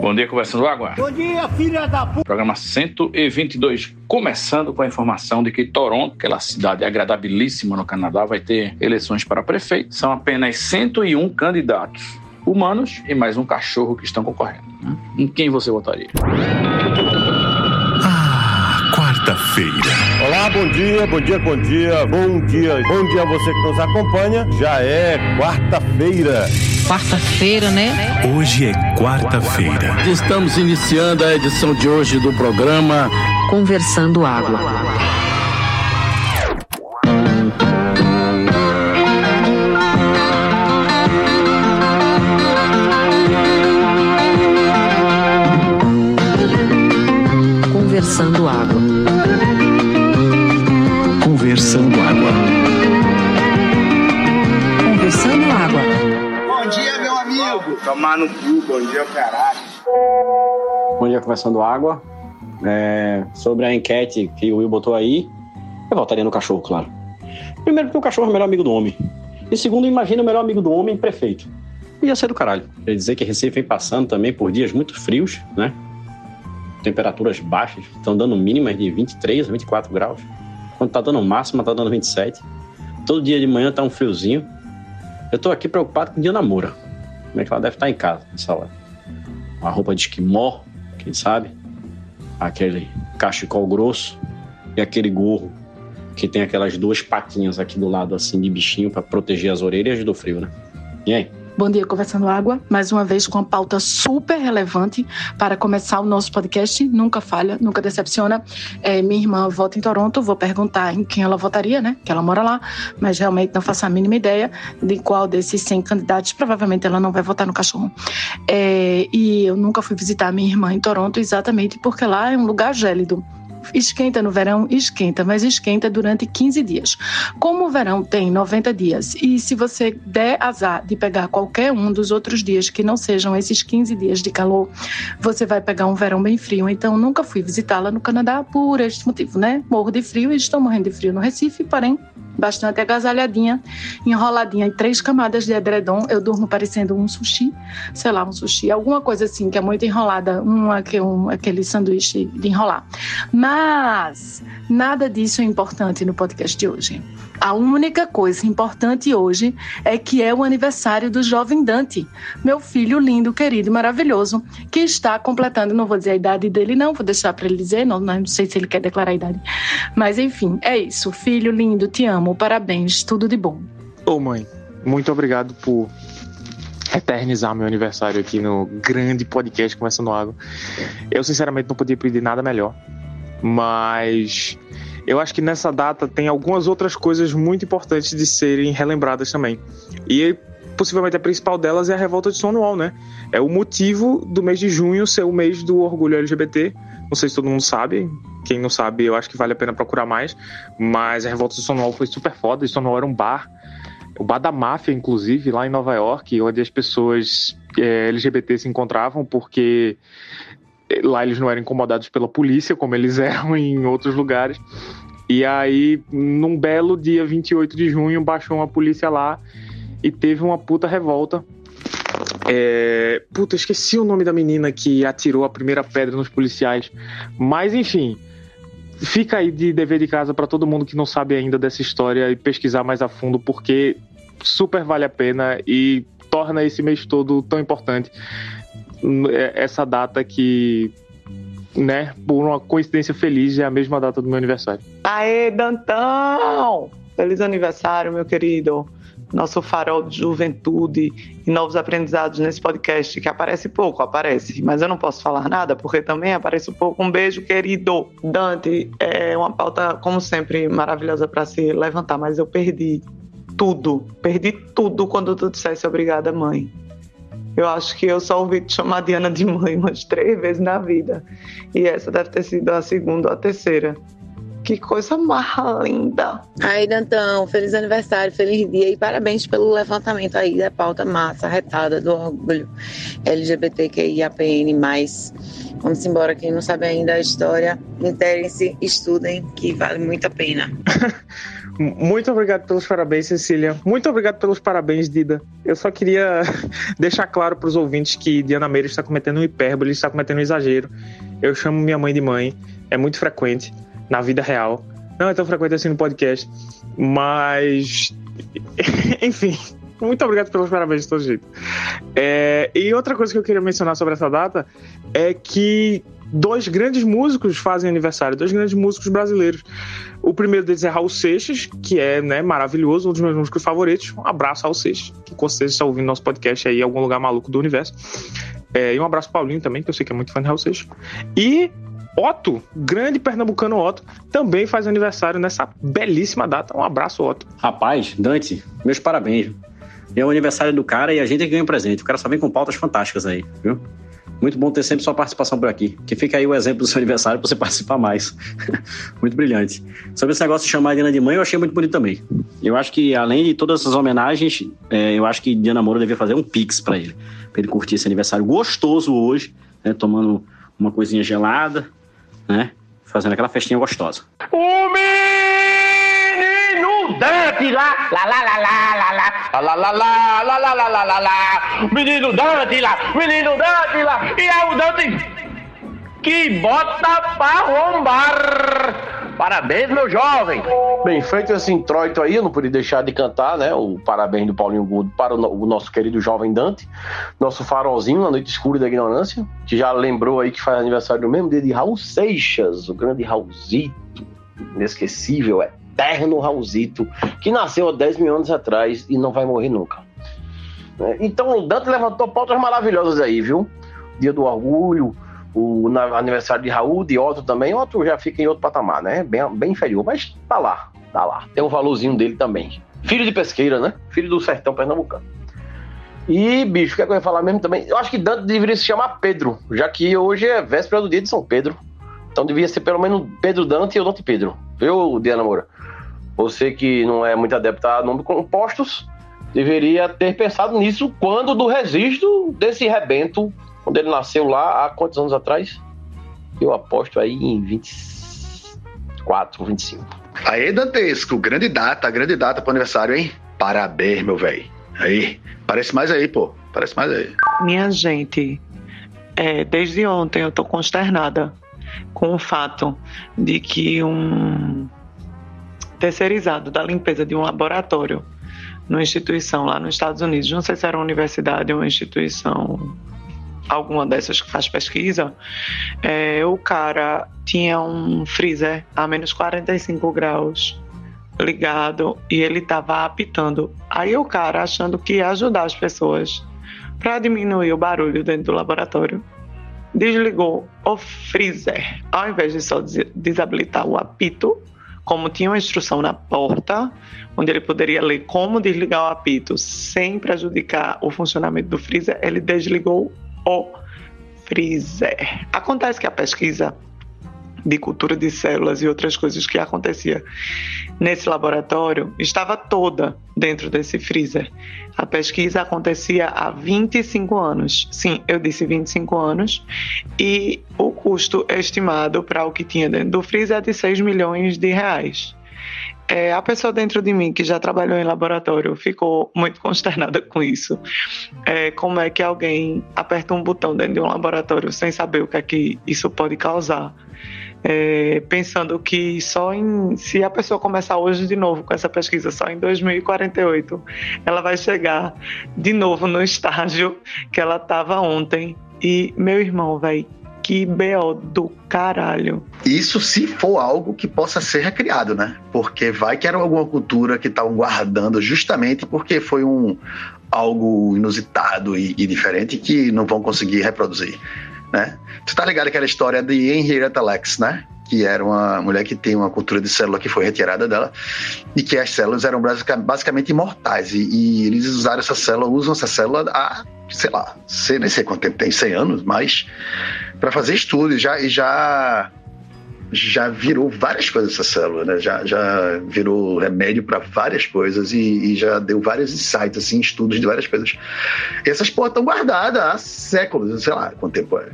Bom dia, conversando água. Bom dia, filha da puta. Programa 122, começando com a informação de que Toronto, aquela cidade agradabilíssima no Canadá, vai ter eleições para prefeito. São apenas 101 candidatos humanos e mais um cachorro que estão concorrendo. Né? Em quem você votaria? Ah, quarta-feira. Olá, bom dia, bom dia, bom dia, bom dia, bom dia a você que nos acompanha. Já é quarta-feira. Quarta-feira, né? Hoje é quarta-feira. Estamos iniciando a edição de hoje do programa Conversando Água. Conversando Água. Tomar no cu, bom dia, caralho. Bom dia, Conversando Água. É, sobre a enquete que o Will botou aí, eu votaria no cachorro, claro. Primeiro, porque o cachorro é o melhor amigo do homem. E segundo, imagina o melhor amigo do homem prefeito. Ia ser do caralho. Quer dizer que Recife vem passando também por dias muito frios, né? Temperaturas baixas, estão dando mínimas de 23 a 24 graus. Quando tá dando máxima, tá dando 27. Todo dia de manhã tá um friozinho. Eu tô aqui preocupado com o dia da Moura. Como é que ela deve estar em casa nessa hora? Uma roupa de esquimó, quem sabe? Aquele cachecol grosso e aquele gorro que tem aquelas duas patinhas aqui do lado assim de bichinho para proteger as orelhas do frio, né? E aí? Bom dia, Conversando Água. Mais uma vez com uma pauta super relevante para começar o nosso podcast. Nunca falha, nunca decepciona. É, minha irmã vota em Toronto. Vou perguntar em quem ela votaria, né? Que ela mora lá. Mas realmente não faço a mínima ideia de qual desses 100 candidatos. Provavelmente ela não vai votar no cachorro. É, e eu nunca fui visitar minha irmã em Toronto exatamente porque lá é um lugar gélido. Esquenta no verão, esquenta, mas esquenta durante 15 dias. Como o verão tem 90 dias, e se você der azar de pegar qualquer um dos outros dias que não sejam esses 15 dias de calor, você vai pegar um verão bem frio. Então, nunca fui visitá-la no Canadá por este motivo, né? Morro de frio e estou morrendo de frio no Recife, porém, bastante agasalhadinha, enroladinha em três camadas de edredom. Eu durmo parecendo um sushi, sei lá, um sushi, alguma coisa assim que é muito enrolada, um, um, aquele sanduíche de enrolar. Mas nada disso é importante no podcast de hoje. A única coisa importante hoje é que é o aniversário do jovem Dante, meu filho lindo, querido maravilhoso, que está completando, não vou dizer a idade dele, não, vou deixar para ele dizer, não, não sei se ele quer declarar a idade. Mas enfim, é isso. Filho lindo, te amo, parabéns, tudo de bom. Ô mãe, muito obrigado por eternizar meu aniversário aqui no grande podcast Começando Água. Eu sinceramente não podia pedir nada melhor, mas eu acho que nessa data tem algumas outras coisas muito importantes de serem relembradas também. E possivelmente a principal delas é a revolta de Stonewall, né? É o motivo do mês de junho ser o mês do orgulho LGBT. Não sei se todo mundo sabe. Quem não sabe, eu acho que vale a pena procurar mais. Mas a revolta de Stonewall foi super foda. Stonewall era um bar o bar da máfia, inclusive, lá em Nova York, onde as pessoas é, LGBT se encontravam, porque eh, lá eles não eram incomodados pela polícia, como eles eram em outros lugares. E aí, num belo dia 28 de junho, baixou uma polícia lá e teve uma puta revolta. É... Puta, esqueci o nome da menina que atirou a primeira pedra nos policiais. Mas, enfim, fica aí de dever de casa para todo mundo que não sabe ainda dessa história e pesquisar mais a fundo, porque super vale a pena e torna esse mês todo tão importante. É, Essa data que, né, por uma coincidência feliz, é a mesma data do meu aniversário. Aê, Dantão! Feliz aniversário, meu querido. Nosso farol de juventude e novos aprendizados nesse podcast, que aparece pouco, aparece. Mas eu não posso falar nada, porque também aparece pouco. Um beijo, querido. Dante, é uma pauta, como sempre, maravilhosa para se levantar, mas eu perdi tudo. Perdi tudo quando tu dissesse obrigada, mãe. Eu acho que eu só ouvi te chamar Diana de mãe umas três vezes na vida. E essa deve ter sido a segunda ou a terceira. Que coisa mais linda. Aí, Dantão, feliz aniversário, feliz dia e parabéns pelo levantamento aí da pauta massa, retada do orgulho LGBTQIAPN+. Vamos embora, quem não sabe ainda a história, interem-se, estudem, que vale muito a pena. Muito obrigado pelos parabéns, Cecília. Muito obrigado pelos parabéns, Dida. Eu só queria deixar claro para os ouvintes que Diana Meira está cometendo um hipérbole, está cometendo um exagero. Eu chamo minha mãe de mãe, é muito frequente na vida real. Não é tão frequente assim no podcast, mas. Enfim, muito obrigado pelos parabéns de todo jeito. É, e outra coisa que eu queria mencionar sobre essa data é que dois grandes músicos fazem aniversário, dois grandes músicos brasileiros. O primeiro deles é Raul Seixas, que é né, maravilhoso, um dos meus músicos favoritos. Um abraço, Raul Seixas, que com certeza está ouvindo nosso podcast aí em algum lugar maluco do universo. É, e um abraço Paulinho também, que eu sei que é muito fã de Raul Seixas. E Otto, grande pernambucano Otto, também faz aniversário nessa belíssima data. Um abraço, Otto. Rapaz, Dante, meus parabéns. É o aniversário do cara e a gente ganha um presente. O cara só vem com pautas fantásticas aí, viu? Muito bom ter sempre sua participação por aqui. Que fica aí o exemplo do seu aniversário para você participar mais. muito brilhante. Sobre esse negócio de chamar a Diana de mãe, eu achei muito bonito também. Eu acho que, além de todas essas homenagens, é, eu acho que Diana Moura devia fazer um pix para ele. Para ele curtir esse aniversário gostoso hoje, né, tomando uma coisinha gelada, né? Fazendo aquela festinha gostosa. Menino Dante lá, lá, lá, lá, lá, lá, lá, lá, lá, lá, lá, lá, lá, lá, lá, lá, menino Dante lá, menino Dante lá, e é o Dante que bota pra rombar. Parabéns, meu jovem. Bem, feito esse introito aí, eu não podia deixar de cantar, né? O parabéns do Paulinho Gudo para o, no- o nosso querido jovem Dante, nosso farolzinho na noite escura da ignorância, que já lembrou aí que faz aniversário no mesmo dia de Raul Seixas, o grande Raulzito, inesquecível, eterno Raulzito, que nasceu há 10 mil anos atrás e não vai morrer nunca. né? Então o Dante levantou pautas maravilhosas aí, viu? Dia do Orgulho, o aniversário de Raul, de Otto também. Otto já fica em outro patamar, né? Bem, bem inferior, mas tá lá, tá lá. Tem um valorzinho dele também. Filho de pesqueira, né? Filho do sertão pernambucano. E, bicho, o que, é que eu ia falar mesmo também? Eu acho que Dante deveria se chamar Pedro, já que hoje é véspera do dia de São Pedro. Então devia ser pelo menos Pedro Dante e o Dante Pedro. Viu, Diana Moura? Você que não é muito adepto a nomes compostos, deveria ter pensado nisso quando do registro desse rebento, quando ele nasceu lá, há quantos anos atrás? Eu aposto aí em 24, 25. Aê, Dantesco, grande data, grande data pro aniversário, hein? Parabéns, meu velho. Aí, parece mais aí, pô. Parece mais aí. Minha gente, é, desde ontem eu tô consternada com o fato de que um terceirizado da limpeza de um laboratório numa instituição lá nos Estados Unidos, não sei se era uma universidade ou uma instituição, alguma dessas que faz pesquisa, é, o cara tinha um freezer a menos 45 graus ligado e ele estava apitando. Aí o cara, achando que ia ajudar as pessoas para diminuir o barulho dentro do laboratório, desligou o freezer. Ao invés de só des- desabilitar o apito, como tinha uma instrução na porta, onde ele poderia ler como desligar o apito sem prejudicar o funcionamento do freezer, ele desligou o freezer. Acontece que a pesquisa de cultura de células e outras coisas que acontecia nesse laboratório estava toda dentro desse freezer. A pesquisa acontecia há 25 anos. Sim, eu disse 25 anos. E o custo estimado para o que tinha dentro do freezer é de 6 milhões de reais. É, a pessoa dentro de mim que já trabalhou em laboratório ficou muito consternada com isso. É, como é que alguém aperta um botão dentro de um laboratório sem saber o que é que isso pode causar? É, pensando que só em se a pessoa começar hoje de novo com essa pesquisa, só em 2048, ela vai chegar de novo no estágio que ela estava ontem. E meu irmão, velho, que BO do caralho. Isso se for algo que possa ser recriado, né? Porque vai que era alguma cultura que estavam guardando justamente porque foi um algo inusitado e, e diferente que não vão conseguir reproduzir, né? Tu tá ligado aquela história de Henrietta Lacks, né? Que era uma mulher que tem uma cultura de célula que foi retirada dela e que as células eram basica- basicamente imortais e, e eles usaram essa célula, usam essa célula há, sei lá, sei, nem sei quanto tempo tem, 100 anos, mas para fazer estudos já, e já já virou várias coisas essa célula, né? Já, já virou remédio para várias coisas e, e já deu vários insights, assim, estudos de várias coisas. E essas porra estão guardadas há séculos, sei lá quanto tempo é.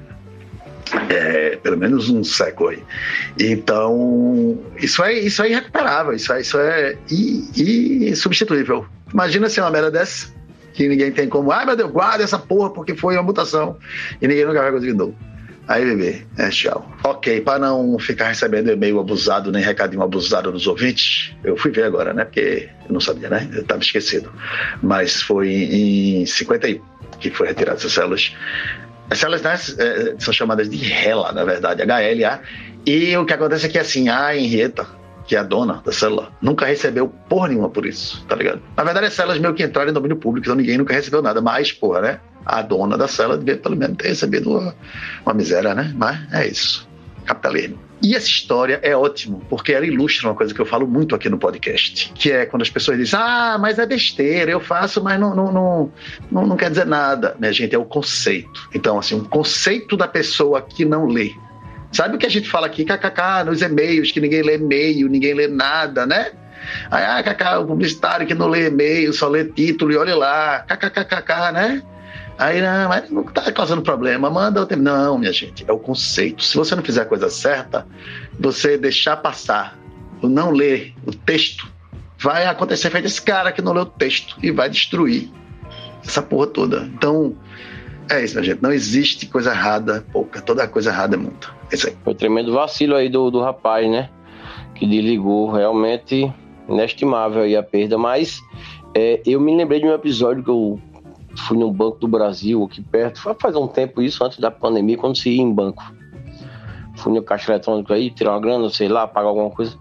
É, pelo menos um século aí. Então, isso é, isso é irrecuperável, isso é, isso é insubstituível. Imagina se uma merda dessa, que ninguém tem como, ai meu Deus, guarda essa porra porque foi uma mutação e ninguém nunca vai conseguir novo. Aí, bebê, é tchau. Ok, para não ficar recebendo e-mail abusado nem recadinho abusado dos ouvintes, eu fui ver agora, né? Porque eu não sabia, né? Eu estava esquecido. Mas foi em 51 que foi retirado essas células. As células né, é, são chamadas de HeLa, na verdade, HLA. E o que acontece é que, assim, a Henrietta, que é a dona da célula, nunca recebeu porra nenhuma por isso, tá ligado? Na verdade, as células meio que entraram em domínio público, então ninguém nunca recebeu nada. Mas, porra, né? A dona da célula devia pelo menos ter recebido uma, uma miséria, né? Mas é isso. Capitalismo. E essa história é ótimo, porque ela ilustra uma coisa que eu falo muito aqui no podcast, que é quando as pessoas dizem, ah, mas é besteira, eu faço, mas não, não, não, não, não quer dizer nada. Minha gente, é o conceito. Então, assim, um conceito da pessoa que não lê. Sabe o que a gente fala aqui, kkk, nos e-mails, que ninguém lê e-mail, ninguém lê nada, né? Aí, ah, kkk, o publicitário que não lê e-mail, só lê título e olha lá, kkkk, né? Aí, não, mas não está causando problema, manda o tempo. Não, minha gente, é o conceito. Se você não fizer a coisa certa, você deixar passar, não ler o texto, vai acontecer feito esse cara que não leu o texto e vai destruir essa porra toda. Então, é isso, minha gente. Não existe coisa errada, pouca. Toda coisa errada é muita. É isso aí. Foi tremendo vacilo aí do, do rapaz, né? Que desligou. Realmente inestimável aí a perda. Mas é, eu me lembrei de um episódio que eu fui no Banco do Brasil, aqui perto. Foi fazer um tempo isso, antes da pandemia, quando se ia em banco. Fui no caixa eletrônico aí, tirar uma grana, sei lá, pagar alguma coisa.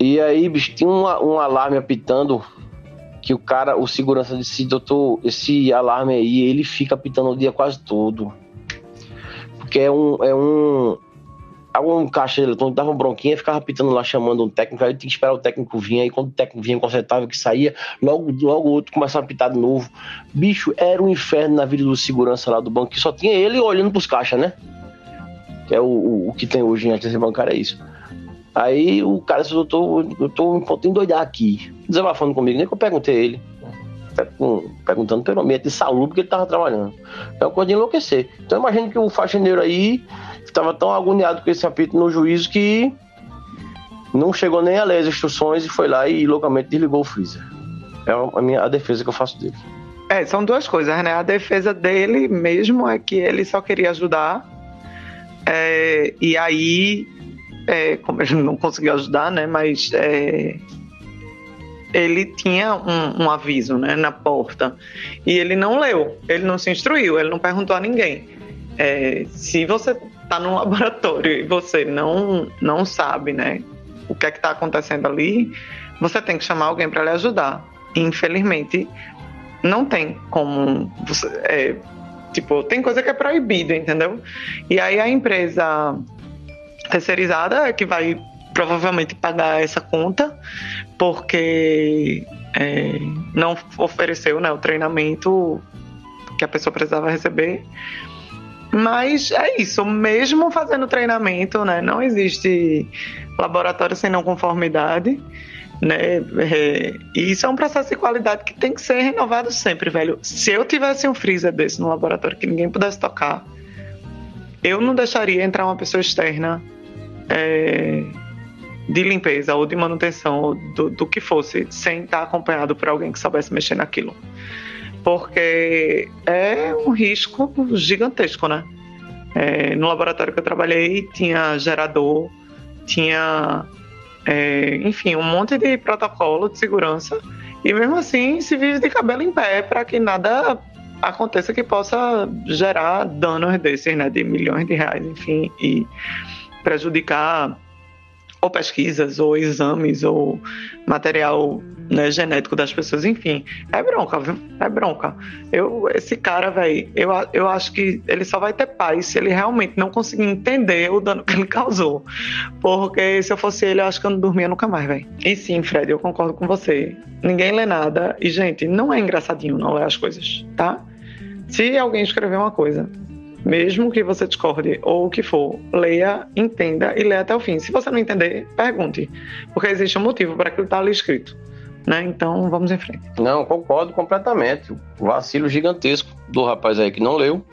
E aí, bicho, tinha um, um alarme apitando que o cara, o segurança disse, doutor, esse alarme aí, ele fica apitando o dia quase todo. Porque é um, é um, algum caixa eletrônico dava um bronquinha, ficava pitando lá chamando um técnico, aí tinha que esperar o técnico vir, aí quando o técnico vinha, consertava que saía, logo, logo outro começava a pitar de novo. Bicho, era um inferno na vida do segurança lá do banco, que só tinha ele olhando pros caixas, né? Que é o, o, o que tem hoje em agência bancária, é isso. Aí o cara disse, eu tô, eu tô, tô endoidar aqui, desabafando comigo, nem que eu perguntei ele perguntando pelo ambiente de saúde porque ele estava trabalhando. É uma coisa de enlouquecer. Então imagina que o faxineiro aí estava tão agoniado com esse apito no juízo que não chegou nem a ler as instruções e foi lá e loucamente desligou o freezer. É a, minha, a defesa que eu faço dele. É, são duas coisas, né? A defesa dele mesmo é que ele só queria ajudar. É, e aí, é, como ele não conseguiu ajudar, né? Mas é, ele tinha um, um, aviso né, na porta e ele não leu, ele não se instruiu, ele não perguntou a ninguém. É, se você está no laboratório e você não, não sabe, né, o que é que está acontecendo ali, você tem que chamar alguém para lhe ajudar. infelizmente, não tem como. Você, é, tipo, tem coisa que é proibida, entendeu? E aí a empresa terceirizada é que vai provavelmente pagar essa conta, porque é, não ofereceu né, o treinamento que a pessoa precisava receber. Mas é isso, mesmo fazendo treinamento, né, não existe laboratório sem não conformidade. Né? É, e isso é um processo de qualidade que tem que ser renovado sempre, velho. Se eu tivesse um freezer desse no laboratório que ninguém pudesse tocar, eu não deixaria entrar uma pessoa externa é, de limpeza ou de manutenção ou do, do que fosse, sem estar acompanhado por alguém que soubesse mexer naquilo. Porque é um risco gigantesco, né? É, no laboratório que eu trabalhei tinha gerador, tinha, é, enfim, um monte de protocolo de segurança. E mesmo assim se vive de cabelo em pé para que nada aconteça que possa gerar danos desses, né, de milhões de reais, enfim, e prejudicar ou pesquisas, ou exames, ou material né, genético das pessoas, enfim. É bronca, viu? É bronca. Eu, esse cara, velho, eu, eu acho que ele só vai ter paz se ele realmente não conseguir entender o dano que ele causou. Porque se eu fosse ele, eu acho que eu não dormia nunca mais, velho. E sim, Fred, eu concordo com você. Ninguém lê nada. E, gente, não é engraçadinho não ler as coisas, tá? Se alguém escrever uma coisa mesmo que você discorde ou o que for, leia, entenda e leia até o fim. Se você não entender, pergunte, porque existe um motivo para aquilo estar tá ali escrito. Né? Então vamos em frente. Não, concordo completamente. O vacilo gigantesco do rapaz aí que não leu,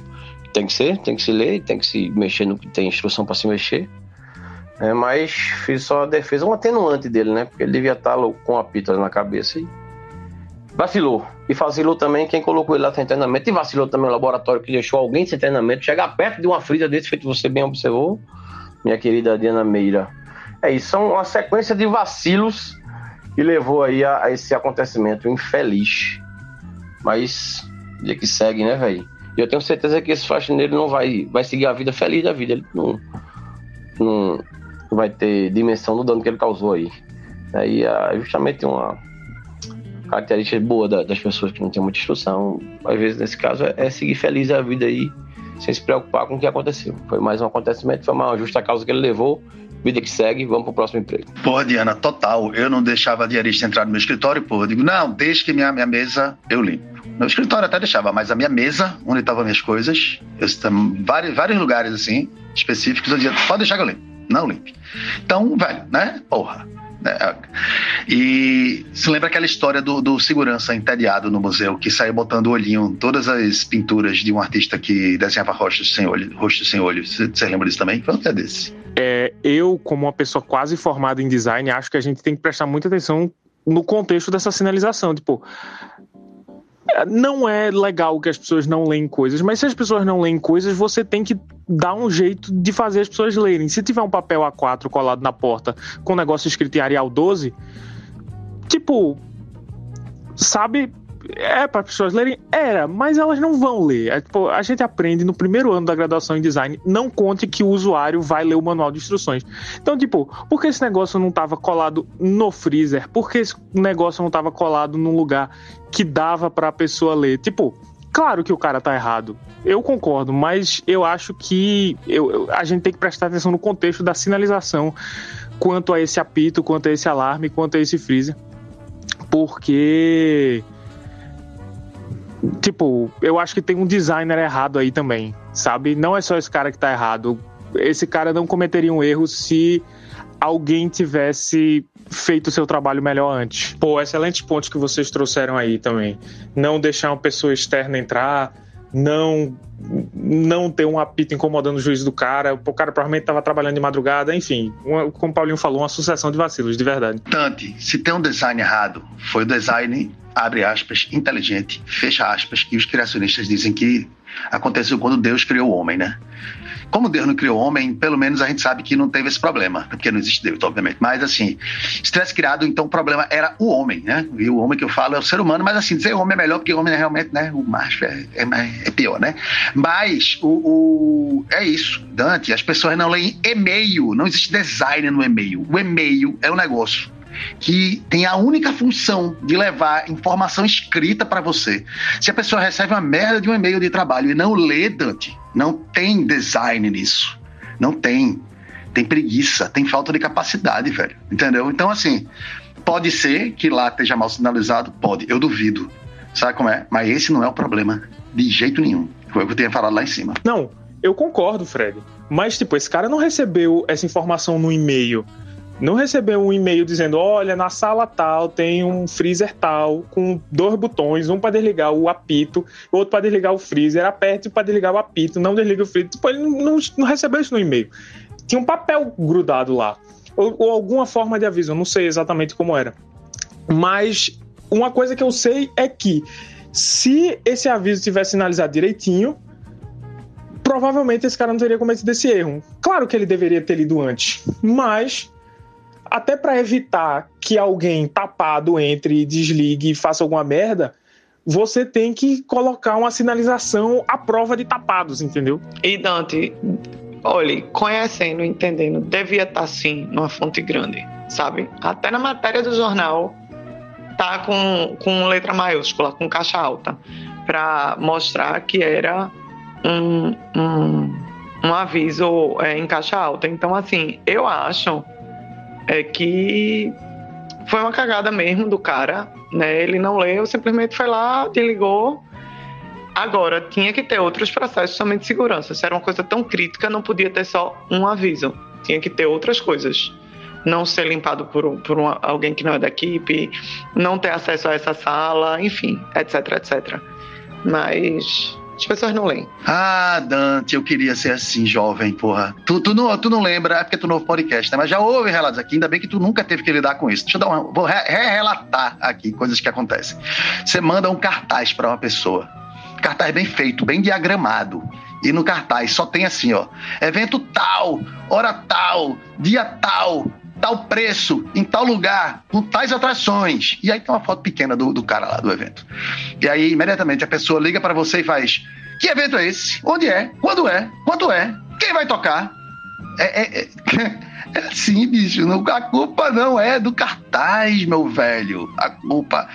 tem que ser, tem que se ler, tem que se mexer no que tem instrução para se mexer. É, mas fiz só a defesa, um atenuante dele, né? Porque ele devia estar louco com a pita na cabeça e vacilou. E vacilou também quem colocou ele lá sem treinamento. E vacilou também o laboratório que deixou alguém sem treinamento chegar perto de uma frisa desse, feito você bem observou, minha querida Diana Meira. É isso, são uma sequência de vacilos que levou aí a, a esse acontecimento infeliz. Mas, dia que segue, né, velho? E eu tenho certeza que esse faxineiro não vai, vai seguir a vida feliz da vida. Ele não, não vai ter dimensão do dano que ele causou aí. Aí é justamente uma característica boa da, das pessoas que não têm muita instrução, às vezes nesse caso, é, é seguir feliz a vida aí, sem se preocupar com o que aconteceu. Foi mais um acontecimento, foi uma justa causa que ele levou, vida que segue, vamos pro próximo emprego. Porra, Diana, total. Eu não deixava a diarista entrar no meu escritório, porra. Eu digo, não, deixe que minha, minha mesa eu limpo. Meu escritório até deixava, mas a minha mesa, onde estavam minhas coisas, eu, vários, vários lugares assim, específicos, eu dizia, pode deixar que eu limpo. Não limpe. Então, velho, né? Porra. Né? E se lembra aquela história do, do, segurança entediado no museu que saiu botando o olhinho todas as pinturas de um artista que desenhava rostos sem olho, rostos sem olho. Você lembra disso também? Foi um dia desse. É, eu, como uma pessoa quase formada em design, acho que a gente tem que prestar muita atenção no contexto dessa sinalização. Tipo, não é legal que as pessoas não leem coisas, mas se as pessoas não leem coisas, você tem que dar um jeito de fazer as pessoas lerem. Se tiver um papel A4 colado na porta com um negócio escrito em Arial 12, tipo, sabe, é para as pessoas lerem? Era, mas elas não vão ler. É, tipo, a gente aprende no primeiro ano da graduação em design, não conte que o usuário vai ler o manual de instruções. Então, tipo, por que esse negócio não estava colado no freezer? Por que esse negócio não estava colado num lugar que dava para a pessoa ler? Tipo, claro que o cara tá errado. Eu concordo, mas eu acho que eu, eu, a gente tem que prestar atenção no contexto da sinalização quanto a esse apito, quanto a esse alarme, quanto a esse freezer. Porque tipo, eu acho que tem um designer errado aí também, sabe? Não é só esse cara que tá errado. Esse cara não cometeria um erro se alguém tivesse feito o seu trabalho melhor antes. Pô, excelentes pontos que vocês trouxeram aí também. Não deixar uma pessoa externa entrar, não não ter um apito incomodando o juiz do cara. O cara provavelmente estava trabalhando de madrugada, enfim, uma, como o Paulinho falou, uma sucessão de vacilos, de verdade. Tante, se tem um design errado, foi o design abre aspas, inteligente, fecha aspas, e os criacionistas dizem que aconteceu quando Deus criou o homem, né? Como Deus não criou o homem, pelo menos a gente sabe que não teve esse problema, porque não existe Deus, obviamente. Mas assim, se tivesse criado, então o problema era o homem, né? E o homem que eu falo é o ser humano, mas assim, dizer homem é melhor, porque o homem é realmente, né? O macho é, é, é pior, né? Mas o, o, é isso, Dante, as pessoas não leem e-mail, não existe design no e-mail. O e-mail é um negócio que tem a única função de levar informação escrita para você. Se a pessoa recebe uma merda de um e-mail de trabalho e não lê, Dante, não tem design nisso. Não tem. Tem preguiça, tem falta de capacidade, velho. Entendeu? Então, assim, pode ser que lá esteja mal sinalizado? Pode. Eu duvido. Sabe como é? Mas esse não é o problema. De jeito nenhum. Foi o que eu tinha falado lá em cima. Não, eu concordo, Fred. Mas, tipo, esse cara não recebeu essa informação no e-mail não recebeu um e-mail dizendo: olha, na sala tal tem um freezer tal com dois botões, um para desligar o apito, outro para desligar o freezer, aperte para desligar o apito, não desliga o freezer. Tipo, ele não, não recebeu isso no e-mail. Tinha um papel grudado lá, ou, ou alguma forma de aviso, eu não sei exatamente como era. Mas uma coisa que eu sei é que se esse aviso tivesse sinalizado direitinho, provavelmente esse cara não teria cometido esse erro. Claro que ele deveria ter lido antes, mas até para evitar que alguém tapado entre, desligue e faça alguma merda, você tem que colocar uma sinalização à prova de tapados, entendeu? E Dante, olhe, conhecendo, entendendo, devia estar tá, sim numa fonte grande, sabe? Até na matéria do jornal tá com, com letra maiúscula, com caixa alta, para mostrar que era um, um, um aviso é, em caixa alta. Então, assim, eu acho é que foi uma cagada mesmo do cara, né? Ele não leu, simplesmente foi lá, te ligou. Agora, tinha que ter outros processos também de segurança. Se era uma coisa tão crítica, não podia ter só um aviso. Tinha que ter outras coisas. Não ser limpado por, por uma, alguém que não é da equipe, não ter acesso a essa sala, enfim, etc, etc. Mas As pessoas não leem. Ah, Dante, eu queria ser assim, jovem, porra. Tu, tu, não, tu não lembra, é porque tu novo podcast, né? Mas já houve relatos aqui, ainda bem que tu nunca teve que lidar com isso. Deixa eu dar uma. Vou re-relatar aqui coisas que acontecem. Você manda um cartaz para uma pessoa. Cartaz bem feito, bem diagramado. E no cartaz só tem assim, ó. Evento tal, hora tal, dia tal, tal preço, em tal lugar, com tais atrações. E aí tem uma foto pequena do, do cara lá do evento. E aí, imediatamente, a pessoa liga para você e faz: Que evento é esse? Onde é? Quando é? Quanto é? Quem vai tocar? É, é, é, é assim, bicho. Não, a culpa não é do cartaz, meu velho. A culpa.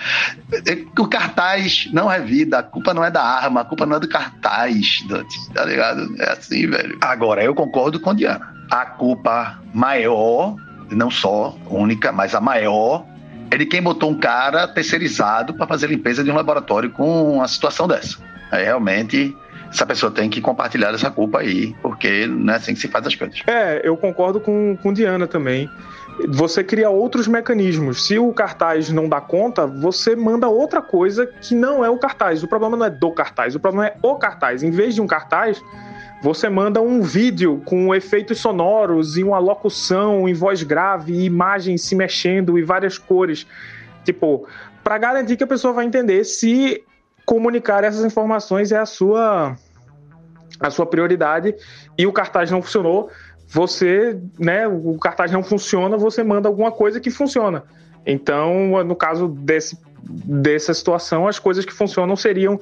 É, o cartaz não é vida. A culpa não é da arma. A culpa não é do cartaz, Dante. Tá ligado? É assim, velho. Agora, eu concordo com Diana. A culpa maior, não só única, mas a maior, é de quem botou um cara terceirizado para fazer limpeza de um laboratório com uma situação dessa. Aí realmente essa pessoa tem que compartilhar essa culpa aí, porque não é assim que se faz as coisas. É, eu concordo com, com Diana também. Você cria outros mecanismos. Se o cartaz não dá conta, você manda outra coisa que não é o cartaz. O problema não é do cartaz, o problema é o cartaz. Em vez de um cartaz, você manda um vídeo com efeitos sonoros e uma locução em voz grave, imagens se mexendo e várias cores. Tipo, para garantir que a pessoa vai entender se comunicar essas informações é a sua a sua prioridade e o cartaz não funcionou, você, né, o cartaz não funciona, você manda alguma coisa que funciona. Então, no caso desse, dessa situação, as coisas que funcionam seriam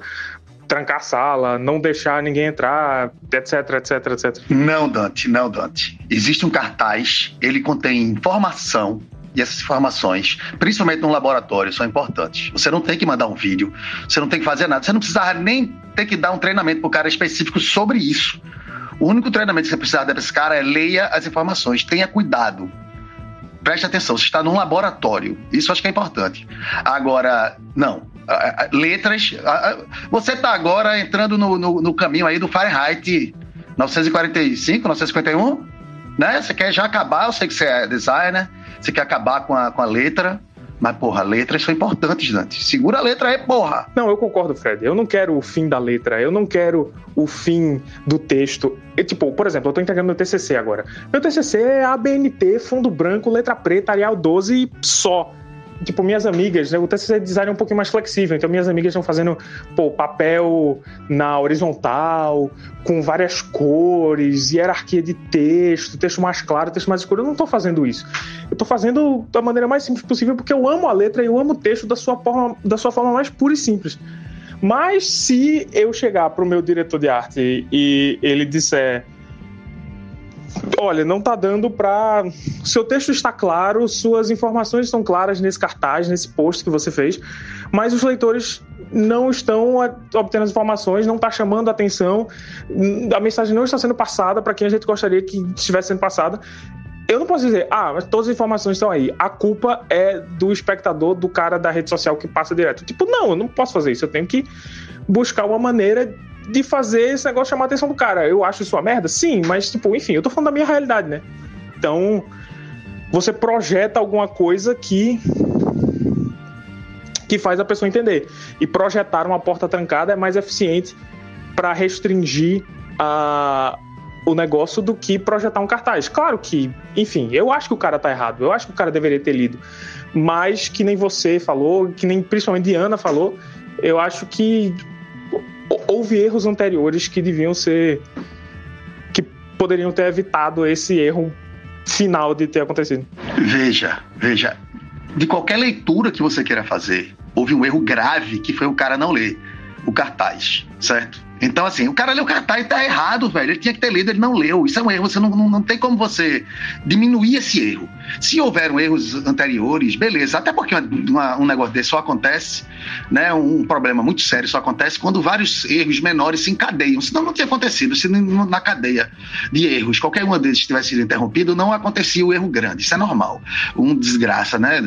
trancar a sala, não deixar ninguém entrar, etc, etc, etc. Não, Dante, não, Dante. Existe um cartaz, ele contém informação e essas informações, principalmente no laboratório, são importantes. Você não tem que mandar um vídeo, você não tem que fazer nada, você não precisa nem ter que dar um treinamento para o cara específico sobre isso. O único treinamento que você precisa dar para esse cara é leia as informações, tenha cuidado. Preste atenção, você está num laboratório. Isso acho que é importante. Agora, não. Letras. Você está agora entrando no, no, no caminho aí do Fahrenheit 945, 951, né? Você quer já acabar, eu sei que você é designer, você quer acabar com a, com a letra. Mas, porra, letras são importantes, Dante. Segura a letra aí, porra. Não, eu concordo, Fred. Eu não quero o fim da letra, eu não quero o fim do texto. Tipo, por exemplo, eu tô entregando meu TCC agora. Meu TCC é ABNT, fundo branco, letra preta, Arial 12 só tipo, minhas amigas, né, o TCC design é um pouquinho mais flexível, então minhas amigas estão fazendo, pô, papel na horizontal, com várias cores, hierarquia de texto, texto mais claro, texto mais escuro. Eu não estou fazendo isso. Eu estou fazendo da maneira mais simples possível porque eu amo a letra e eu amo o texto da sua forma, da sua forma mais pura e simples. Mas se eu chegar para o meu diretor de arte e ele disser Olha, não tá dando para. Seu texto está claro, suas informações estão claras nesse cartaz, nesse post que você fez, mas os leitores não estão obtendo as informações, não está chamando a atenção, a mensagem não está sendo passada para quem a gente gostaria que estivesse sendo passada. Eu não posso dizer, ah, mas todas as informações estão aí. A culpa é do espectador, do cara da rede social que passa direto. Tipo, não, eu não posso fazer isso. Eu tenho que buscar uma maneira de fazer esse negócio chamar a atenção do cara. Eu acho isso uma merda? Sim, mas, tipo, enfim, eu tô falando da minha realidade, né? Então, você projeta alguma coisa que. que faz a pessoa entender. E projetar uma porta trancada é mais eficiente para restringir a, o negócio do que projetar um cartaz. Claro que, enfim, eu acho que o cara tá errado, eu acho que o cara deveria ter lido. Mas que nem você falou, que nem principalmente Diana falou, eu acho que houve erros anteriores que deviam ser. que poderiam ter evitado esse erro final de ter acontecido. Veja, veja. De qualquer leitura que você queira fazer, houve um erro grave que foi o cara não ler o cartaz, certo? Então, assim, o cara leu o cartaz e tá errado, velho. Ele tinha que ter lido, ele não leu. Isso é um erro. Você não, não, não tem como você diminuir esse erro. Se houveram erros anteriores, beleza. Até porque uma, um negócio desse só acontece, né? Um problema muito sério só acontece quando vários erros menores se encadeiam. Senão não tinha acontecido. Se na cadeia de erros qualquer um desses tivesse sido interrompido, não acontecia o erro grande. Isso é normal. Um desgraça, né?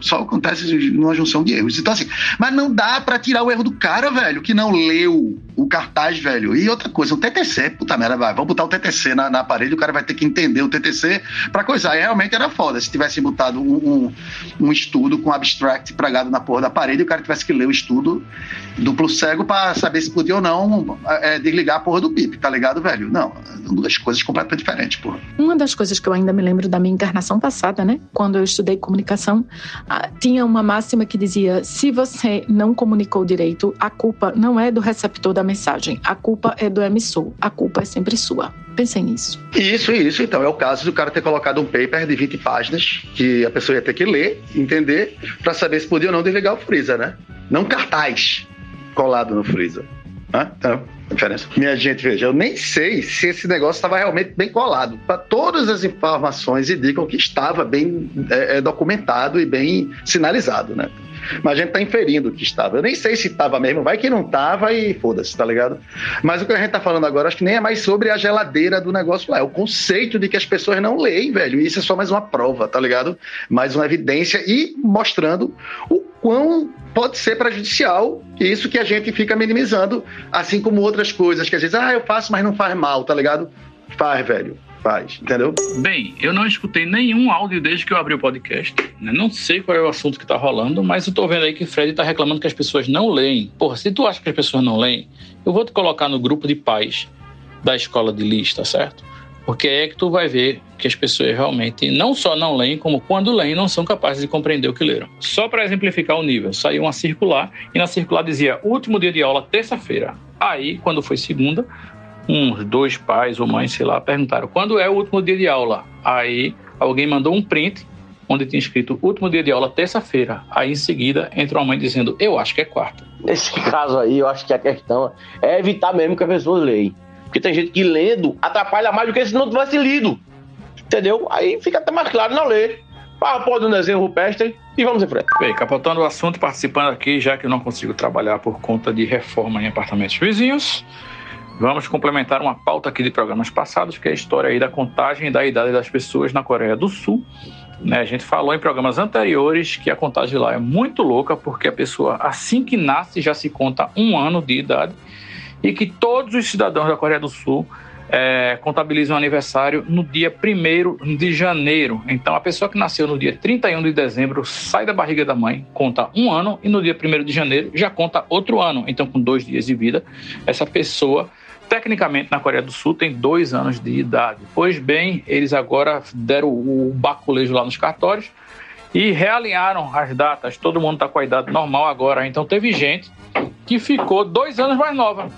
Só acontece numa junção de erros. Então, assim, mas não dá para tirar o erro do cara, velho, que não leu o cartaz, velho. E outra coisa, o TTC, puta merda, vai, vamos botar o TTC na, na parede, o cara vai ter que entender o TTC pra coisar. E realmente era foda. Se tivessem botado um, um, um estudo com abstract pregado na porra da parede, o cara tivesse que ler o estudo duplo cego pra saber se podia ou não é, desligar a porra do PIP, tá ligado, velho? Não, duas coisas completamente diferentes, porra. Uma das coisas que eu ainda me lembro da minha encarnação passada, né? Quando eu estudei comunicação, ah, tinha uma máxima que dizia: se você não comunicou direito, a culpa não é do receptor da mensagem, a culpa é do emissor, a culpa é sempre sua. Pensem nisso. Isso, isso. Então, é o caso do cara ter colocado um paper de 20 páginas que a pessoa ia ter que ler, entender, para saber se podia ou não desligar o freezer, né? Não cartaz colado no freezer. Né? Então, diferença. Minha gente, veja, eu nem sei se esse negócio estava realmente bem colado. Pra todas as informações indicam que estava bem é, é, documentado e bem sinalizado, né? Mas a gente tá inferindo que estava. Eu nem sei se estava mesmo, vai que não estava e foda-se, tá ligado? Mas o que a gente tá falando agora, acho que nem é mais sobre a geladeira do negócio lá, é o conceito de que as pessoas não leem, velho. E isso é só mais uma prova, tá ligado? Mais uma evidência e mostrando o quão pode ser prejudicial isso que a gente fica minimizando, assim como outras coisas que às vezes, ah, eu faço, mas não faz mal, tá ligado? Faz, velho faz, entendeu? Bem, eu não escutei nenhum áudio desde que eu abri o podcast. Né? Não sei qual é o assunto que tá rolando, mas eu tô vendo aí que o Fred tá reclamando que as pessoas não leem. Porra, se tu acha que as pessoas não leem, eu vou te colocar no grupo de pais da escola de lista, certo? Porque é que tu vai ver que as pessoas realmente não só não leem, como quando leem não são capazes de compreender o que leram. Só para exemplificar o nível, saiu uma circular e na circular dizia último dia de aula terça-feira. Aí, quando foi segunda, uns dois pais ou mães, sei lá, perguntaram quando é o último dia de aula. Aí alguém mandou um print onde tinha escrito último dia de aula, terça-feira. Aí em seguida entra uma mãe dizendo, eu acho que é quarta. Nesse caso aí, eu acho que a questão é evitar mesmo que as pessoas leem. Porque tem gente que lendo atrapalha mais do que se não tivesse lido. Entendeu? Aí fica até mais claro não ler. Ah, pode um desenho rupestre e vamos em frente. Bem, capotando o assunto, participando aqui, já que eu não consigo trabalhar por conta de reforma em apartamentos vizinhos. Vamos complementar uma pauta aqui de programas passados, que é a história aí da contagem da idade das pessoas na Coreia do Sul. Né, a gente falou em programas anteriores que a contagem lá é muito louca, porque a pessoa, assim que nasce, já se conta um ano de idade, e que todos os cidadãos da Coreia do Sul é, contabilizam o aniversário no dia 1 de janeiro. Então, a pessoa que nasceu no dia 31 de dezembro sai da barriga da mãe, conta um ano, e no dia 1 de janeiro já conta outro ano. Então, com dois dias de vida, essa pessoa tecnicamente na Coreia do Sul tem dois anos de idade. Pois bem, eles agora deram o baculejo lá nos cartórios e realinharam as datas. Todo mundo está com a idade normal agora. Então teve gente que ficou dois anos mais nova.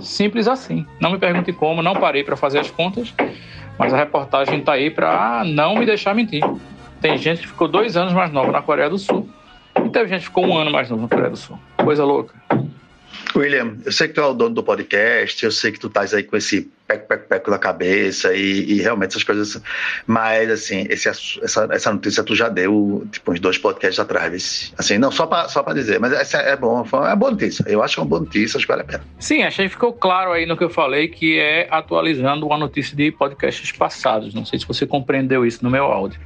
Simples assim. Não me pergunte como, não parei para fazer as contas, mas a reportagem está aí para não me deixar mentir. Tem gente que ficou dois anos mais nova na Coreia do Sul e teve gente que ficou um ano mais nova na Coreia do Sul. Coisa louca. William, eu sei que tu é o dono do podcast, eu sei que tu estás aí com esse peco, peco, peco na cabeça e, e, realmente essas coisas. Mas, assim, esse, essa, essa notícia tu já deu, tipo, uns dois podcasts atrás. Assim, não, só para só pra dizer, mas essa é bom, é uma boa notícia. Eu acho que é uma boa notícia, acho que vale a pena. Sim, achei que ficou claro aí no que eu falei, que é atualizando uma notícia de podcasts passados. Não sei se você compreendeu isso no meu áudio.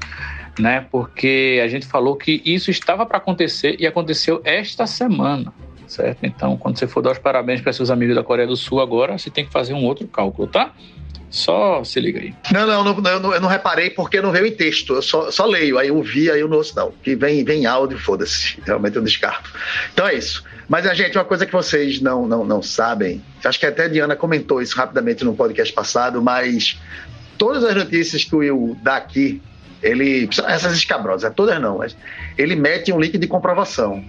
Né? Porque a gente falou que isso estava para acontecer e aconteceu esta semana certo? Então, quando você for dar os parabéns para seus amigos da Coreia do Sul agora, você tem que fazer um outro cálculo, tá? Só se liga aí. Não, não, não, eu, não eu não reparei porque não veio em texto. Eu só, só leio, aí eu vi, aí eu não ouço, não. Que vem, vem áudio, foda-se. Realmente eu descarto. Então é isso. Mas, a gente, uma coisa que vocês não, não, não sabem, acho que até a Diana comentou isso rapidamente no podcast passado, mas todas as notícias que o Will dá aqui, ele. Essas escabrosas, todas não, mas ele mete um link de comprovação.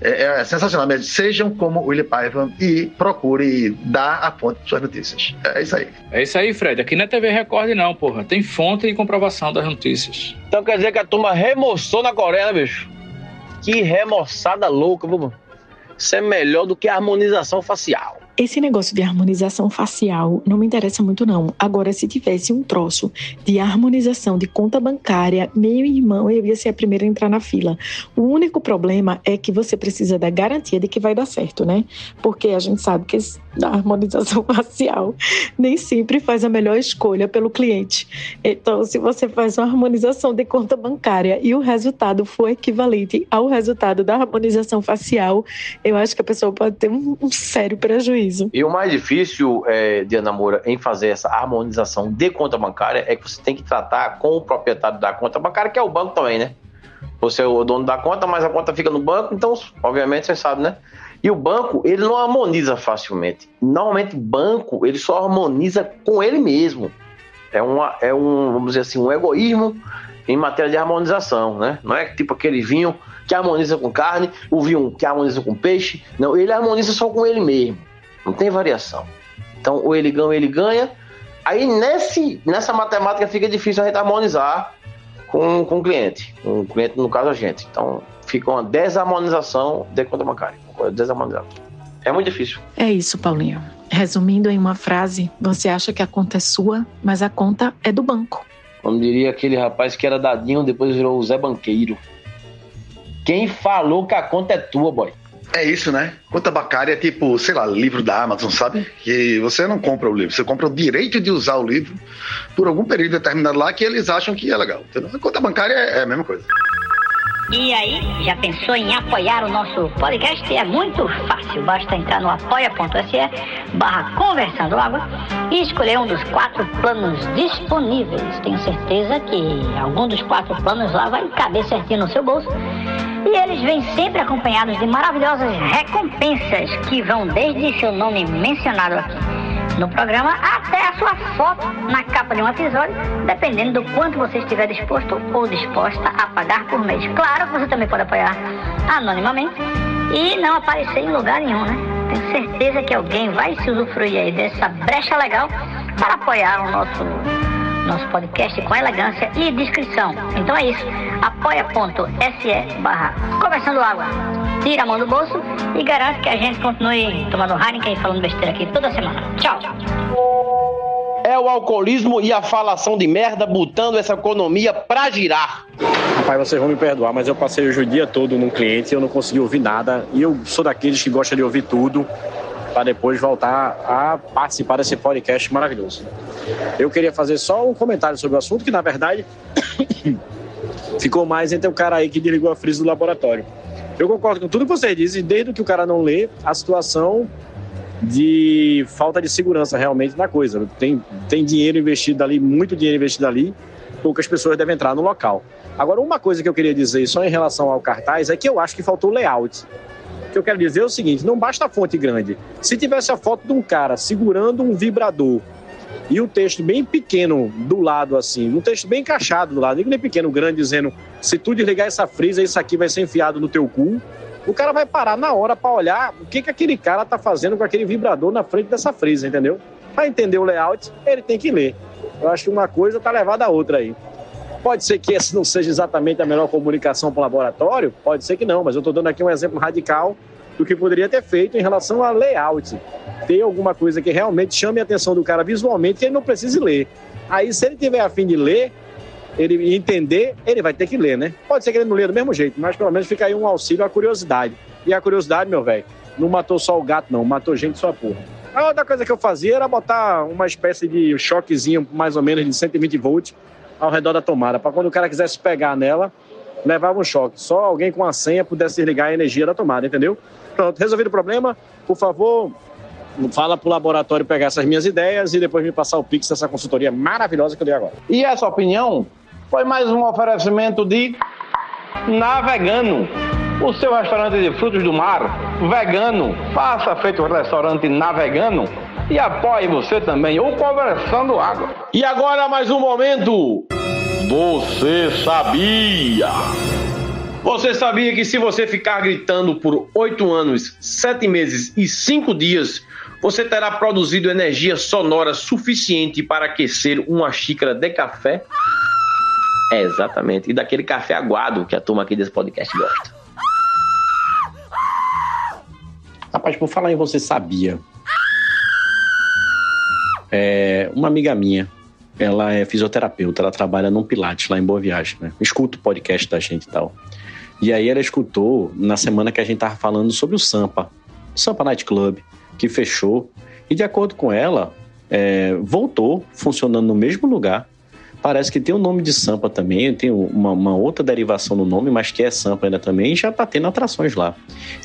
É, é sensacional mesmo. Sejam como o Willie Paiva e procure dar a fonte de suas notícias. É isso aí. É isso aí, Fred. Aqui não é TV Record, não, porra. Tem fonte e comprovação das notícias. Então quer dizer que a turma remoçou na Coreia, né, bicho? Que remoçada louca, vamos. Isso é melhor do que a harmonização facial. Esse negócio de harmonização facial não me interessa muito, não. Agora, se tivesse um troço de harmonização de conta bancária, meu irmão, eu ia ser a primeira a entrar na fila. O único problema é que você precisa da garantia de que vai dar certo, né? Porque a gente sabe que a harmonização facial nem sempre faz a melhor escolha pelo cliente. Então, se você faz uma harmonização de conta bancária e o resultado for equivalente ao resultado da harmonização facial, eu acho que a pessoa pode ter um, um sério prejuízo riso. E o mais difícil, é, Diana Moura, em fazer essa harmonização de conta bancária é que você tem que tratar com o proprietário da conta bancária, que é o banco também, né? Você é o dono da conta, mas a conta fica no banco, então, obviamente, você sabe, né? E o banco, ele não harmoniza facilmente. Normalmente, banco, ele só harmoniza com ele mesmo. É, uma, é um, vamos dizer assim, um egoísmo em matéria de harmonização, né? Não é tipo aquele vinho que harmoniza com carne, o vinho que harmoniza com peixe. Não, ele harmoniza só com ele mesmo. Não tem variação. Então, ou ele ganha ou ele ganha. Aí, nesse, nessa matemática, fica difícil a gente harmonizar com, com o cliente. Com o cliente, no caso, a gente. Então, fica uma desarmonização de conta bancária. Desarmonizada. É muito difícil. É isso, Paulinho. Resumindo em uma frase, você acha que a conta é sua, mas a conta é do banco. Como diria aquele rapaz que era dadinho, depois virou o Zé Banqueiro. Quem falou que a conta é tua, boy? É isso, né? Conta bancária é tipo, sei lá, livro da Amazon, sabe? Que você não compra o livro, você compra o direito de usar o livro por algum período determinado lá que eles acham que é legal. Entendeu? Conta bancária é a mesma coisa. E aí, já pensou em apoiar o nosso podcast? É muito fácil, basta entrar no apoia.se barra Conversando Água e escolher um dos quatro planos disponíveis. Tenho certeza que algum dos quatro planos lá vai caber certinho no seu bolso. E eles vêm sempre acompanhados de maravilhosas recompensas que vão desde seu nome mencionado aqui no programa até a sua foto na capa de um episódio, dependendo do quanto você estiver disposto ou disposta a pagar por mês. Claro que você também pode apoiar anonimamente e não aparecer em lugar nenhum, né? Tenho certeza que alguém vai se usufruir aí dessa brecha legal para apoiar o nosso nosso podcast com elegância e discrição. Então é isso. apoia.se barra Conversando Água. Tira a mão do bolso e garante que a gente continue tomando Heineken e falando besteira aqui toda semana. Tchau. É o alcoolismo e a falação de merda botando essa economia pra girar. Rapaz, vocês vão me perdoar, mas eu passei hoje o dia todo num cliente e eu não consegui ouvir nada. E eu sou daqueles que gosta de ouvir tudo para depois voltar a participar desse podcast maravilhoso. Eu queria fazer só um comentário sobre o assunto, que na verdade ficou mais entre o cara aí que desligou a frisa do laboratório. Eu concordo com tudo que você disse, desde que o cara não lê a situação de falta de segurança realmente na coisa. Tem, tem dinheiro investido ali, muito dinheiro investido ali, poucas pessoas devem entrar no local. Agora, uma coisa que eu queria dizer só em relação ao cartaz é que eu acho que faltou layout. O que eu quero dizer é o seguinte: não basta a fonte grande. Se tivesse a foto de um cara segurando um vibrador e o texto bem pequeno do lado, assim, um texto bem encaixado do lado, nem pequeno, grande, dizendo: se tu desligar essa frisa, isso aqui vai ser enfiado no teu cu. O cara vai parar na hora para olhar o que, que aquele cara tá fazendo com aquele vibrador na frente dessa frisa, entendeu? Para entender o layout, ele tem que ler. Eu acho que uma coisa tá levada a outra aí. Pode ser que esse não seja exatamente a melhor comunicação para o laboratório, pode ser que não, mas eu estou dando aqui um exemplo radical do que poderia ter feito em relação a layout. Ter alguma coisa que realmente chame a atenção do cara visualmente que ele não precise ler. Aí, se ele tiver a fim de ler, ele entender, ele vai ter que ler, né? Pode ser que ele não leia do mesmo jeito, mas pelo menos fica aí um auxílio à curiosidade. E a curiosidade, meu velho, não matou só o gato, não, matou gente só porra. A outra coisa que eu fazia era botar uma espécie de choquezinho, mais ou menos de 120 volts, ao redor da tomada, para quando o cara quisesse pegar nela, levava um choque. Só alguém com a senha pudesse ligar a energia da tomada, entendeu? Pronto, resolvido o problema, por favor, fala pro laboratório pegar essas minhas ideias e depois me passar o pix dessa consultoria maravilhosa que eu dei agora. E essa opinião foi mais um oferecimento de Navegano. O seu restaurante de frutos do mar, vegano, faça feito o restaurante Navegano e apoie você também, ou Conversando Água. E agora mais um momento. Você sabia? Você sabia que se você ficar gritando por 8 anos, 7 meses e 5 dias, você terá produzido energia sonora suficiente para aquecer uma xícara de café? É, exatamente. E daquele café aguado que a turma aqui desse podcast gosta. Rapaz, por falar em você sabia. É, uma amiga minha, ela é fisioterapeuta, ela trabalha num Pilates lá em Boa Viagem, né? Escuta o podcast da gente e tal. E aí ela escutou na semana que a gente tava falando sobre o Sampa, Sampa Night Club, que fechou. E de acordo com ela, é, voltou funcionando no mesmo lugar, Parece que tem o nome de Sampa também, tem uma, uma outra derivação no nome, mas que é Sampa ainda também, e já está tendo atrações lá.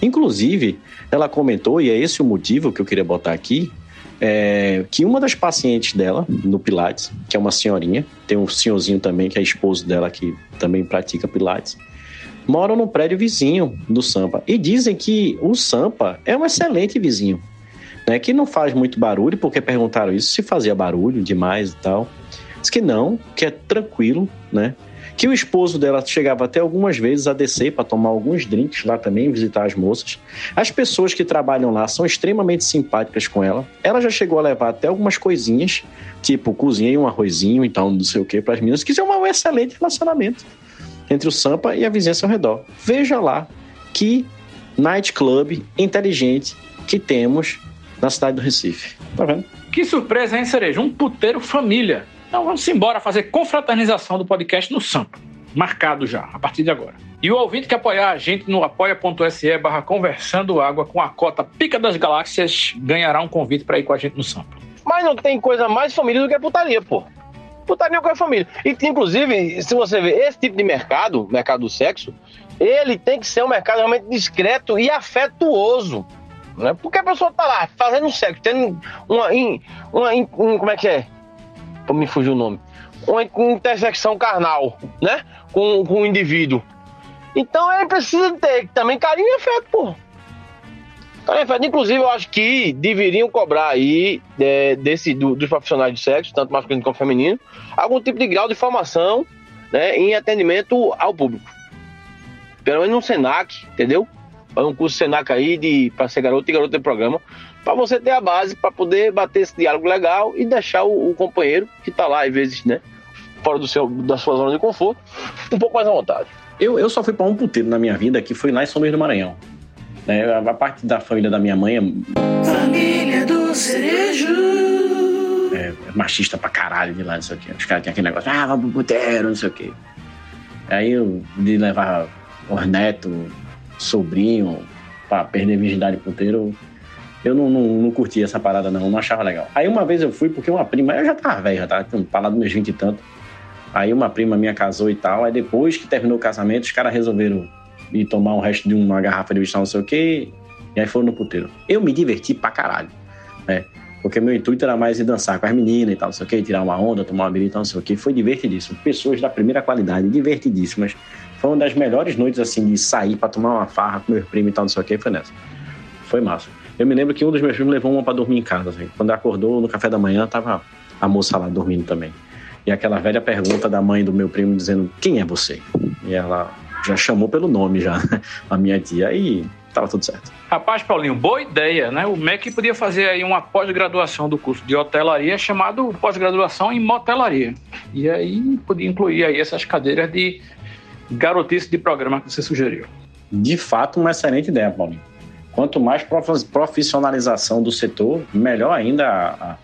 Inclusive, ela comentou, e é esse o motivo que eu queria botar aqui, é, que uma das pacientes dela, no Pilates, que é uma senhorinha, tem um senhorzinho também, que é esposo dela, que também pratica Pilates, moram no prédio vizinho do Sampa. E dizem que o Sampa é um excelente vizinho, né? Que não faz muito barulho, porque perguntaram isso, se fazia barulho demais e tal. Diz que não, que é tranquilo, né? Que o esposo dela chegava até algumas vezes a descer para tomar alguns drinks lá também, visitar as moças. As pessoas que trabalham lá são extremamente simpáticas com ela. Ela já chegou a levar até algumas coisinhas, tipo cozinhei um arrozinho e tal, não sei o que, para as meninas, que é um excelente relacionamento entre o Sampa e a vizinhança ao redor. Veja lá que nightclub inteligente que temos na cidade do Recife. Tá vendo? Que surpresa, hein, Cereja? Um puteiro família. Então vamos embora fazer confraternização do podcast no Sampa. Marcado já, a partir de agora. E o ouvinte que apoiar a gente no apoia.se barra conversando água com a cota Pica das Galáxias ganhará um convite para ir com a gente no Sampa. Mas não tem coisa mais família do que a putaria, pô. Putaria com a família. E, inclusive, se você vê esse tipo de mercado, mercado do sexo, ele tem que ser um mercado realmente discreto e afetuoso. Né? Porque a pessoa tá lá fazendo sexo, tendo uma, uma, uma como é que é? Pra me fugir o nome. Uma intersecção carnal, né? Com, com o indivíduo. Então ele precisa ter também carinho e afeto, pô. Carinho e afeto. Inclusive, eu acho que deveriam cobrar aí é, desse, do, dos profissionais de sexo, tanto masculino como feminino, algum tipo de grau de formação né, em atendimento ao público. Pelo menos no SENAC, entendeu? Fazer um curso SENAC aí de, para ser garoto e garoto de programa, para você ter a base para poder bater esse diálogo legal e deixar o, o companheiro que está lá, às vezes, né, fora do seu, da sua zona de conforto, um pouco mais à vontade. Eu, eu só fui para um puteiro na minha vida que foi lá em São Luís do Maranhão. É, a parte da família da minha mãe é. Família do Cerejo. É, é machista pra caralho de lá, não sei o quê. Os caras têm aquele negócio, ah, vamos pro puteiro, não sei o quê. Aí eu de levar os netos, sobrinho, pra perder virgindade puteiro, eu não, não, não curti essa parada, não, não achava legal. Aí uma vez eu fui porque uma prima, eu já tava velho, já tava dos meus 20 e tanto. Aí uma prima minha casou e tal. Aí depois que terminou o casamento, os caras resolveram ir tomar o resto de uma garrafa de whisky, não sei o quê. E aí foram no puteiro. Eu me diverti pra caralho, né? Porque meu intuito era mais ir dançar com as meninas e tal, não sei o quê, tirar uma onda, tomar uma tal, não sei o quê. Foi divertidíssimo. Pessoas da primeira qualidade, divertidíssimas. Foi uma das melhores noites, assim, de sair pra tomar uma farra com meu primo e tal, não sei o quê. Foi nessa. Foi massa. Eu me lembro que um dos meus primos levou uma pra dormir em casa. Assim. Quando acordou no café da manhã, tava a moça lá dormindo também. E aquela velha pergunta da mãe do meu primo dizendo: Quem é você? E ela já chamou pelo nome, já, a minha tia. E tava tudo certo. Rapaz, Paulinho, boa ideia, né? O MEC podia fazer aí uma pós-graduação do curso de hotelaria chamado pós-graduação em motelaria. E aí podia incluir aí essas cadeiras de garotice de programa que você sugeriu. De fato, uma excelente ideia, Paulinho. Quanto mais profissionalização do setor, melhor ainda a,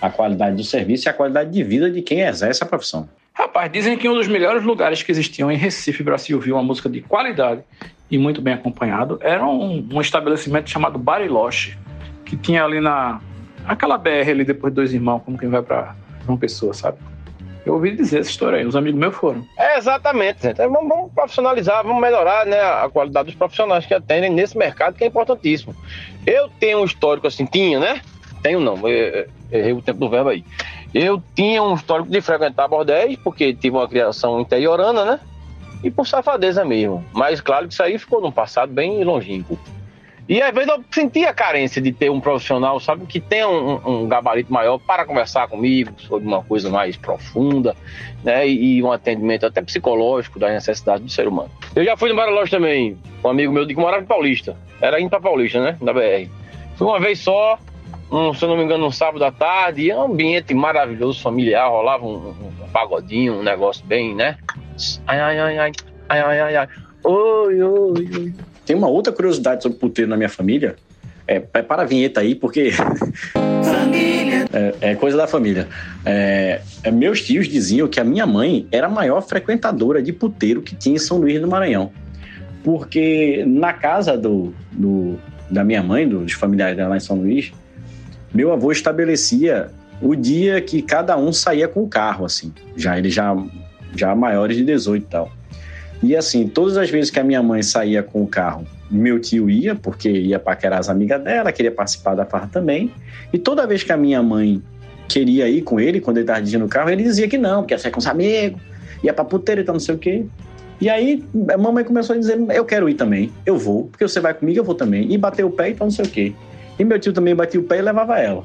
a qualidade do serviço e a qualidade de vida de quem exerce a profissão. Rapaz, dizem que um dos melhores lugares que existiam em Recife para se ouvir uma música de qualidade e muito bem acompanhado era um, um estabelecimento chamado Bariloche, que tinha ali na aquela BR ali depois de Dois Irmãos, como quem vai para uma pessoa, sabe? Eu ouvi dizer essa história aí, os amigos meus foram. É, exatamente, gente. Vamos, vamos profissionalizar, vamos melhorar né, a qualidade dos profissionais que atendem nesse mercado, que é importantíssimo. Eu tenho um histórico assim, tinha, né? Tenho não, errei o tempo do verbo aí. Eu tinha um histórico de frequentar bordéis, porque tive uma criação interiorana, né? E por safadeza mesmo. Mas claro que isso aí ficou num passado bem longínquo. E às vezes eu sentia a carência de ter um profissional, sabe, que tenha um, um, gabarito maior para conversar comigo sobre uma coisa mais profunda, né? E, e, um atendimento até psicológico das necessidades do ser humano. Eu já fui no Bariloche também, um amigo meu de que morava em Paulista. Era indo pra Paulista, né? Da BR. Fui uma vez só, um, se eu não me engano, um sábado à tarde, e um ambiente maravilhoso, familiar, rolava um, um, um pagodinho, um negócio bem, né? Ai, ai, ai, ai, ai, ai, ai. Oi, oi, oi. Tem uma outra curiosidade sobre puteiro na minha família. É, para a vinheta aí, porque. é, é, coisa da família. É, é, meus tios diziam que a minha mãe era a maior frequentadora de puteiro que tinha em São Luís do Maranhão. Porque na casa do, do da minha mãe, dos familiares dela lá em São Luís, meu avô estabelecia o dia que cada um saía com o carro, assim. Já eles já, já maiores de 18 e tal. E assim, todas as vezes que a minha mãe saía com o carro, meu tio ia, porque ia paquerar as amigas dela, queria participar da farra também. E toda vez que a minha mãe queria ir com ele, quando ele estava dirigindo o carro, ele dizia que não, porque ia sair com os amigos, ia pra puteira e tal, não sei o quê. E aí a mamãe começou a dizer, eu quero ir também, eu vou, porque você vai comigo, eu vou também. E bateu o pé e tal, não sei o quê. E meu tio também batia o pé e levava ela.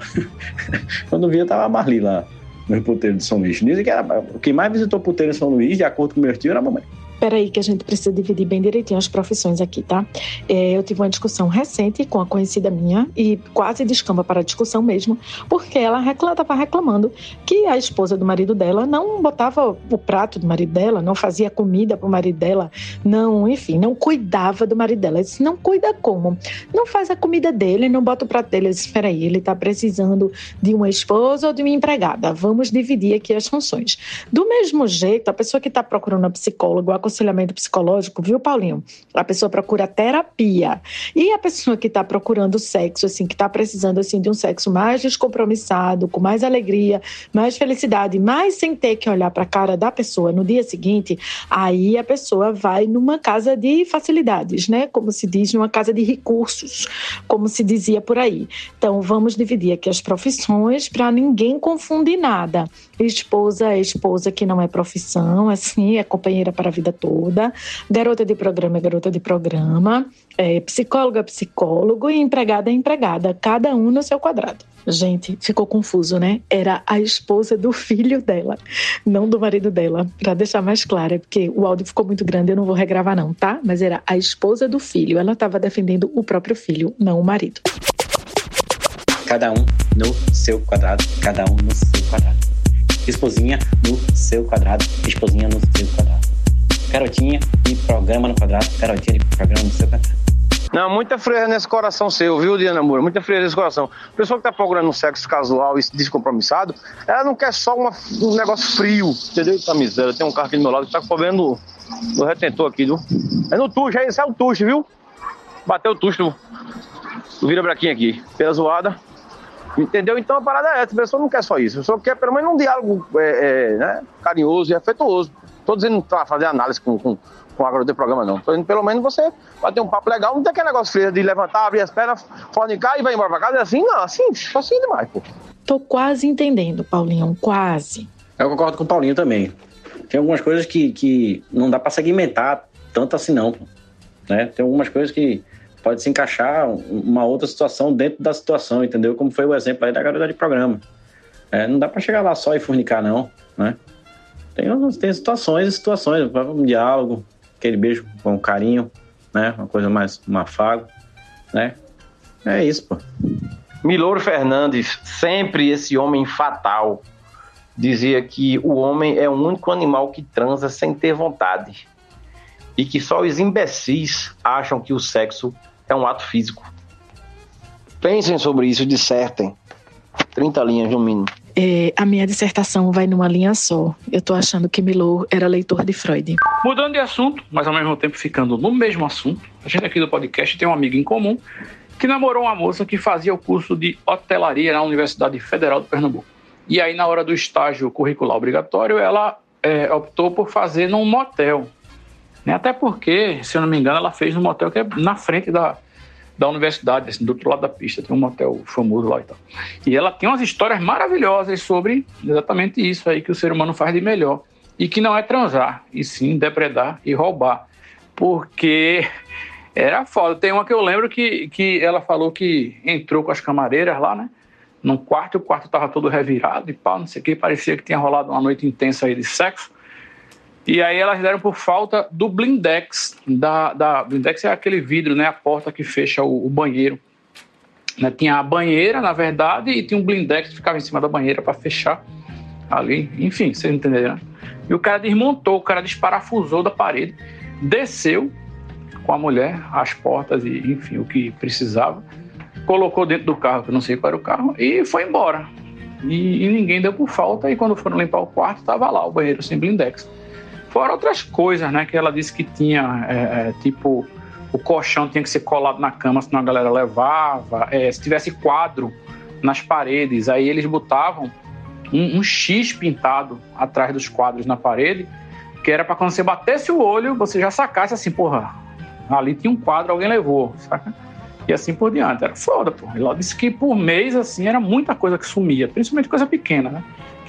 Quando via, tava a Marli lá no puteiro de São Luís. Dizem que era, quem mais visitou puteiro em São Luís, de acordo com meu tio, era a mamãe. Peraí, que a gente precisa dividir bem direitinho as profissões aqui, tá? É, eu tive uma discussão recente com a conhecida minha e quase descamba para a discussão mesmo, porque ela estava reclamando que a esposa do marido dela não botava o prato do marido dela, não fazia comida para o marido dela, não, enfim, não cuidava do marido dela. Ela disse, não cuida como? Não faz a comida dele, não bota o prato dele. Disse, peraí, ele está precisando de uma esposa ou de uma empregada. Vamos dividir aqui as funções. Do mesmo jeito, a pessoa que está procurando um psicólogo, a aconselhamento psicológico, viu, Paulinho? A pessoa procura terapia. E a pessoa que está procurando sexo, assim, que está precisando assim de um sexo mais descompromissado, com mais alegria, mais felicidade, mais sem ter que olhar para a cara da pessoa no dia seguinte, aí a pessoa vai numa casa de facilidades, né? Como se diz, numa casa de recursos, como se dizia por aí. Então, vamos dividir aqui as profissões para ninguém confundir nada. Esposa é esposa que não é profissão, assim, é companheira para a vida toda. Garota de programa é garota de programa. É, psicólogo é psicólogo e empregada é empregada. Cada um no seu quadrado. Gente, ficou confuso, né? Era a esposa do filho dela, não do marido dela. Para deixar mais claro, é porque o áudio ficou muito grande, eu não vou regravar não, tá? Mas era a esposa do filho. Ela estava defendendo o próprio filho, não o marido. Cada um no seu quadrado, cada um no seu quadrado. Esposinha no seu quadrado, esposinha no seu quadrado. Garotinha de programa no quadrado, garotinha de programa no seu quadrado. Não, muita frieza nesse coração seu, viu, Diana Moura? Muita frieza nesse coração. A pessoa que tá procurando um sexo casual e descompromissado, ela não quer só uma, um negócio frio, entendeu? Tá miséria. Tem um carro aqui do meu lado que tá comendo no retentor aqui, viu? É no tucho, é, esse é o tucho, viu? Bateu o tucho vira-braquinho aqui. Pela zoada. Entendeu? Então a parada é essa. A pessoa não quer só isso. A pessoa quer pelo menos um diálogo é, é, né, carinhoso e afetuoso. Tô dizendo pra fazer análise com, com, com a garota de programa, não. Tô dizendo pelo menos você bater um papo legal. Não tem aquele negócio frio de levantar, abrir as pernas, fornicar e vai embora pra casa. É assim, não. Assim, assim demais, pô. Tô quase entendendo, Paulinho, quase. Eu concordo com o Paulinho também. Tem algumas coisas que, que não dá para segmentar tanto assim, não. Né? Tem algumas coisas que pode se encaixar uma outra situação dentro da situação, entendeu? Como foi o exemplo aí da garota de programa. É, não dá para chegar lá só e fornicar, não. Né? Tem, tem situações e situações, um diálogo, aquele beijo com carinho, né? Uma coisa mais, um afago, né? É isso, pô. Milor Fernandes, sempre esse homem fatal, dizia que o homem é o único animal que transa sem ter vontade. E que só os imbecis acham que o sexo é um ato físico. Pensem sobre isso, dissertem. 30 linhas no mínimo. É, a minha dissertação vai numa linha só. Eu tô achando que Milor era leitor de Freud. Mudando de assunto, mas ao mesmo tempo ficando no mesmo assunto, a gente aqui do podcast tem um amigo em comum que namorou uma moça que fazia o curso de hotelaria na Universidade Federal de Pernambuco. E aí, na hora do estágio curricular obrigatório, ela é, optou por fazer num motel. Né? Até porque, se eu não me engano, ela fez num motel que é na frente da, da universidade, assim, do outro lado da pista. Tem um motel famoso lá e tal. E ela tem umas histórias maravilhosas sobre exatamente isso aí que o ser humano faz de melhor. E que não é transar, e sim depredar e roubar. Porque era foda. Tem uma que eu lembro que, que ela falou que entrou com as camareiras lá, né? Num quarto, e o quarto tava todo revirado e pau, não sei o que. Parecia que tinha rolado uma noite intensa aí de sexo. E aí elas deram por falta do blindex. Da, da, blindex é aquele vidro, né? A porta que fecha o, o banheiro. Né? Tinha a banheira, na verdade, e tinha um blindex que ficava em cima da banheira para fechar ali. Enfim, vocês entenderam, né? E o cara desmontou, o cara desparafusou da parede, desceu com a mulher as portas e, enfim, o que precisava, colocou dentro do carro, que eu não sei qual era o carro, e foi embora. E, e ninguém deu por falta, e quando foram limpar o quarto, estava lá o banheiro sem blindex. Fora outras coisas, né? Que ela disse que tinha, é, é, tipo, o colchão tinha que ser colado na cama, senão a galera levava. É, se tivesse quadro nas paredes, aí eles botavam um, um X pintado atrás dos quadros na parede, que era para quando você batesse o olho, você já sacasse assim, porra, ali tinha um quadro, alguém levou, saca? E assim por diante. Era foda, pô. Ela disse que por mês, assim, era muita coisa que sumia, principalmente coisa pequena, né?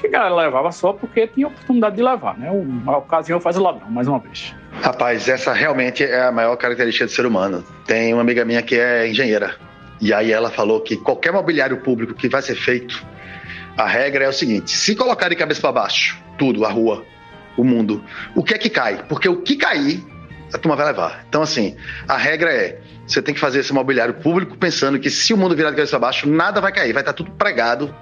Que a galera levava só porque tinha oportunidade de levar, né? A ocasião faz o ladrão, mais uma vez. Rapaz, essa realmente é a maior característica do ser humano. Tem uma amiga minha que é engenheira. E aí ela falou que qualquer mobiliário público que vai ser feito, a regra é o seguinte: se colocar de cabeça para baixo, tudo, a rua, o mundo, o que é que cai? Porque o que cair, a turma vai levar. Então, assim, a regra é: você tem que fazer esse mobiliário público pensando que se o mundo virar de cabeça para baixo, nada vai cair, vai estar tudo pregado.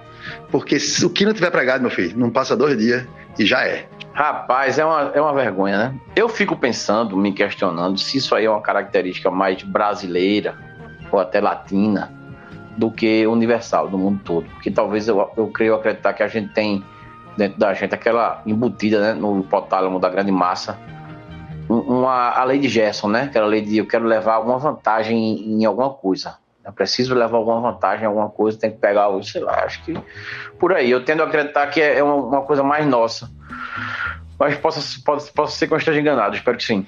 Porque o que não tiver pregado, meu filho, não passa dois dias e já é. Rapaz, é uma, é uma vergonha, né? Eu fico pensando, me questionando, se isso aí é uma característica mais brasileira ou até latina do que universal do mundo todo. Porque talvez eu, eu creio acreditar que a gente tem dentro da gente aquela embutida né, no hipotálamo da grande massa uma, a lei de Gerson, né? Aquela lei de eu quero levar alguma vantagem em, em alguma coisa. Eu preciso levar alguma vantagem em alguma coisa, tem que pegar, sei lá, acho que por aí. Eu tendo a acreditar que é uma, uma coisa mais nossa. Mas possa, pode, possa ser que eu esteja enganado, espero que sim.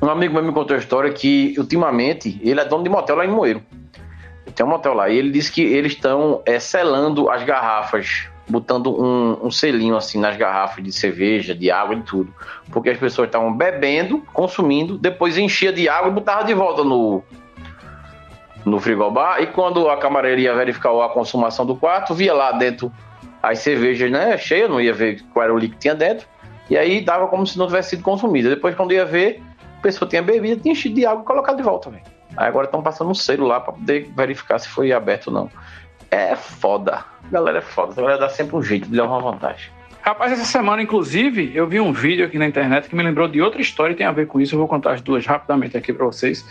Um amigo meu me contou a história que, ultimamente, ele é dono de motel lá em Moeiro. Tem um motel lá. E ele disse que eles estão é, selando as garrafas, botando um, um, selinho assim nas garrafas de cerveja, de água e tudo. Porque as pessoas estavam bebendo, consumindo, depois enchia de água e botava de volta no, no frigobar. E quando a camareira ia verificar a consumação do quarto, via lá dentro as cervejas né, cheias, não ia ver qual era o líquido que tinha dentro. E aí dava como se não tivesse sido consumida. Depois, quando ia ver, a pessoa tinha bebido, tinha enchido de água e colocado de volta, velho. Aí agora estão passando um selo lá para poder verificar se foi aberto ou não. É foda. Galera é foda. A galera dá sempre um jeito de levar uma vantagem. Rapaz, essa semana, inclusive, eu vi um vídeo aqui na internet que me lembrou de outra história e tem a ver com isso. Eu vou contar as duas rapidamente aqui para vocês.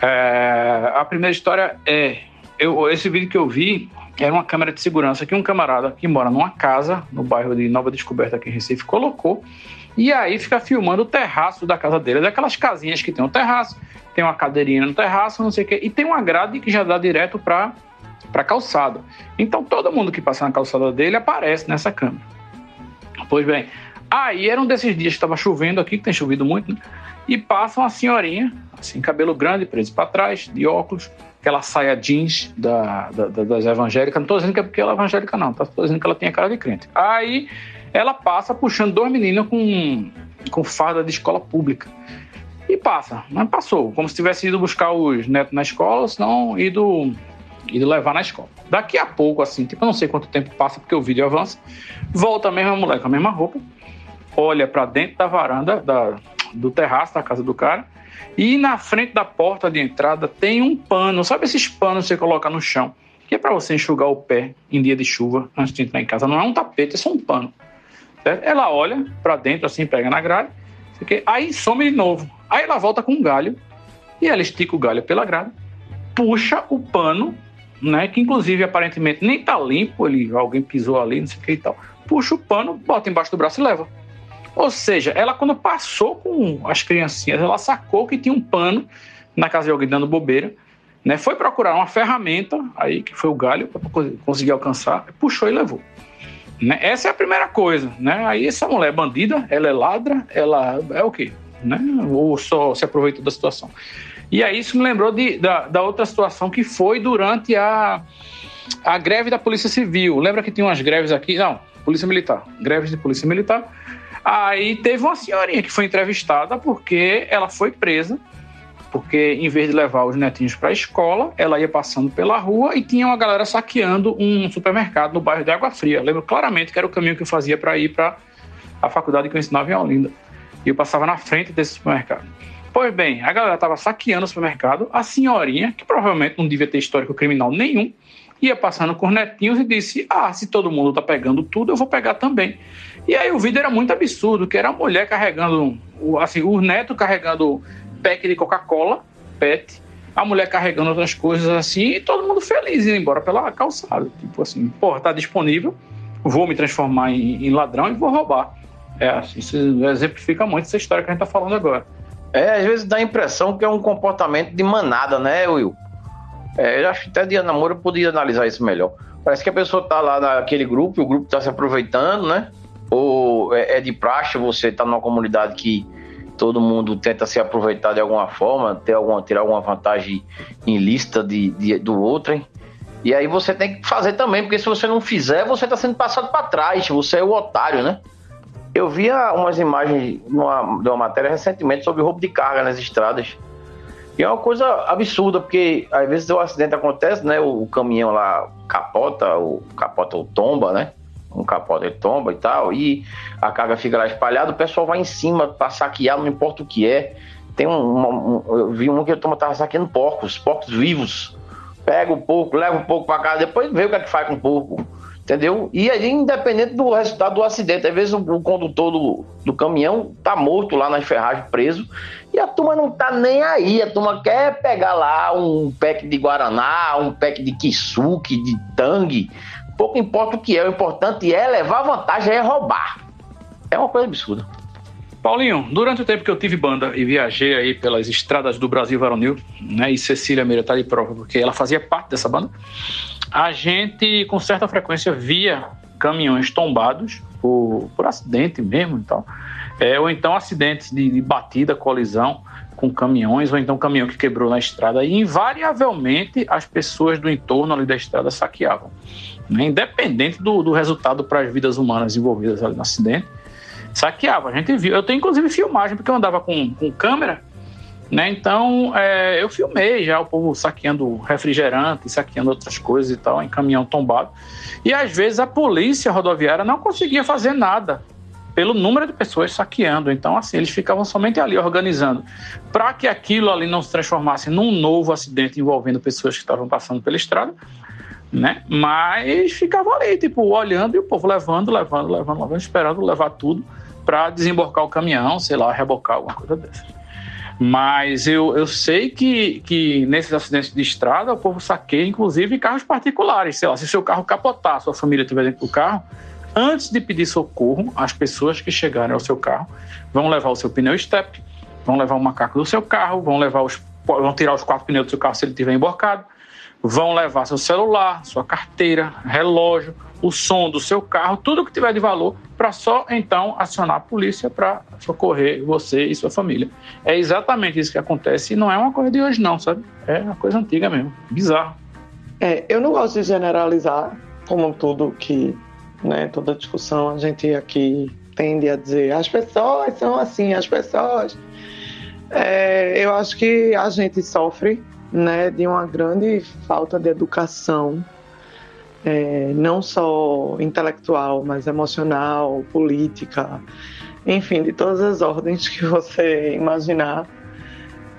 É, a primeira história é: eu, esse vídeo que eu vi era uma câmera de segurança que um camarada que mora numa casa no bairro de Nova Descoberta aqui em Recife colocou e aí fica filmando o terraço da casa dele, daquelas casinhas que tem um terraço, tem uma cadeirinha no terraço, não sei o quê, e tem uma grade que já dá direto para para calçada. Então todo mundo que passa na calçada dele aparece nessa câmera. Pois bem, aí era um desses dias que estava chovendo aqui, que tem chovido muito, né? e passa uma senhorinha, assim, cabelo grande, preso para trás, de óculos, aquela saia jeans da, da, das evangélicas. Não estou dizendo que é porque ela é evangélica, não, tá? Estou dizendo que ela tem a cara de crente. Aí ela passa puxando dois meninos com, com farda de escola pública. E passa, mas passou, como se tivesse ido buscar os netos na escola, ou se não ido, ido levar na escola. Daqui a pouco, assim, tipo, eu não sei quanto tempo passa, porque o vídeo avança, volta a mesma mulher com a mesma roupa, olha para dentro da varanda, da, do terraço da casa do cara, e na frente da porta de entrada tem um pano, sabe esses panos que você coloca no chão? Que é para você enxugar o pé em dia de chuva antes de entrar em casa. Não é um tapete, é só um pano. Certo? Ela olha para dentro, assim, pega na grade, aí some de novo. Aí ela volta com um galho e ela estica o galho pela grade, puxa o pano, né, que inclusive aparentemente nem tá limpo, ele, alguém pisou ali, não sei o que e tal. Puxa o pano, bota embaixo do braço e leva. Ou seja, ela quando passou com as criancinhas, ela sacou que tinha um pano na casa de alguém dando bobeira, né? Foi procurar uma ferramenta, aí que foi o galho para conseguir alcançar, puxou e levou. Né? Essa é a primeira coisa, né? Aí essa mulher é bandida, ela é ladra, ela é o quê? Né? Ou só se aproveita da situação. E aí isso me lembrou de, da, da outra situação que foi durante a, a greve da Polícia Civil. Lembra que tinha umas greves aqui? Não, Polícia Militar. Greves de Polícia Militar. Aí teve uma senhorinha que foi entrevistada porque ela foi presa porque em vez de levar os netinhos para a escola, ela ia passando pela rua e tinha uma galera saqueando um supermercado no bairro de Água Fria. Eu lembro claramente que era o caminho que eu fazia para ir para a faculdade que eu ensinava em Olinda. E eu passava na frente desse supermercado. Pois bem, a galera estava saqueando o supermercado, a senhorinha, que provavelmente não devia ter histórico criminal nenhum, ia passando com os netinhos e disse: Ah, se todo mundo está pegando tudo, eu vou pegar também. E aí o vídeo era muito absurdo, que era a mulher carregando, assim, o neto carregando pack de Coca-Cola, PET, a mulher carregando outras coisas assim, e todo mundo feliz indo embora pela calçada. Tipo assim, porra, tá disponível, vou me transformar em, em ladrão e vou roubar. É, assim, isso exemplifica muito essa história que a gente tá falando agora. É, às vezes dá a impressão que é um comportamento de manada, né, Will? É, eu acho que até Diana Moura podia analisar isso melhor. Parece que a pessoa tá lá naquele grupo, e o grupo tá se aproveitando, né? Ou é, é de praxe você tá numa comunidade que todo mundo tenta se aproveitar de alguma forma, ter alguma, ter alguma vantagem ilícita de, de, do outro, hein? E aí você tem que fazer também, porque se você não fizer, você está sendo passado para trás, você é o otário, né? Eu vi umas imagens numa, de uma matéria recentemente sobre roubo de carga nas estradas. E é uma coisa absurda, porque às vezes o acidente acontece, né? O, caminhão lá capota, o capota ou tomba, né? Um capota e tomba e tal, e a carga fica lá espalhada, o pessoal vai em cima para saquear, não importa o que é. Tem um, um, eu vi um que estava saqueando porcos, porcos vivos. Pega o porco, leva o porco para casa, depois vê o que é que faz com o porco entendeu? E aí, independente do resultado do acidente, às vezes o, o condutor do, do caminhão tá morto lá nas ferragens, preso, e a turma não tá nem aí, a turma quer pegar lá um pack de Guaraná, um pack de Kisuke, de Tang, pouco importa o que é, o importante é levar vantagem, é roubar. É uma coisa absurda. Paulinho, durante o tempo que eu tive banda e viajei aí pelas estradas do Brasil varonil, né, e Cecília Meira tá de prova, porque ela fazia parte dessa banda, a gente com certa frequência via caminhões tombados por, por acidente mesmo e tal. É, ou então acidentes de, de, batida, colisão com caminhões, ou então caminhão que quebrou na estrada. E invariavelmente as pessoas do entorno ali da estrada saqueavam. Né? Independente do, do resultado para as vidas humanas envolvidas ali no acidente, saqueava. A gente viu. Eu tenho inclusive filmagem, porque eu andava com, com câmera né? Então, é, eu filmei já o povo saqueando refrigerante, saqueando outras coisas e tal, em caminhão tombado. E às vezes a polícia rodoviária não conseguia fazer nada pelo número de pessoas saqueando. Então, assim, eles ficavam somente ali organizando para que aquilo ali não se transformasse num novo acidente envolvendo pessoas que estavam passando pela estrada, né? Mas ficavam ali, tipo, olhando e o povo levando, levando, levando, levando, esperando levar tudo para desemborcar o caminhão, sei lá, rebocar alguma coisa dessa. Mas eu, eu sei que, que nesses acidentes de estrada o povo saqueia, inclusive, carros particulares. Sei lá, se seu carro capotar, sua família estiver dentro do carro, antes de pedir socorro, as pessoas que chegarem ao seu carro vão levar o seu pneu step, vão levar o macaco do seu carro, vão levar os vão tirar os quatro pneus do seu carro se ele estiver emborcado, vão levar seu celular, sua carteira, relógio, o som do seu carro, tudo que tiver de valor, para só então acionar a polícia para socorrer você e sua família. É exatamente isso que acontece e não é uma coisa de hoje, não, sabe? É uma coisa antiga mesmo, bizarro. É, eu não gosto de generalizar, como tudo que, né, toda discussão a gente aqui tende a dizer, as pessoas são assim, as pessoas. É, eu acho que a gente sofre né, de uma grande falta de educação é, não só intelectual, mas emocional, política, enfim, de todas as ordens que você imaginar.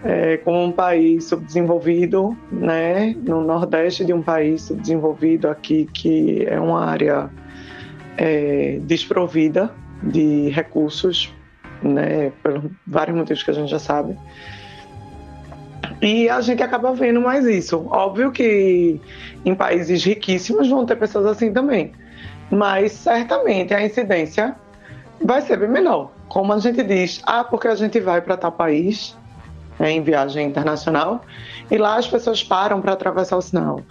É, como um país subdesenvolvido, né, no nordeste de um país subdesenvolvido aqui que é uma área é, desprovida de recursos, né, por vários motivos que a gente já sabe. E a gente acaba vendo mais isso. Óbvio que em países riquíssimos vão ter pessoas assim também. Mas certamente a incidência vai ser bem menor. Como a gente diz, ah, porque a gente vai para tal país né, em viagem internacional e lá as pessoas param para atravessar o sinal.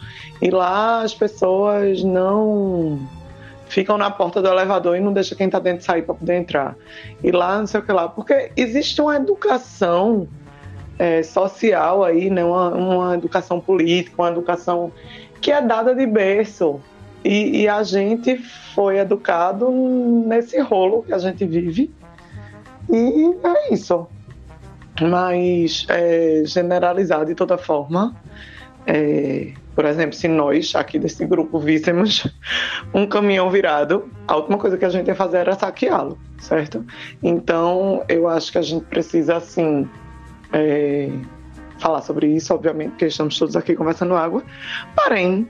E lá as pessoas não ficam na porta do elevador e não deixam quem está dentro sair para poder entrar. E lá não sei o que lá. Porque existe uma educação é, social aí, né? Uma, uma, educação política, uma educação que é dada de berço. E, e, a gente foi educado nesse rolo que a gente vive. E é isso. Mas é, generalizado de toda forma. É, por exemplo, se nós aqui desse grupo víssemos um caminhão virado, a última coisa que a gente ia fazer era saqueá-lo, certo? Então, eu acho que a gente precisa, assim, é, falar sobre isso, obviamente, porque estamos todos aqui conversando água. Porém,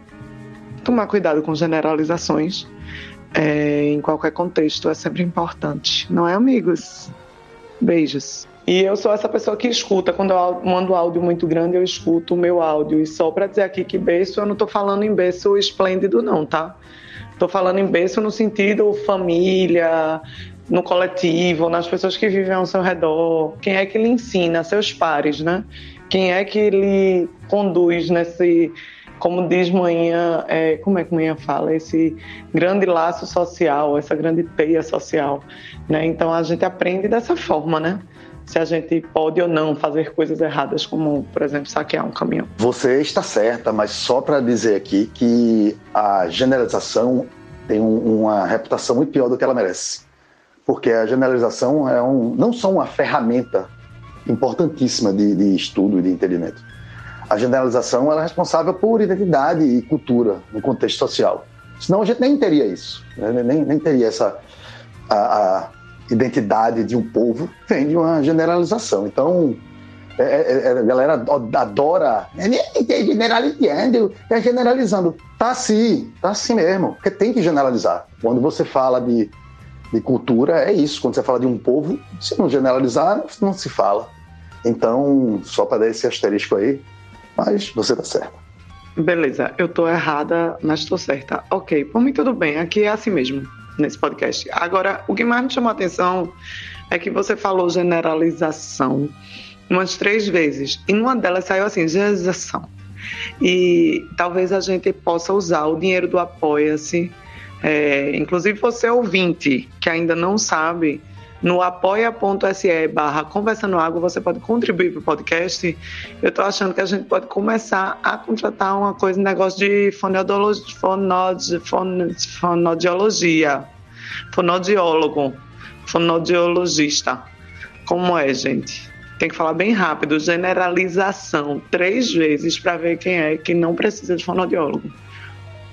tomar cuidado com generalizações é, em qualquer contexto é sempre importante, não é, amigos? Beijos. E eu sou essa pessoa que escuta, quando eu mando áudio muito grande, eu escuto o meu áudio. E só para dizer aqui que berço, eu não estou falando em berço esplêndido, não, tá? Estou falando em berço no sentido família, no coletivo, nas pessoas que vivem ao seu redor, quem é que lhe ensina, seus pares, né? Quem é que lhe conduz nesse, como diz manhã, é, como é que manhã fala, esse grande laço social, essa grande teia social, né? Então a gente aprende dessa forma, né? Se a gente pode ou não fazer coisas erradas, como, por exemplo, saquear um caminhão. Você está certa, mas só para dizer aqui que a generalização tem um, uma reputação muito pior do que ela merece. Porque a generalização é um, não só uma ferramenta importantíssima de, de estudo e de entendimento. A generalização é responsável por identidade e cultura no contexto social. Senão a gente nem teria isso, né? nem, nem teria essa a, a identidade de um povo vem de uma generalização. Então é, é, é a galera adora generalizando, é generalizando. Tá assim, tá assim mesmo, porque tem que generalizar. Quando você fala de, de cultura, é isso. Quando você fala de um povo, se não generalizar, não se fala. Então, só para dar esse asterisco aí, mas você tá certa. Beleza, eu tô errada, mas tô certa. Ok, por mim tudo bem, aqui é assim mesmo, nesse podcast. Agora, o que mais me chamou a atenção é que você falou generalização umas três vezes, e numa delas saiu assim, generalização. E talvez a gente possa usar o dinheiro do Apoia-se, é, inclusive você ouvinte que ainda não sabe, no apoia.se barra Conversando Água, você pode contribuir para o podcast. Eu estou achando que a gente pode começar a contratar uma coisa, um negócio de fonoaudiologia, fonodiologia, fonodiólogo, fonodiologista. Como é, gente? Tem que falar bem rápido, generalização, três vezes para ver quem é que não precisa de fonoaudiólogo.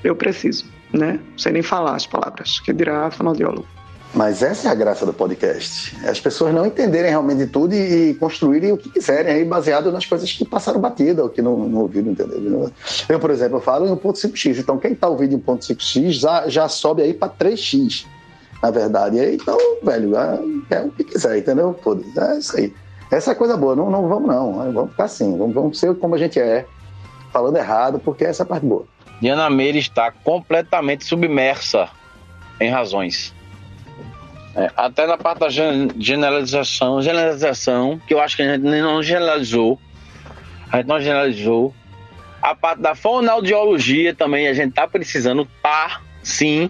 Eu preciso, né? Nem falar as palavras, que dirá fonoaudiólogo. Mas essa é a graça do podcast. As pessoas não entenderem realmente tudo e construírem o que quiserem, aí baseado nas coisas que passaram batida, ou que não, não ouviram, entendeu? Eu, por exemplo, falo em 1.5x. Então, quem está ouvindo em 1.5x já, já sobe aí para 3x, na verdade. Então, velho, é, é o que quiser, entendeu? É isso aí. Essa é coisa boa. Não, não vamos, não. Vamos ficar assim. Vamos, vamos ser como a gente é, falando errado, porque essa é a parte boa. Diana Meire está completamente submersa em razões. É, até na parte da generalização, generalização, que eu acho que a gente não generalizou, a gente não generalizou. A parte da fonoaudiologia também a gente tá precisando, tá, sim.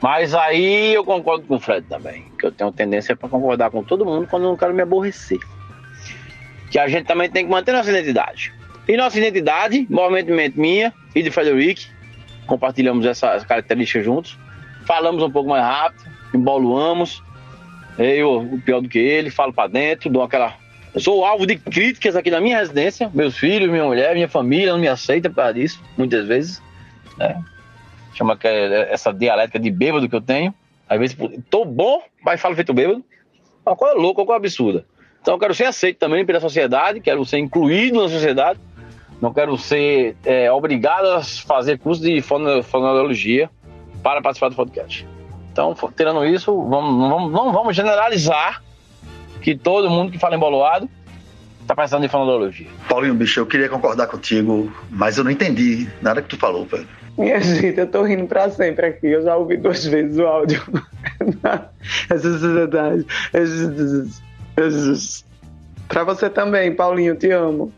Mas aí eu concordo com o Fred também, que eu tenho tendência para concordar com todo mundo quando eu não quero me aborrecer. Que a gente também tem que manter nossa identidade. E nossa identidade, movimento minha e de Frederic, compartilhamos essa característica juntos. Falamos um pouco mais rápido, emboluamos. Eu, pior do que ele, falo para dentro, dou aquela. Eu sou alvo de críticas aqui na minha residência. Meus filhos, minha mulher, minha família não me aceitam por causa disso, muitas vezes. Né? Chama é essa dialética de bêbado que eu tenho. Às vezes, tô bom, mas falo feito bêbado. Uma coisa louca, uma coisa absurda. Então, eu quero ser aceito também pela sociedade, quero ser incluído na sociedade. Não quero ser é, obrigado a fazer curso de fonologia para participar do podcast. Então, tirando isso, vamos, não, vamos, não vamos generalizar que todo mundo que fala emboloado tá pensando em fonologia. Paulinho, bicho, eu queria concordar contigo, mas eu não entendi nada que tu falou, velho. Minha gente, eu tô rindo pra sempre aqui. Eu já ouvi duas vezes o áudio. pra você também, Paulinho, te amo.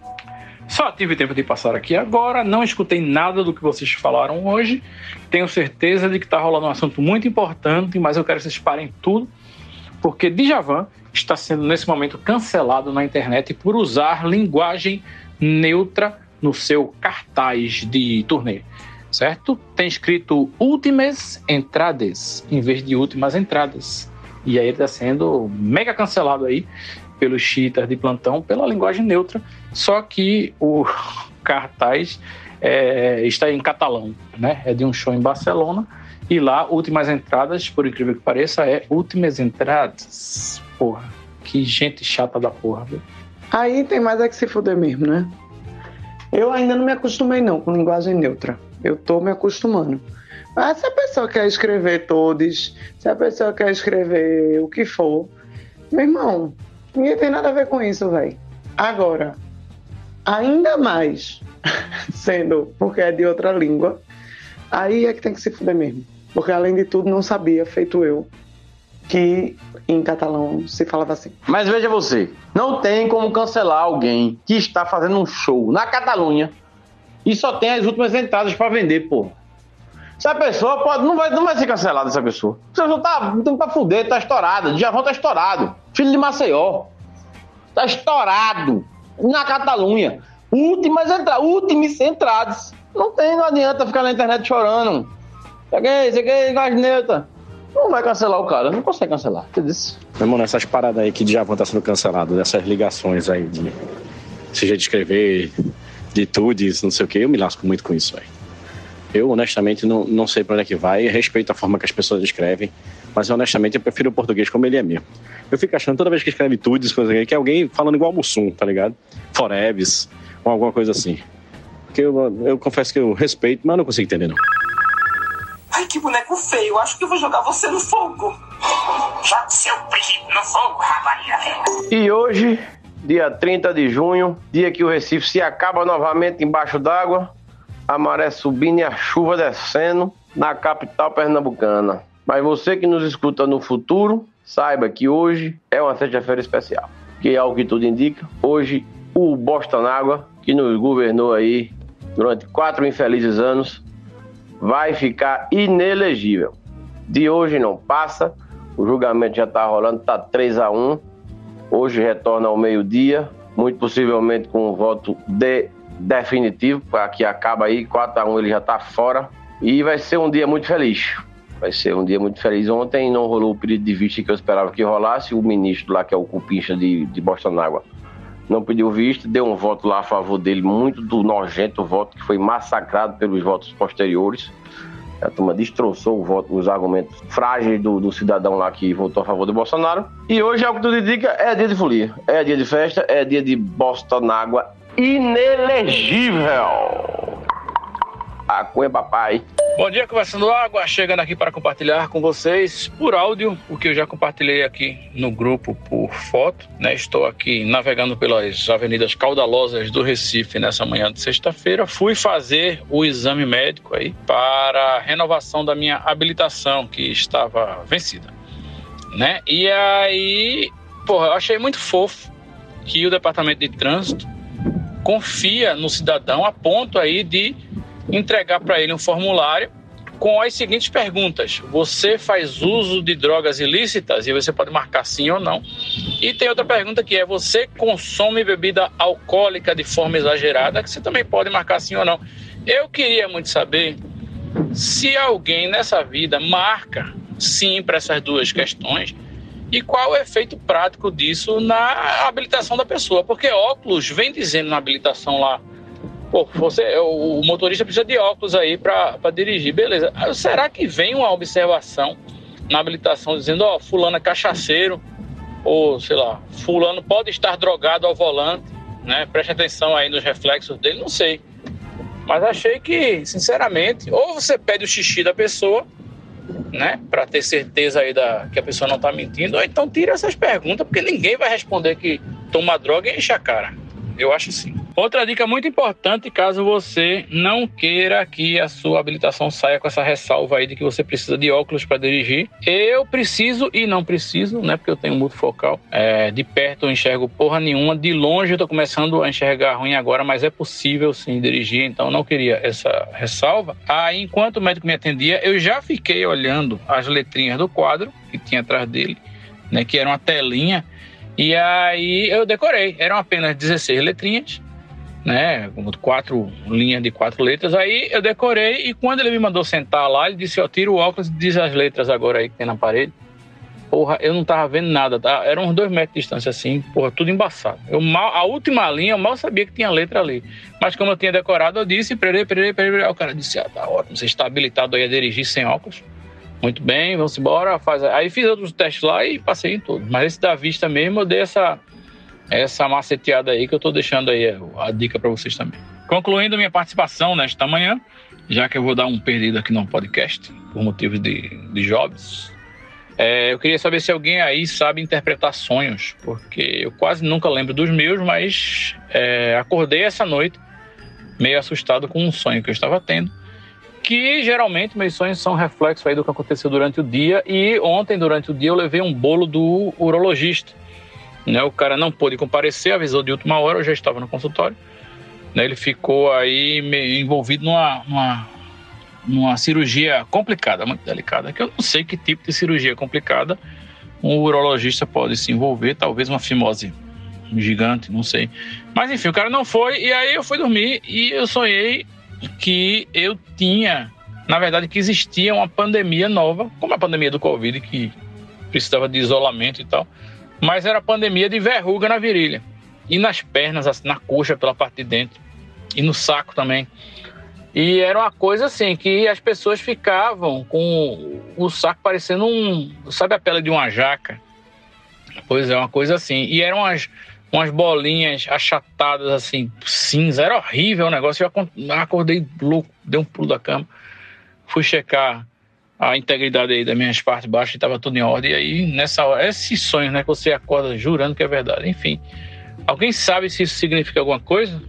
Só tive tempo de passar aqui agora, não escutei nada do que vocês falaram hoje. Tenho certeza de que está rolando um assunto muito importante, mas eu quero que vocês parem tudo, porque Djavan está sendo nesse momento cancelado na internet por usar linguagem neutra no seu cartaz de turnê, certo? Tem escrito últimas entradas em vez de últimas entradas. E aí ele está sendo mega cancelado aí pelos cheaters de plantão pela linguagem neutra, só que o cartaz é, está em catalão, né? É de um show em Barcelona e lá últimas entradas, por incrível que pareça, é últimas entradas. Porra, que gente chata da porra, viu? Aí tem mais é que se fuder mesmo, né? Eu ainda não me acostumei não com linguagem neutra. Eu tô me acostumando. Mas se a pessoa quer escrever todos, se a pessoa quer escrever o que for, meu irmão, Ninguém tem nada a ver com isso, velho. Agora, ainda mais sendo porque é de outra língua, aí é que tem que se fuder mesmo. Porque além de tudo, não sabia, feito eu, que em catalão se falava assim. Mas veja você, não tem como cancelar alguém que está fazendo um show na Catalunha e só tem as últimas entradas para vender, pô. Essa pessoa pode, não, vai, não vai ser cancelada, essa pessoa. Essa pessoa tá, tá pra fuder, tá estourada. Djavan tá estourado. Filho de Maceió. Tá estourado. Na Catalunha. Últimas entradas, últimas entradas. Não tem, não adianta ficar na internet chorando. Cheguei, cheguei, gasneta. Não vai cancelar o cara, não consegue cancelar. Entendeu? Meu irmão, nessas paradas aí que Djavan tá sendo cancelado, dessas ligações aí de seja de escrever, de tudes, não sei o que, eu me lasco muito com isso aí. Eu, honestamente, não, não sei para onde é que vai, respeito a forma que as pessoas escrevem, mas honestamente eu prefiro o português como ele é mesmo. Eu fico achando toda vez que escreve tudes, coisa aí, que é alguém falando igual Mussum, tá ligado? Foreves, ou alguma coisa assim. Porque eu, eu confesso que eu respeito, mas não consigo entender não. Ai, que boneco feio. Acho que eu vou jogar você no fogo. Jogue seu príncipe no fogo, rapariga. E hoje, dia 30 de junho, dia que o Recife se acaba novamente embaixo d'água, a maré subindo e a chuva descendo na capital pernambucana. Mas você que nos escuta no futuro, saiba que hoje é uma sexta-feira especial. Que ao que tudo indica, hoje o Boston Água, que nos governou aí durante quatro infelizes anos, vai ficar inelegível. De hoje não passa, o julgamento já está rolando, está 3 a 1 Hoje retorna ao meio-dia, muito possivelmente com um voto de definitivo, que acaba aí, 4 a 1 ele já está fora. E vai ser um dia muito feliz. Vai ser um dia muito feliz. Ontem não rolou o pedido de vista que eu esperava que rolasse. O ministro lá, que é o cupincha de, de Bostonágua, não pediu visto, deu um voto lá a favor dele, muito do nojento voto que foi massacrado pelos votos posteriores. A turma destroçou o voto, os argumentos frágeis do, do, cidadão lá que votou a favor do Bolsonaro. E hoje, é o que tudo indica, é dia de folia. É dia de festa, é dia de Bostonágua inelegível. A cunha papai. Bom dia, Conversando Água, chegando aqui para compartilhar com vocês por áudio o que eu já compartilhei aqui no grupo por foto. Né? Estou aqui navegando pelas avenidas caudalosas do Recife nessa manhã de sexta-feira. Fui fazer o exame médico aí para a renovação da minha habilitação que estava vencida. Né? E aí, porra, eu achei muito fofo que o Departamento de Trânsito confia no cidadão a ponto aí de entregar para ele um formulário com as seguintes perguntas: Você faz uso de drogas ilícitas? E você pode marcar sim ou não. E tem outra pergunta que é: Você consome bebida alcoólica de forma exagerada? Que você também pode marcar sim ou não. Eu queria muito saber se alguém nessa vida marca sim para essas duas questões e qual o efeito prático disso na habilitação da pessoa. Porque óculos vem dizendo na habilitação lá Pô, você, o motorista precisa de óculos aí para dirigir, beleza. Será que vem uma observação na habilitação dizendo, ó, fulano é cachaceiro, ou sei lá, fulano pode estar drogado ao volante, né? Preste atenção aí nos reflexos dele, não sei. Mas achei que, sinceramente, ou você pede o xixi da pessoa, né, para ter certeza aí da que a pessoa não tá mentindo, ou então tira essas perguntas, porque ninguém vai responder que toma droga e enche a cara. Eu acho sim. Outra dica muito importante, caso você não queira que a sua habilitação saia com essa ressalva aí de que você precisa de óculos para dirigir. Eu preciso e não preciso, né? Porque eu tenho multifocal. É, de perto eu enxergo porra nenhuma, de longe eu tô começando a enxergar ruim agora, mas é possível sim dirigir, então não queria essa ressalva. Aí, enquanto o médico me atendia, eu já fiquei olhando as letrinhas do quadro que tinha atrás dele, né? Que era uma telinha. E aí eu decorei. Eram apenas 16 letrinhas né? Quatro linhas de quatro letras. Aí eu decorei e quando ele me mandou sentar lá, ele disse: Ó, tira o óculos e diz as letras agora aí que tem na parede. Porra, eu não tava vendo nada, tá? Eram uns dois metros de distância assim, porra, tudo embaçado. Eu mal, a última linha eu mal sabia que tinha letra ali. Mas como eu tinha decorado, eu disse: perei, perei. Aí o cara disse: Ah, tá ótimo, você está habilitado aí a dirigir sem óculos. Muito bem, vamos embora. Faz... Aí fiz outros testes lá e passei em tudo. Mas esse da vista mesmo, eu dei essa essa maceteada aí que eu estou deixando aí a dica para vocês também. Concluindo minha participação nesta manhã, já que eu vou dar um perdido aqui no podcast por motivos de, de jobs, é, eu queria saber se alguém aí sabe interpretar sonhos, porque eu quase nunca lembro dos meus, mas é, acordei essa noite meio assustado com um sonho que eu estava tendo, que geralmente meus sonhos são reflexo aí do que aconteceu durante o dia. E ontem, durante o dia, eu levei um bolo do urologista. Né, o cara não pôde comparecer, avisou de última hora, eu já estava no consultório. Né, ele ficou aí meio envolvido numa, numa, numa cirurgia complicada, muito delicada, que eu não sei que tipo de cirurgia complicada um urologista pode se envolver, talvez uma fimose gigante, não sei. Mas enfim, o cara não foi, e aí eu fui dormir e eu sonhei que eu tinha, na verdade, que existia uma pandemia nova, como a pandemia do Covid, que precisava de isolamento e tal, mas era a pandemia de verruga na virilha, e nas pernas, assim, na coxa pela parte de dentro, e no saco também. E era uma coisa assim, que as pessoas ficavam com o saco parecendo um. Sabe a pele de uma jaca? Pois é, uma coisa assim. E eram umas, umas bolinhas achatadas, assim, cinza. Era horrível o negócio. Eu acordei louco, dei um pulo da cama. Fui checar a integridade aí das minhas partes baixas e estava tudo em ordem. E aí, nessa hora, esses sonhos, né, que você acorda jurando que é verdade. Enfim, alguém sabe se isso significa alguma coisa?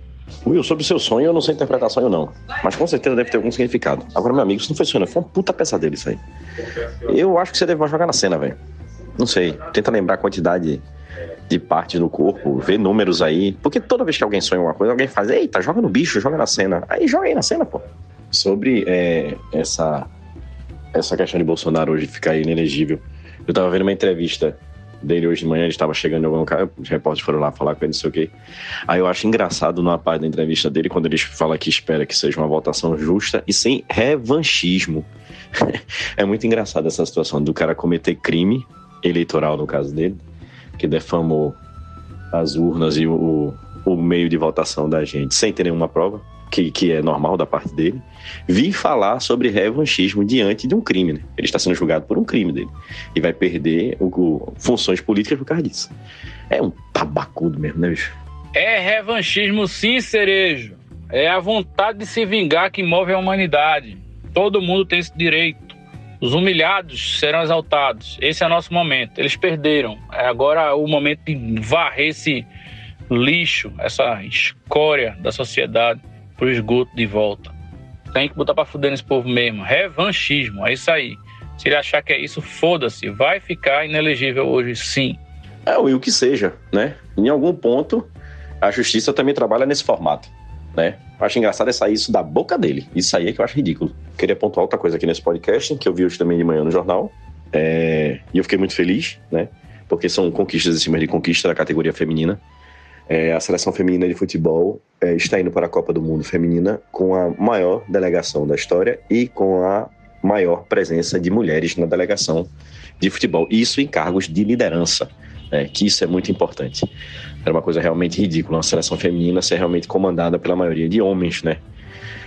Will, sobre o seu sonho, eu não sei interpretar sonho, não. Mas com certeza deve ter algum significado. Agora, meu amigo, isso não foi sonho, foi uma puta pesadelo isso aí. Eu acho que você deve jogar na cena, velho. Não sei. Tenta lembrar a quantidade de partes do corpo, ver números aí. Porque toda vez que alguém sonha alguma coisa, alguém faz, eita, joga no bicho, joga na cena. Aí joga aí na cena, pô. Sobre é, essa, essa questão de Bolsonaro hoje ficar inelegível. Eu tava vendo uma entrevista dele hoje de manhã, ele estava chegando em algum lugar, os repórteres foram lá falar com ele, não sei o quê. Aí eu acho engraçado numa parte da entrevista dele, quando ele fala que espera que seja uma votação justa e sem revanchismo. é muito engraçado essa situação do cara cometer crime eleitoral, no caso dele, que defamou as urnas e o, o meio de votação da gente sem ter nenhuma prova que, que é normal da parte dele, vir falar sobre revanchismo diante de um crime. Né? Ele está sendo julgado por um crime dele. E vai perder o, o, funções políticas por causa disso. É um tabacudo mesmo, né, bicho? É revanchismo sim, cerejo. É a vontade de se vingar que move a humanidade. Todo mundo tem esse direito. Os humilhados serão exaltados. Esse é o nosso momento. Eles perderam. É agora o momento de varrer esse lixo, essa escória da sociedade pro esgoto de volta. Tem que botar pra fuder nesse povo mesmo. Revanchismo, é isso aí. Se ele achar que é isso, foda-se. Vai ficar inelegível hoje, sim. É, o que seja, né? Em algum ponto, a justiça também trabalha nesse formato, né? Eu acho engraçado é sair isso da boca dele. Isso aí é que eu acho ridículo. Queria pontuar outra coisa aqui nesse podcast, que eu vi hoje também de manhã no jornal. É... E eu fiquei muito feliz, né? Porque são conquistas em cima de conquista da categoria feminina. É, a seleção feminina de futebol é, está indo para a Copa do Mundo Feminina com a maior delegação da história e com a maior presença de mulheres na delegação de futebol. Isso em cargos de liderança, né, que isso é muito importante. Era uma coisa realmente ridícula, uma seleção feminina ser realmente comandada pela maioria de homens, né?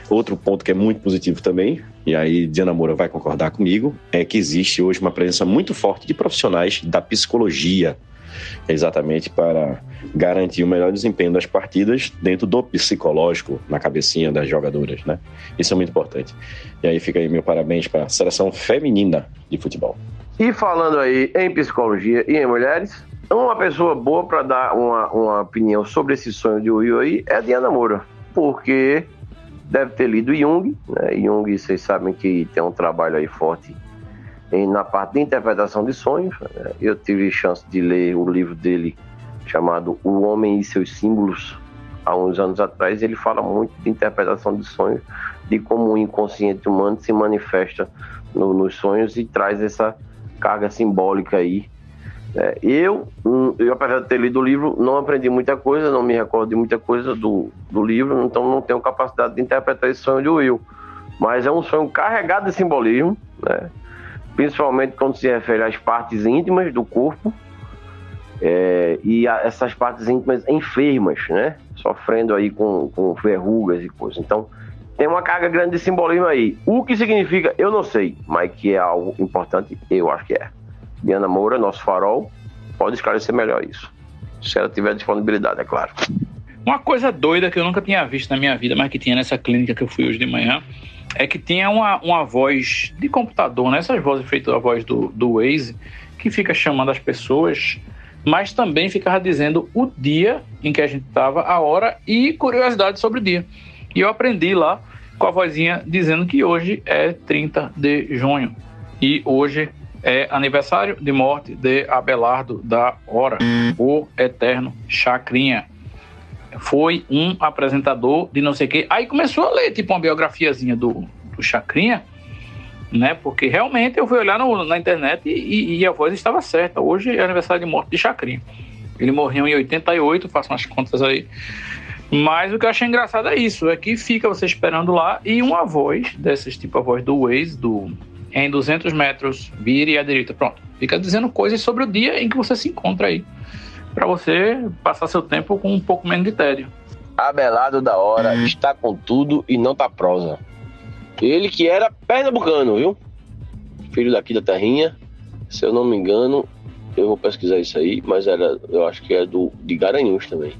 Outro ponto que é muito positivo também, e aí Diana Moura vai concordar comigo, é que existe hoje uma presença muito forte de profissionais da psicologia exatamente para garantir o melhor desempenho das partidas dentro do psicológico na cabecinha das jogadoras, né? Isso é muito importante. E aí fica aí meu parabéns para a seleção feminina de futebol. E falando aí em psicologia e em mulheres, uma pessoa boa para dar uma, uma opinião sobre esse sonho de Will aí é a Diana Moura, porque deve ter lido Jung, né? Jung, vocês sabem que tem um trabalho aí forte na parte de interpretação de sonhos. Né? Eu tive chance de ler o livro dele chamado O Homem e Seus Símbolos, há uns anos atrás. Ele fala muito de interpretação de sonhos, de como o inconsciente humano se manifesta no, nos sonhos e traz essa carga simbólica aí. É, eu, eu, apesar de ter lido o livro, não aprendi muita coisa, não me recordo de muita coisa do, do livro, então não tenho capacidade de interpretar esse sonho de Will. Mas é um sonho carregado de simbolismo, né? principalmente quando se refere às partes íntimas do corpo é, e a, essas partes íntimas enfermas, né? Sofrendo aí com, com verrugas e coisas. Então, tem uma carga grande de simbolismo aí. O que significa, eu não sei, mas que é algo importante, eu acho que é. Diana Moura, nosso farol, pode esclarecer melhor isso. Se ela tiver disponibilidade, é claro. Uma coisa doida que eu nunca tinha visto na minha vida, mas que tinha nessa clínica que eu fui hoje de manhã, é que tinha uma, uma voz de computador, né? essas vozes feitas a voz do, do Waze, que fica chamando as pessoas, mas também ficava dizendo o dia em que a gente estava, a hora e curiosidade sobre o dia. E eu aprendi lá com a vozinha dizendo que hoje é 30 de junho e hoje é aniversário de morte de Abelardo da Hora, o eterno Chacrinha. Foi um apresentador de não sei o quê. Aí começou a ler, tipo, uma biografiazinha do, do Chacrinha, né? Porque realmente eu fui olhar no- na internet e, e a voz estava certa. Hoje é aniversário de morte de Chacrinha. Ele morreu em 88, façam as contas aí. Mas o que eu achei engraçado é isso, é que fica você esperando lá e uma voz, dessas tipo a voz do Waze, do em 200 metros, vire à direita, pronto. Fica dizendo coisas sobre o dia em que você se encontra aí, para você passar seu tempo com um pouco menos de tédio. Abelardo da hora está com tudo e não tá prosa. Ele que era pernambucano, viu? Filho daqui da terrinha. Se eu não me engano, eu vou pesquisar isso aí, mas era, eu acho que é do de Garanhuns também.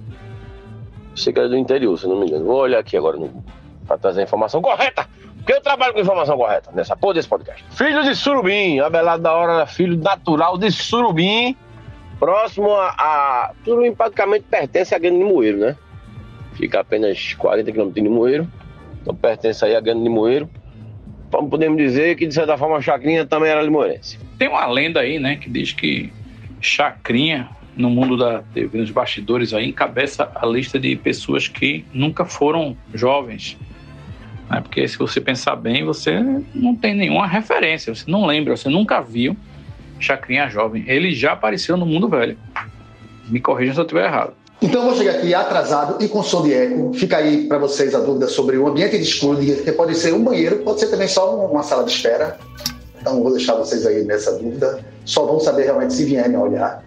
Sei que era do interior, se eu não me engano. Vou olhar aqui agora no, pra trazer a informação correta. Porque eu trabalho com informação correta nessa porra desse podcast. Filho de Surubim, Abelardo da hora filho natural de Surubim, próximo a. a Surubim praticamente pertence a Grande Limoeiro, né? Fica apenas 40 km de Limoeiro. Então pertence aí a Grande Limoeiro. Então podemos dizer que, de certa forma, a Chacrinha também era limoeirense. Tem uma lenda aí, né, que diz que Chacrinha, no mundo da TV, nos bastidores aí, encabeça a lista de pessoas que nunca foram jovens. Né? Porque se você pensar bem, você não tem nenhuma referência, você não lembra, você nunca viu Chacrinha jovem. Ele já apareceu no mundo velho. Me corrijam se eu estiver errado. Então vou chegar aqui atrasado e com som de eco. Fica aí para vocês a dúvida sobre o ambiente de estudo, que pode ser um banheiro, pode ser também só uma sala de espera. Então vou deixar vocês aí nessa dúvida. Só vão saber realmente se vierem a olhar.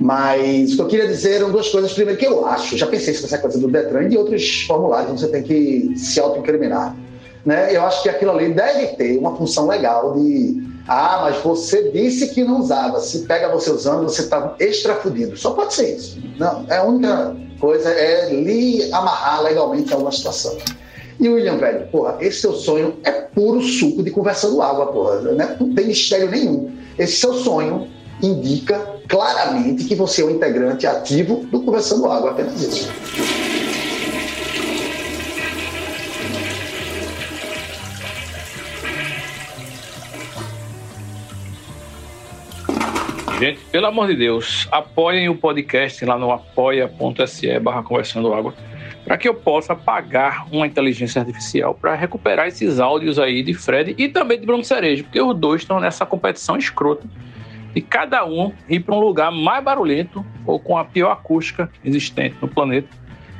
Mas o que eu queria dizer eram duas coisas. Primeiro, que eu acho, já pensei sobre essa coisa do Detran e de outros formulários onde você tem que se autoincriminar. Né? Eu acho que aquilo ali deve ter uma função legal de. Ah, mas você disse que não usava. Se pega você usando, você está extra fudido. Só pode ser isso. Não, é a única coisa é lhe amarrar legalmente a alguma situação. E William, velho, porra, esse seu sonho é puro suco de conversando água, porra. Né? Não tem mistério nenhum. Esse seu sonho indica claramente que você é um integrante ativo do Conversando Água, apenas isso. Gente, pelo amor de Deus, apoiem o podcast lá no apoia.se barra conversando água para que eu possa pagar uma inteligência artificial para recuperar esses áudios aí de Fred e também de Bruno Cerejo, porque os dois estão nessa competição escrota de cada um ir para um lugar mais barulhento ou com a pior acústica existente no planeta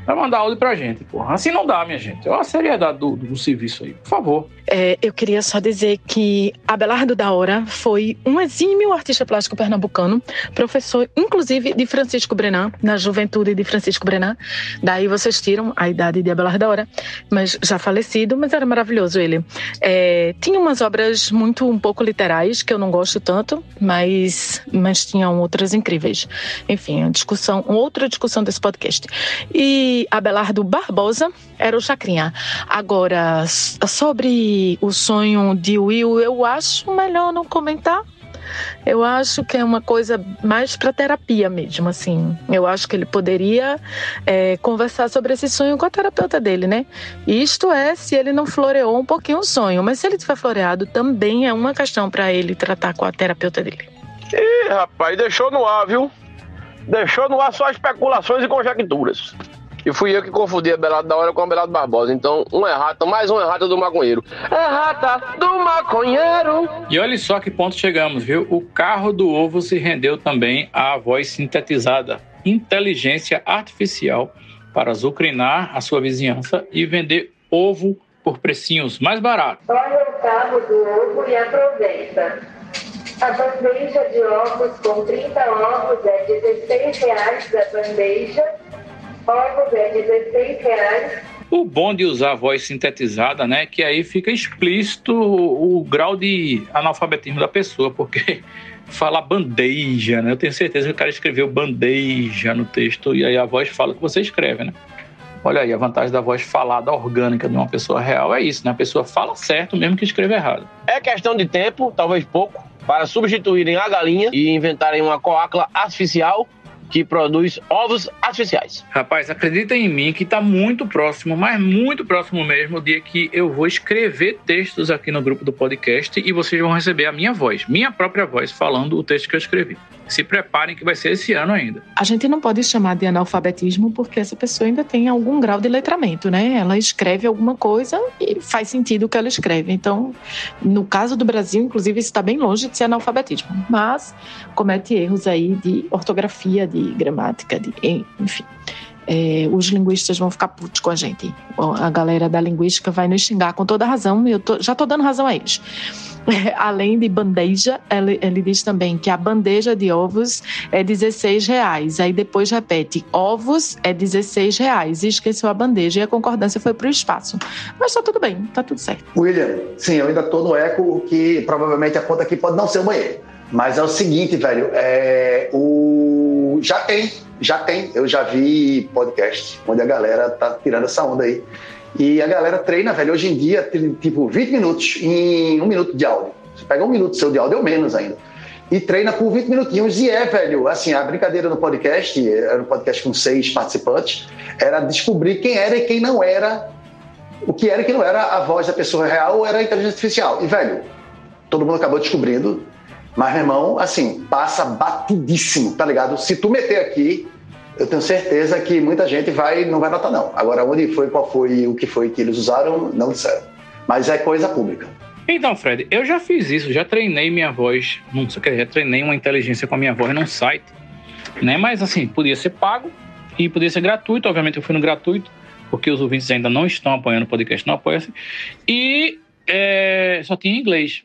para mandar áudio pra gente, porra. Assim não dá, minha gente. Olha a seriedade do, do serviço aí, por favor. É, eu queria só dizer que Abelardo da Hora foi um exímio artista plástico pernambucano, professor, inclusive, de Francisco Brenan, na juventude de Francisco Brenan. Daí vocês tiram a idade de Abelardo da Hora, mas já falecido, mas era maravilhoso ele. É, tinha umas obras muito, um pouco literais, que eu não gosto tanto, mas, mas tinham outras incríveis. Enfim, uma discussão, outra discussão desse podcast. E Abelardo Barbosa era o Chacrinha. Agora, sobre o sonho de Will, eu acho melhor não comentar. Eu acho que é uma coisa mais para terapia mesmo, assim. Eu acho que ele poderia é, conversar sobre esse sonho com a terapeuta dele, né? Isto é, se ele não floreou um pouquinho o sonho. Mas se ele tiver floreado, também é uma questão para ele tratar com a terapeuta dele. Ih, rapaz, deixou no ar, viu? Deixou no ar só especulações e conjecturas. E fui eu que confundi a Belado da Hora com a Belado Barbosa. Então, um errata, mais um errata do maconheiro. Errata do maconheiro. E olha só que ponto chegamos, viu? O carro do ovo se rendeu também à voz sintetizada, inteligência artificial, para azucrinar a sua vizinhança e vender ovo por precinhos mais baratos. Olha o carro do ovo e aproveita. A bandeja de ovos com 30 ovos é 16 reais a bandeja. Ovos 16 reais. O bom de usar a voz sintetizada, né, que aí fica explícito o, o grau de analfabetismo da pessoa, porque fala bandeja, né? Eu tenho certeza que o cara escreveu bandeja no texto e aí a voz fala o que você escreve, né? Olha aí, a vantagem da voz falada orgânica de uma pessoa real é isso, né? A pessoa fala certo mesmo que escreve errado. É questão de tempo, talvez pouco, para substituírem a galinha e inventarem uma coacla artificial que produz ovos artificiais. Rapaz, acredita em mim que tá muito próximo, mas muito próximo mesmo, o dia que eu vou escrever textos aqui no grupo do podcast e vocês vão receber a minha voz, minha própria voz, falando o texto que eu escrevi. Se preparem que vai ser esse ano ainda. A gente não pode chamar de analfabetismo porque essa pessoa ainda tem algum grau de letramento, né? Ela escreve alguma coisa e faz sentido o que ela escreve. Então, no caso do Brasil, inclusive, isso está bem longe de ser analfabetismo, mas comete erros aí de ortografia, de gramática, de enfim. É, os linguistas vão ficar putos com a gente. A galera da linguística vai nos xingar com toda razão, e eu tô, já estou dando razão a eles. É, além de bandeja, ele, ele, diz também que a bandeja de ovos é 16 reais. Aí depois repete, ovos é 16 reais. E esqueceu a bandeja e a concordância foi para o espaço. Mas tá tudo bem, tá tudo certo. William, sim, eu ainda tô no eco que provavelmente a conta aqui pode não ser o banheiro. Mas é o seguinte, velho, é, o... já tem, já tem. Eu já vi podcast onde a galera tá tirando essa onda aí. E a galera treina, velho, hoje em dia, tipo, 20 minutos em um minuto de áudio. Você pega um minuto seu de áudio, ou menos ainda. E treina por 20 minutinhos. E é, velho, assim, a brincadeira no podcast, era um podcast com seis participantes, era descobrir quem era e quem não era, o que era e quem não era a voz da pessoa real ou era a inteligência artificial. E, velho, todo mundo acabou descobrindo. Mas, meu irmão, assim, passa batidíssimo, tá ligado? Se tu meter aqui, eu tenho certeza que muita gente vai não vai notar não. Agora onde foi, qual foi, o que foi que eles usaram, não disseram. Mas é coisa pública. Então, Fred, eu já fiz isso, já treinei minha voz, não sei o que, já treinei uma inteligência com a minha voz num site, né? Mas assim, podia ser pago e podia ser gratuito, obviamente eu fui no gratuito, porque os ouvintes ainda não estão apoiando o podcast, não apoiam E é, só tinha inglês.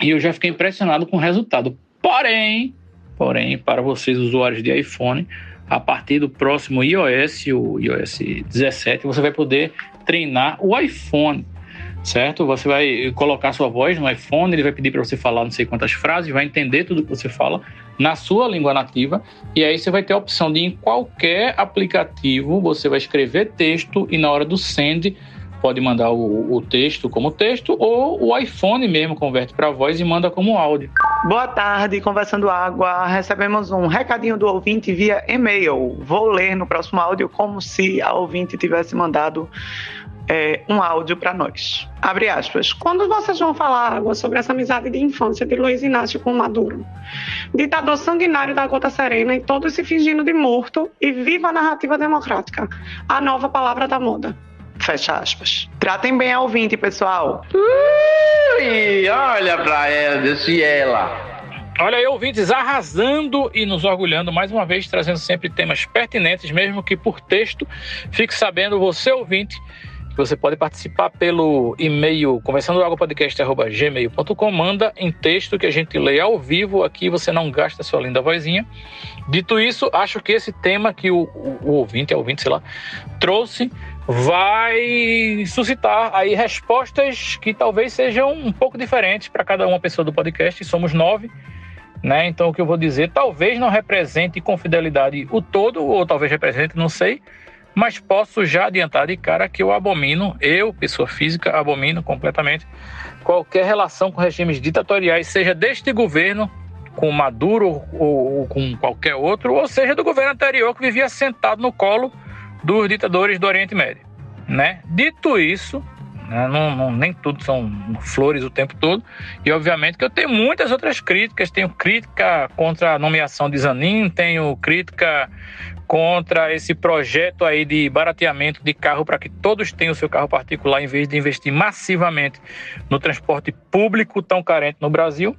E eu já fiquei impressionado com o resultado. Porém, porém, para vocês usuários de iPhone, a partir do próximo iOS, o iOS 17, você vai poder treinar o iPhone, certo? Você vai colocar sua voz no iPhone, ele vai pedir para você falar não sei quantas frases, vai entender tudo que você fala na sua língua nativa, e aí você vai ter a opção de em qualquer aplicativo você vai escrever texto e na hora do send pode mandar o, o texto como texto ou o iPhone mesmo converte para voz e manda como áudio. Boa tarde, Conversando Água. Recebemos um recadinho do ouvinte via e-mail. Vou ler no próximo áudio como se a ouvinte tivesse mandado é, um áudio para nós. Abre aspas. Quando vocês vão falar água sobre essa amizade de infância de Luiz Inácio com Maduro? Ditador sanguinário da Gota Serena e todos se fingindo de morto e viva a narrativa democrática. A nova palavra da moda. Fecha aspas. Tratem bem a ouvinte, pessoal. Ui, olha pra ela, desse ela. Olha aí, ouvintes, arrasando e nos orgulhando mais uma vez, trazendo sempre temas pertinentes, mesmo que por texto. Fique sabendo, você ouvinte, que você pode participar pelo e-mail conversandoagopodcast.gmail.com manda em texto que a gente lê ao vivo aqui, você não gasta sua linda vozinha. Dito isso, acho que esse tema que o, o, o ouvinte, a ouvinte, sei lá, trouxe vai suscitar aí respostas que talvez sejam um pouco diferentes para cada uma pessoa do podcast. Somos nove, né? Então o que eu vou dizer talvez não represente com fidelidade o todo, ou talvez represente, não sei. Mas posso já adiantar de cara que eu abomino, eu, pessoa física, abomino completamente qualquer relação com regimes ditatoriais, seja deste governo, com Maduro ou, ou com qualquer outro, ou seja do governo anterior que vivia sentado no colo dos ditadores do Oriente Médio. Né? Dito isso, né, não, não, nem tudo são flores o tempo todo, e obviamente que eu tenho muitas outras críticas. Tenho crítica contra a nomeação de Zanin, tenho crítica contra esse projeto aí de barateamento de carro para que todos tenham o seu carro particular em vez de investir massivamente no transporte público tão carente no Brasil.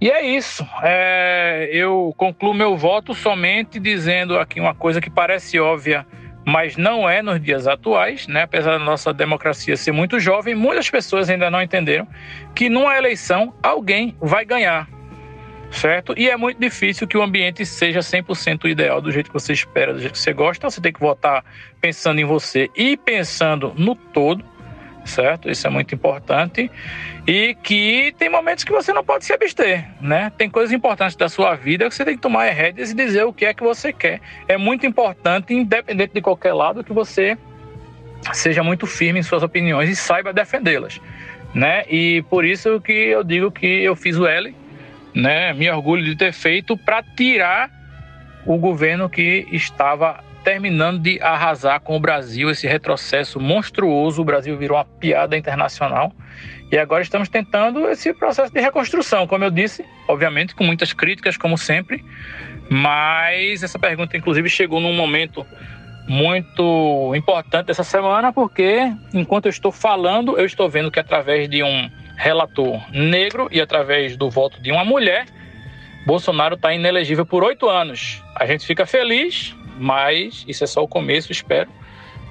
E é isso. É, eu concluo meu voto somente dizendo aqui uma coisa que parece óbvia mas não é nos dias atuais, né? apesar da nossa democracia ser muito jovem, muitas pessoas ainda não entenderam que numa eleição alguém vai ganhar, certo? E é muito difícil que o ambiente seja 100% ideal do jeito que você espera, do jeito que você gosta, você tem que votar pensando em você e pensando no todo, certo? Isso é muito importante. E que tem momentos que você não pode se abster, né? Tem coisas importantes da sua vida que você tem que tomar rédeas e dizer o que é que você quer. É muito importante, independente de qualquer lado, que você seja muito firme em suas opiniões e saiba defendê-las, né? E por isso que eu digo que eu fiz o L, né? Me orgulho de ter feito para tirar o governo que estava terminando de arrasar com o Brasil, esse retrocesso monstruoso. O Brasil virou uma piada internacional. E agora estamos tentando esse processo de reconstrução, como eu disse, obviamente com muitas críticas, como sempre. Mas essa pergunta, inclusive, chegou num momento muito importante essa semana, porque enquanto eu estou falando, eu estou vendo que através de um relator negro e através do voto de uma mulher, Bolsonaro está inelegível por oito anos. A gente fica feliz, mas isso é só o começo, espero.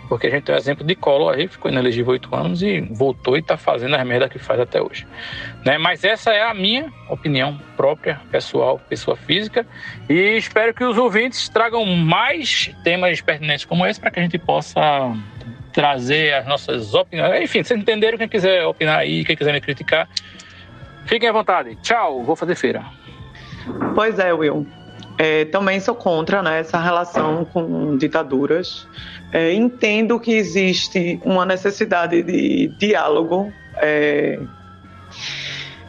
Porque a gente tem o exemplo de Collor aí, ficou inelegível oito anos e voltou e está fazendo as merdas que faz até hoje. Né? Mas essa é a minha opinião própria, pessoal, pessoa física. E espero que os ouvintes tragam mais temas pertinentes como esse para que a gente possa trazer as nossas opiniões. Enfim, vocês entenderam, quem quiser opinar aí, quem quiser me criticar, fiquem à vontade. Tchau, vou fazer feira. Pois é, Will. É, também sou contra né, essa relação com ditaduras. É, entendo que existe uma necessidade de diálogo. É,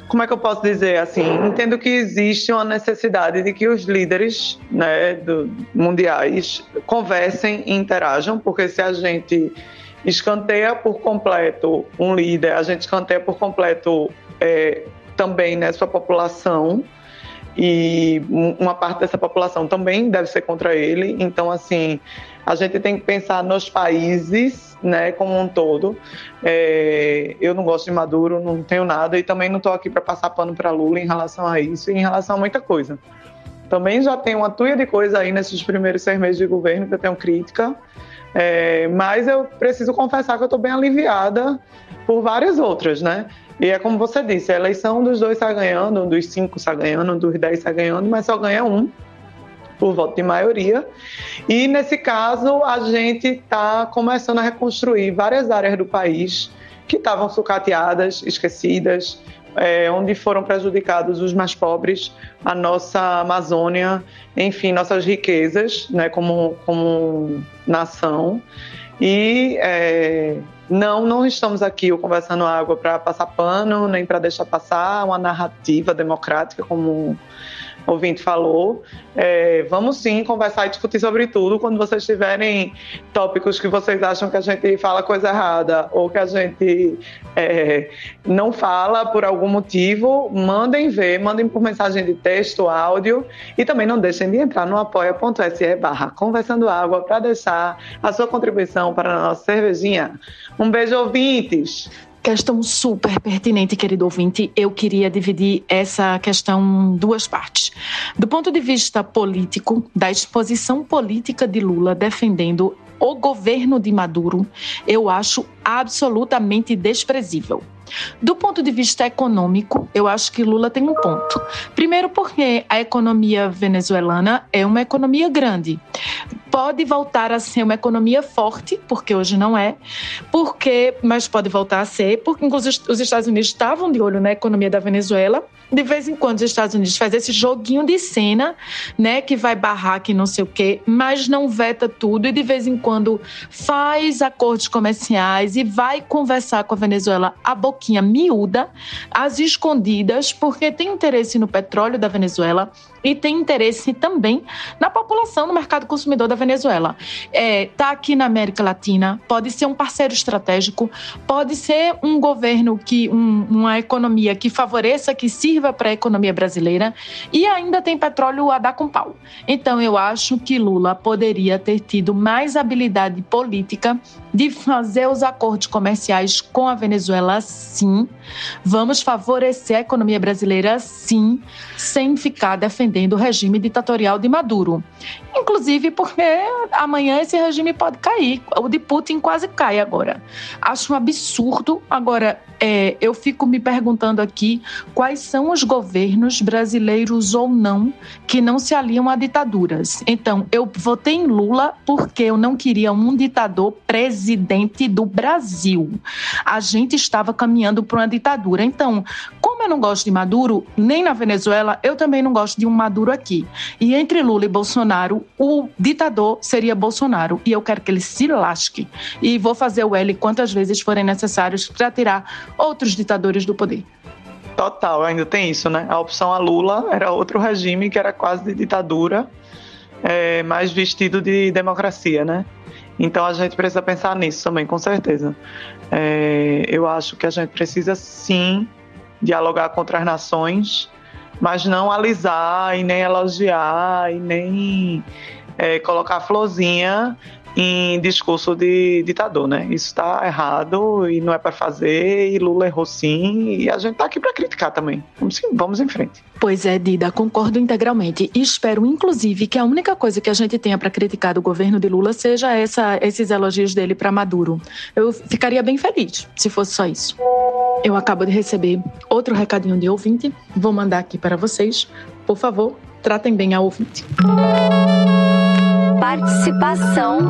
como é que eu posso dizer assim? Entendo que existe uma necessidade de que os líderes né, do, mundiais conversem e interajam, porque se a gente escanteia por completo um líder, a gente escanteia por completo é, também né, sua população e uma parte dessa população também deve ser contra ele. Então, assim, a gente tem que pensar nos países, né, como um todo. É, eu não gosto de Maduro, não tenho nada e também não estou aqui para passar pano para Lula em relação a isso e em relação a muita coisa. Também já tem uma tuia de coisa aí nesses primeiros seis meses de governo que eu tenho crítica, é, mas eu preciso confessar que eu estou bem aliviada por várias outras, né? E é como você disse, a eleição dos dois está ganhando, um dos cinco está ganhando, um dos dez está ganhando, mas só ganha um por voto de maioria. E nesse caso, a gente está começando a reconstruir várias áreas do país que estavam sucateadas, esquecidas, é, onde foram prejudicados os mais pobres, a nossa Amazônia, enfim, nossas riquezas, né, como, como nação. E é, não, não estamos aqui o Conversando Água para passar pano, nem para deixar passar uma narrativa democrática, como ouvinte falou. É, vamos sim conversar e discutir sobre tudo. Quando vocês tiverem tópicos que vocês acham que a gente fala coisa errada ou que a gente é, não fala por algum motivo, mandem ver, mandem por mensagem de texto, áudio e também não deixem de entrar no apoia.se barra Conversando Água para deixar a sua contribuição para a nossa cervejinha. Um beijo, ouvintes! Questão super pertinente, querido ouvinte. Eu queria dividir essa questão em duas partes. Do ponto de vista político, da exposição política de Lula defendendo o governo de Maduro, eu acho absolutamente desprezível. Do ponto de vista econômico, eu acho que Lula tem um ponto. Primeiro, porque a economia venezuelana é uma economia grande. Pode voltar a ser uma economia forte, porque hoje não é, porque, mas pode voltar a ser, porque os Estados Unidos estavam de olho na economia da Venezuela. De vez em quando os Estados Unidos faz esse joguinho de cena, né, que vai barrar que não sei o quê, mas não veta tudo e de vez em quando faz acordos comerciais e vai conversar com a Venezuela a boquinha miúda, às escondidas, porque tem interesse no petróleo da Venezuela e tem interesse também na população, no mercado consumidor da Venezuela. Está é, tá aqui na América Latina, pode ser um parceiro estratégico, pode ser um governo que um, uma economia que favoreça, que sirva para a economia brasileira e ainda tem petróleo a dar com pau. Então eu acho que Lula poderia ter tido mais habilidade política de fazer os acordos comerciais com a Venezuela, sim. Vamos favorecer a economia brasileira, sim, sem ficar defendendo o regime ditatorial de Maduro. Inclusive porque amanhã esse regime pode cair. O de Putin quase cai agora. Acho um absurdo. Agora, é, eu fico me perguntando aqui quais são os governos brasileiros ou não que não se aliam a ditaduras. Então, eu votei em Lula porque eu não queria um ditador presidente do Brasil. A gente estava caminhando para uma ditadura. Então, como eu não gosto de Maduro, nem na Venezuela, eu também não gosto de um Maduro aqui. E entre Lula e Bolsonaro, o ditador seria Bolsonaro. E eu quero que ele se lasque. E vou fazer o L quantas vezes forem necessários para tirar outros ditadores do poder. Total, ainda tem isso, né? A opção a Lula era outro regime que era quase de ditadura. é, mais vestido de democracia, né? Então a gente precisa pensar nisso também, com certeza. É, eu acho que a gente precisa sim dialogar com outras nações, mas não alisar e nem elogiar e nem é, colocar florzinha em discurso de ditador, né? Isso está errado e não é para fazer, e Lula errou sim, e a gente está aqui para criticar também. Vamos, vamos em frente. Pois é, Dida, concordo integralmente. E espero, inclusive, que a única coisa que a gente tenha para criticar do governo de Lula seja essa, esses elogios dele para Maduro. Eu ficaria bem feliz se fosse só isso. Eu acabo de receber outro recadinho de ouvinte, vou mandar aqui para vocês. Por favor, tratem bem a ouvinte. Participação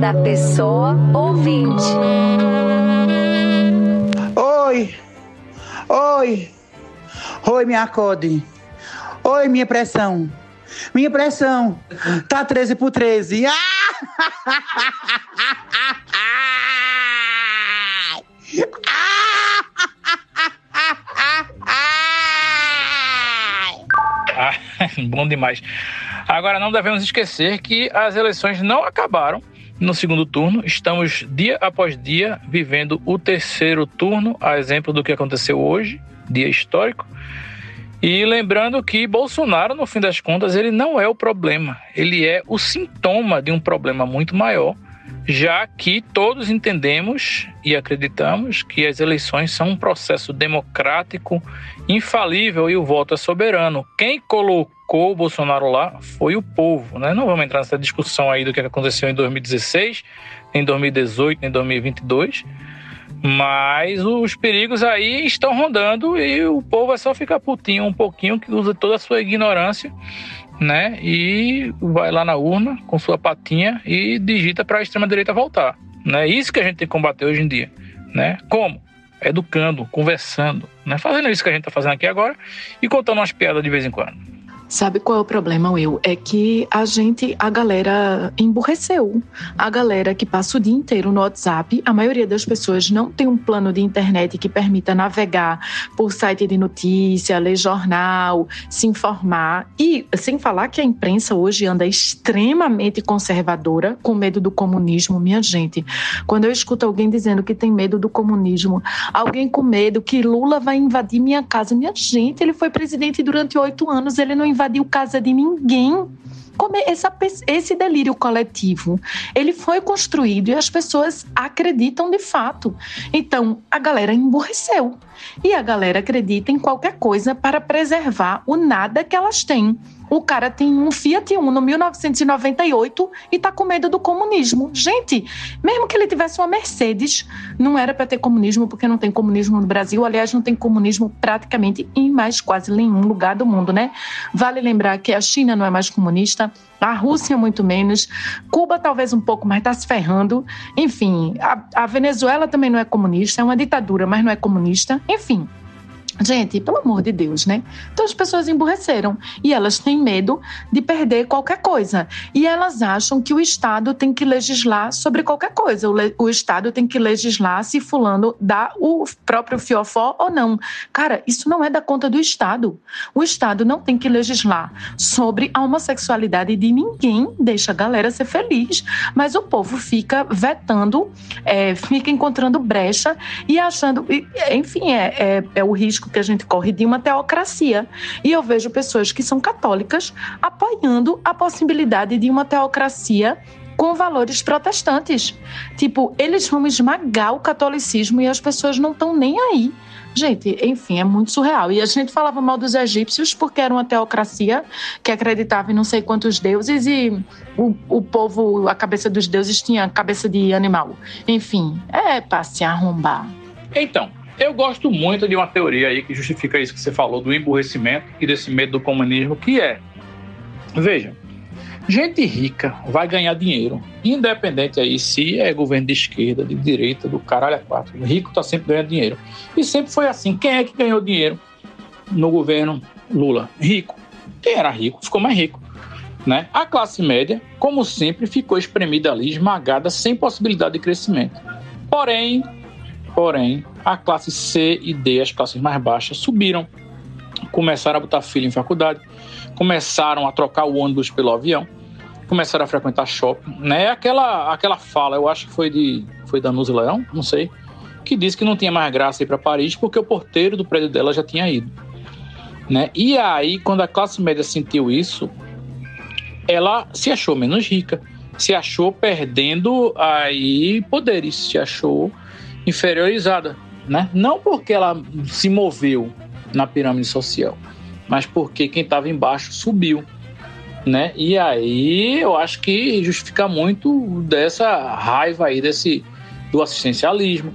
da pessoa ouvinte. Oi, oi, oi, minha acode. Oi, minha pressão. Minha pressão tá 13 por 13. Ah, bom demais. Agora, não devemos esquecer que as eleições não acabaram no segundo turno. Estamos dia após dia vivendo o terceiro turno, a exemplo do que aconteceu hoje, dia histórico. E lembrando que Bolsonaro, no fim das contas, ele não é o problema, ele é o sintoma de um problema muito maior, já que todos entendemos e acreditamos que as eleições são um processo democrático infalível e o voto é soberano. Quem colocou o Bolsonaro lá foi o povo, né? Não vamos entrar nessa discussão aí do que aconteceu em 2016, em 2018, em 2022. Mas os perigos aí estão rondando e o povo é só ficar putinho um pouquinho, que usa toda a sua ignorância, né? E vai lá na urna com sua patinha e digita para a extrema-direita voltar. Né? Isso que a gente tem que combater hoje em dia. Né? Como? Educando, conversando, né? fazendo isso que a gente está fazendo aqui agora e contando umas piadas de vez em quando. Sabe qual é o problema, Will? É que a gente, a galera emburreceu. A galera que passa o dia inteiro no WhatsApp, a maioria das pessoas não tem um plano de internet que permita navegar por site de notícia, ler jornal, se informar. E sem falar que a imprensa hoje anda extremamente conservadora, com medo do comunismo, minha gente. Quando eu escuto alguém dizendo que tem medo do comunismo, alguém com medo que Lula vai invadir minha casa, minha gente, ele foi presidente durante oito anos, ele não invadiu casa de ninguém. Como essa, esse delírio coletivo, ele foi construído e as pessoas acreditam de fato. Então, a galera emburreceu. E a galera acredita em qualquer coisa para preservar o nada que elas têm. O cara tem um Fiat Uno 1998 e tá com medo do comunismo. Gente, mesmo que ele tivesse uma Mercedes, não era para ter comunismo, porque não tem comunismo no Brasil. Aliás, não tem comunismo praticamente em mais quase nenhum lugar do mundo, né? Vale lembrar que a China não é mais comunista, a Rússia muito menos, Cuba talvez um pouco, mas está se ferrando. Enfim, a, a Venezuela também não é comunista, é uma ditadura, mas não é comunista. Enfim, Gente, pelo amor de Deus, né? Então as pessoas emburreceram e elas têm medo de perder qualquer coisa. E elas acham que o Estado tem que legislar sobre qualquer coisa. O, o Estado tem que legislar se fulano dá o próprio fiofó ou não. Cara, isso não é da conta do Estado. O Estado não tem que legislar sobre a homossexualidade de ninguém. Deixa a galera ser feliz. Mas o povo fica vetando, é, fica encontrando brecha e achando... Enfim, é, é, é o risco risco que a gente corre de uma teocracia. E eu vejo pessoas que são católicas apoiando a possibilidade de uma teocracia com valores protestantes. Tipo, eles vão esmagar o catolicismo e as pessoas não estão nem aí. Gente, enfim, é muito surreal. E a gente falava mal dos egípcios porque era uma teocracia que acreditava em não sei quantos deuses e o, o povo, a cabeça dos deuses tinha cabeça de animal. Enfim, é para se arrombar. Então, eu gosto muito de uma teoria aí que justifica isso que você falou do emburrecimento e desse medo do comunismo, que é, veja, gente rica vai ganhar dinheiro, independente aí se é governo de esquerda, de direita, do caralho a quatro. Rico tá sempre ganhando dinheiro. E sempre foi assim. Quem é que ganhou dinheiro no governo Lula? Rico. Quem era rico ficou mais rico. Né? A classe média, como sempre, ficou espremida ali, esmagada, sem possibilidade de crescimento. Porém, Porém, a classe C e D, as classes mais baixas, subiram, começaram a botar filho em faculdade, começaram a trocar o ônibus pelo avião, começaram a frequentar shopping, né? Aquela, aquela fala, eu acho que foi de foi da Nusa Leão, não sei, que disse que não tinha mais graça ir para Paris porque o porteiro do prédio dela já tinha ido, né? E aí, quando a classe média sentiu isso, ela se achou menos rica, se achou perdendo aí poderes, se achou inferiorizada, né? Não porque ela se moveu na pirâmide social, mas porque quem estava embaixo subiu, né? E aí eu acho que justifica muito dessa raiva aí desse do assistencialismo,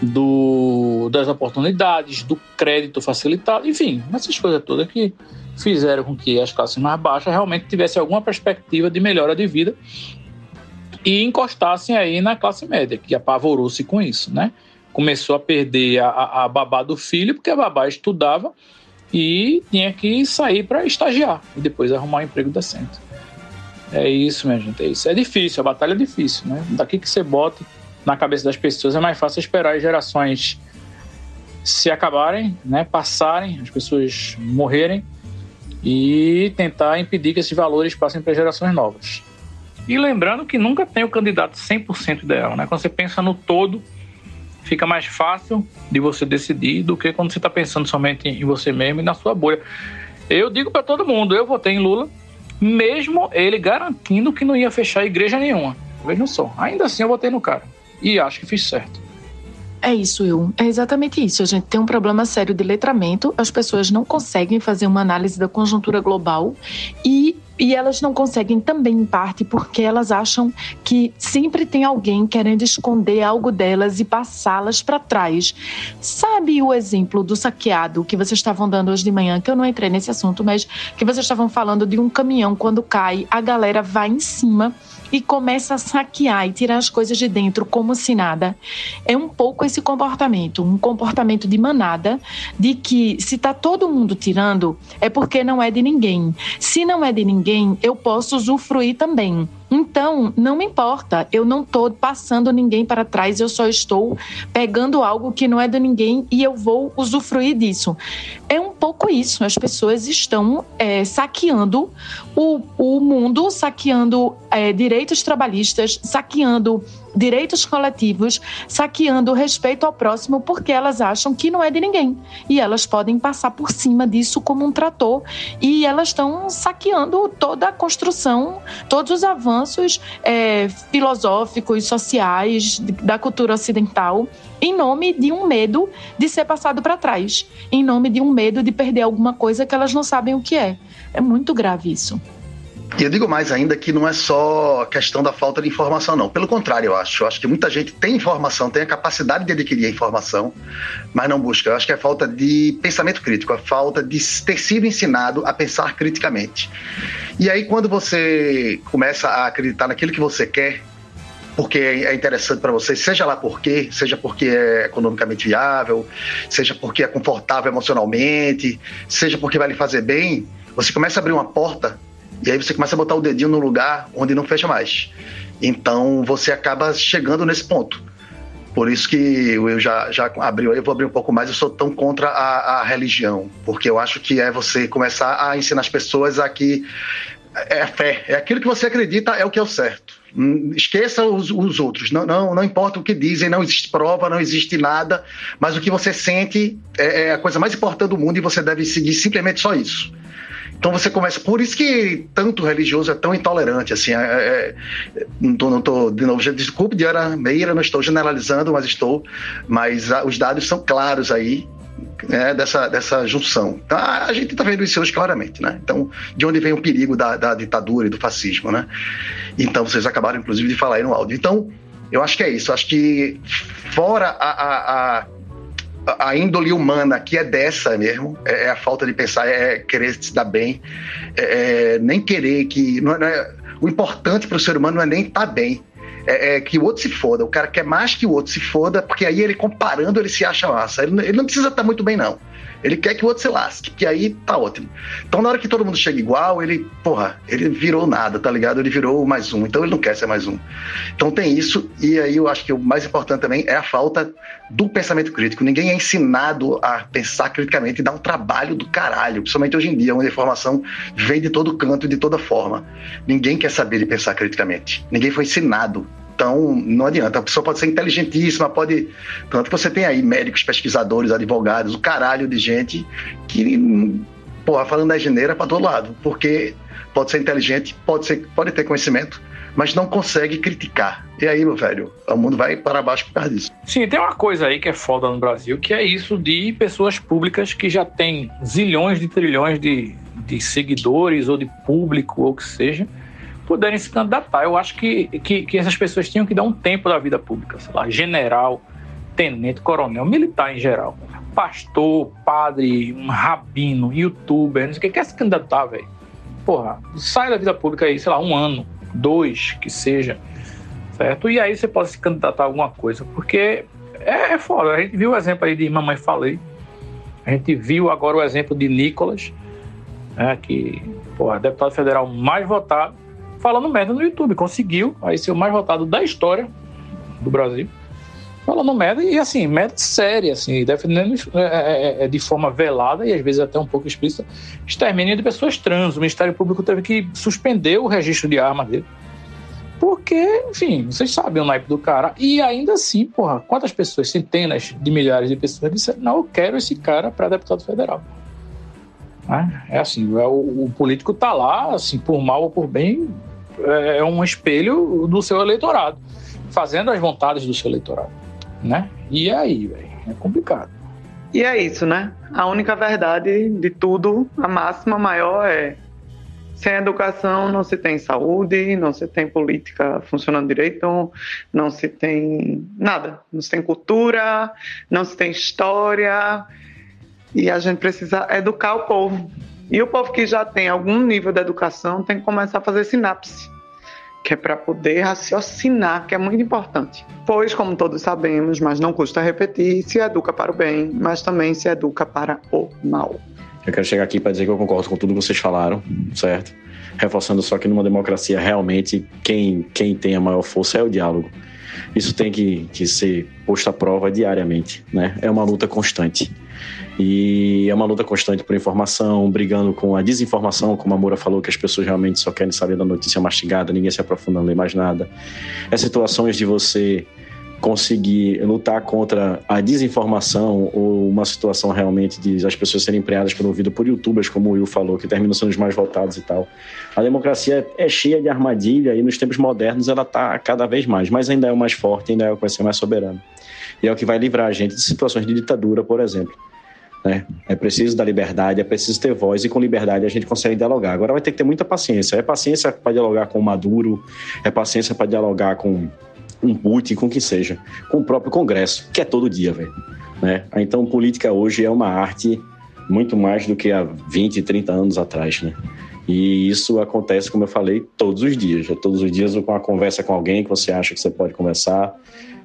do, das oportunidades, do crédito facilitado, enfim, essas coisas todas que fizeram com que as classes mais baixas realmente tivessem alguma perspectiva de melhora de vida e encostassem aí na classe média, que apavorou-se com isso, né? Começou a perder a, a, babá do filho, porque a babá estudava e tinha que sair para estagiar e depois arrumar um emprego decente. É isso, minha gente, é isso. É difícil, a batalha é difícil, né? Daqui que você bota na cabeça das pessoas é mais fácil esperar as gerações se acabarem, né, passarem, as pessoas morrerem e tentar impedir que esses valores passem para gerações novas. E lembrando que nunca tem o candidato 100% ideal, né? Quando você pensa no todo, fica mais fácil de você decidir do que quando você está pensando somente em você mesmo e na sua bolha. Eu digo para todo mundo, eu votei em Lula, mesmo ele garantindo que não ia fechar igreja nenhuma. Vejam só, ainda assim eu votei no cara. E acho que fiz certo. É isso, Will. É exatamente isso. A gente tem um problema sério de letramento. As pessoas não conseguem fazer uma análise da conjuntura global e e elas não conseguem também, em parte, porque elas acham que sempre tem alguém querendo esconder algo delas e passá-las para trás. Sabe o exemplo do saqueado que vocês estavam dando hoje de manhã, que eu não entrei nesse assunto, mas que vocês estavam falando de um caminhão quando cai, a galera vai em cima e começa a saquear e tirar as coisas de dentro como se nada. É um pouco esse comportamento, um comportamento de manada, de que se está todo mundo tirando, é porque não é de ninguém. Se não é de ninguém, eu posso usufruir também. Então, não me importa, eu não estou passando ninguém para trás, eu só estou pegando algo que não é de ninguém e eu vou usufruir disso. É um pouco isso, as pessoas estão é, saqueando o, o mundo, saqueando é, direitos trabalhistas, saqueando direitos coletivos, saqueando o respeito ao próximo porque elas acham que não é de ninguém. E elas podem passar por cima disso como um trator e elas estão saqueando toda a construção, todos os avanços é, filosóficos, sociais da cultura ocidental em nome de um medo de ser passado para trás, em nome de um medo de perder alguma coisa que elas não sabem o que é. É muito grave isso. E eu digo mais ainda que não é só questão da falta de informação, não. Pelo contrário, eu acho. Eu acho que muita gente tem informação, tem a capacidade de adquirir a informação, mas não busca. Eu acho que é falta de pensamento crítico, a falta de ter sido ensinado a pensar criticamente. E aí, quando você começa a acreditar naquilo que você quer, porque é interessante para você, seja lá por quê, seja porque é economicamente viável, seja porque é confortável emocionalmente, seja porque vai lhe fazer bem, você começa a abrir uma porta e aí você começa a botar o dedinho no lugar onde não fecha mais. Então você acaba chegando nesse ponto. Por isso que eu já, já abriu, eu vou abrir um pouco mais, eu sou tão contra a, a religião, porque eu acho que é você começar a ensinar as pessoas a que é a fé, é aquilo que você acredita é o que é o certo. Hum, esqueça os, os, outros, não, não, não importa o que dizem, não existe prova, não existe nada, mas o que você sente é, é a coisa mais importante do mundo e você deve seguir simplesmente só isso. Então você começa. Por isso que tanto religioso é tão intolerante, assim. É, é, não, tô, não tô, de novo, desculpe, Diana Meira, não estou generalizando, mas estou. Mas a, os dados são claros aí. Né, dessa, dessa junção. Então, a gente está vendo isso hoje claramente, né? Então, de onde vem o perigo da, da ditadura e do fascismo, né? Então, vocês acabaram, inclusive, de falar aí no áudio. Então, eu acho que é isso. Eu acho que, fora a, a, a a índole humana que é dessa mesmo, é, é, a falta de pensar, é querer se dar bem, é, é nem querer que. Não é, não é o importante para o ser humano não é nem estar tá bem, é, é, que o outro se foda. O cara quer mais que o outro se foda, porque aí ele comparando ele se acha massa. Ele, ele não precisa estar tá muito bem, não. Ele quer que o outro se lasque, que aí tá ótimo. Então, na hora que todo mundo chega igual, ele, porra, ele virou nada, tá ligado? Ele virou mais um, então ele não quer ser mais um. Então tem isso, e aí eu acho que o mais importante também é a falta do pensamento crítico. Ninguém é ensinado a pensar criticamente e dar um trabalho do caralho, principalmente hoje em dia, onde a informação vem de todo canto e de toda forma. Ninguém quer saber de pensar criticamente. Ninguém foi ensinado então, não adianta. A pessoa pode ser inteligentíssima, pode. Tanto que você tem aí médicos, pesquisadores, advogados, o caralho de gente que, porra, falando da geneira para todo lado. Porque pode ser inteligente, pode, ser, pode ter conhecimento, mas não consegue criticar. E aí, meu velho, o mundo vai para baixo por causa disso. Sim, tem uma coisa aí que é foda no Brasil, que é isso de pessoas públicas que já têm zilhões de trilhões de, de seguidores ou de público ou o que seja, puderem se candidatar. Eu acho que, que, que, essas pessoas tinham que dar um tempo da vida pública, sei lá, general, tenente, coronel, militar em geral, pastor, padre, um rabino, youtuber, não sei o que, quer se candidatar, velho. Porra, sai da vida pública aí, sei lá, um ano, dois, que seja, certo? E aí você pode se candidatar a alguma coisa, porque é, é foda. A gente viu o exemplo aí de Mamãe Falei, a gente viu agora o exemplo de Nicolas, né, que, porra, deputado federal mais votado, falando merda no YouTube. Conseguiu aí ser o mais votado da história do Brasil. Falando merda, e assim, merda séria, assim, defendendo é, é, é, de forma velada e às vezes até um pouco explícita, extermínio de pessoas trans. O Ministério Público teve que suspender o registro de armas dele. Porque, enfim, vocês sabem o naipe do cara. E ainda assim, porra, quantas pessoas, centenas de milhares de pessoas disseram, não, eu quero esse cara para deputado federal. É assim, é, o, o político tá lá, assim, por mal ou por bem, é, é um espelho do seu eleitorado, fazendo as vontades do seu eleitorado, né? E aí, velho, é complicado. E é isso, né? A única verdade de tudo, a máxima maior é sem educação não se tem saúde, não se tem política funcionando direito, não se tem nada, não se tem cultura, não se tem história. E a gente precisa educar o povo. E o povo que já tem algum nível de educação tem que começar a fazer sinapse, que é para poder raciocinar, que é muito importante. Pois, como todos sabemos, mas não custa repetir, se educa para o bem, mas também se educa para o mal. Eu quero chegar aqui para dizer que eu concordo com tudo que vocês falaram, certo? Reforçando só que numa democracia, realmente, quem, quem tem a maior força é o diálogo. Isso tem que, que ser posto à prova diariamente, né? É uma luta constante. E é uma luta constante por informação, brigando com a desinformação, como a Moura falou, que as pessoas realmente só querem saber da notícia mastigada, ninguém se aprofunda, não lê mais nada. É situações de você conseguir lutar contra a desinformação ou uma situação realmente de as pessoas serem empregadas pelo ouvido por youtubers, como o Will falou, que terminam sendo os mais votados e tal. A democracia é cheia de armadilha e nos tempos modernos ela está cada vez mais, mas ainda é o mais forte, ainda é o que vai ser mais soberano. E é o que vai livrar a gente de situações de ditadura, por exemplo. Né? É preciso da liberdade, é preciso ter voz, e com liberdade a gente consegue dialogar. Agora vai ter que ter muita paciência. É paciência para dialogar com o Maduro, é paciência para dialogar com um Putin, com quem seja, com o próprio Congresso, que é todo dia, velho. Né? Então, política hoje é uma arte muito mais do que há 20, 30 anos atrás, né? E isso acontece, como eu falei, todos os dias. Todos os dias com uma conversa com alguém que você acha que você pode conversar,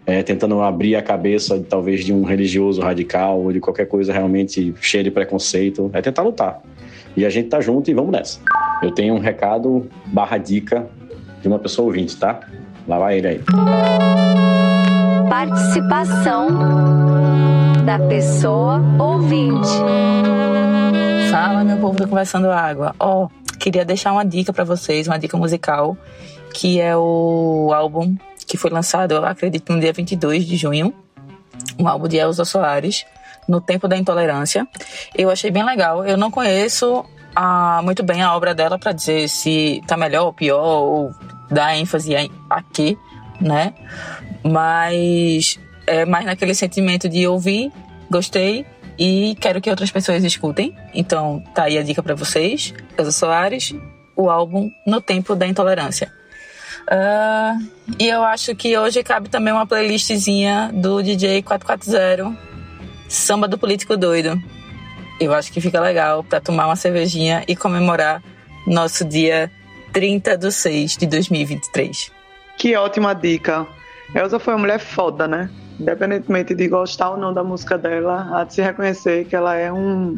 é, tentando abrir a cabeça talvez de um religioso radical ou de qualquer coisa realmente cheia de preconceito, é tentar lutar. E a gente tá junto e vamos nessa. Eu tenho um recado barra dica de uma pessoa ouvinte, tá? Lá vai ele aí. Participação da pessoa ouvinte. Fala, meu povo do Conversando Água. Ó, oh, queria deixar uma dica para vocês, uma dica musical, que é o álbum que foi lançado, eu acredito, no dia 22 de junho, um álbum de Elza Soares, No Tempo da Intolerância. Eu achei bem legal. Eu não conheço ah, muito bem a obra dela para dizer se tá melhor ou pior, ou dar ênfase aqui, né? Mas é mais naquele sentimento de ouvir, gostei e quero que outras pessoas escutem. Então, tá aí a dica para vocês. Elza Soares, o álbum No Tempo da Intolerância. Uh, e eu acho que hoje cabe também uma playlistzinha do DJ 440, Samba do Político Doido. Eu acho que fica legal para tomar uma cervejinha e comemorar nosso dia 30 de 6 de 2023. Que ótima dica. Elsa foi uma mulher foda, né? Independentemente de gostar ou não da música dela, há de se reconhecer que ela é um,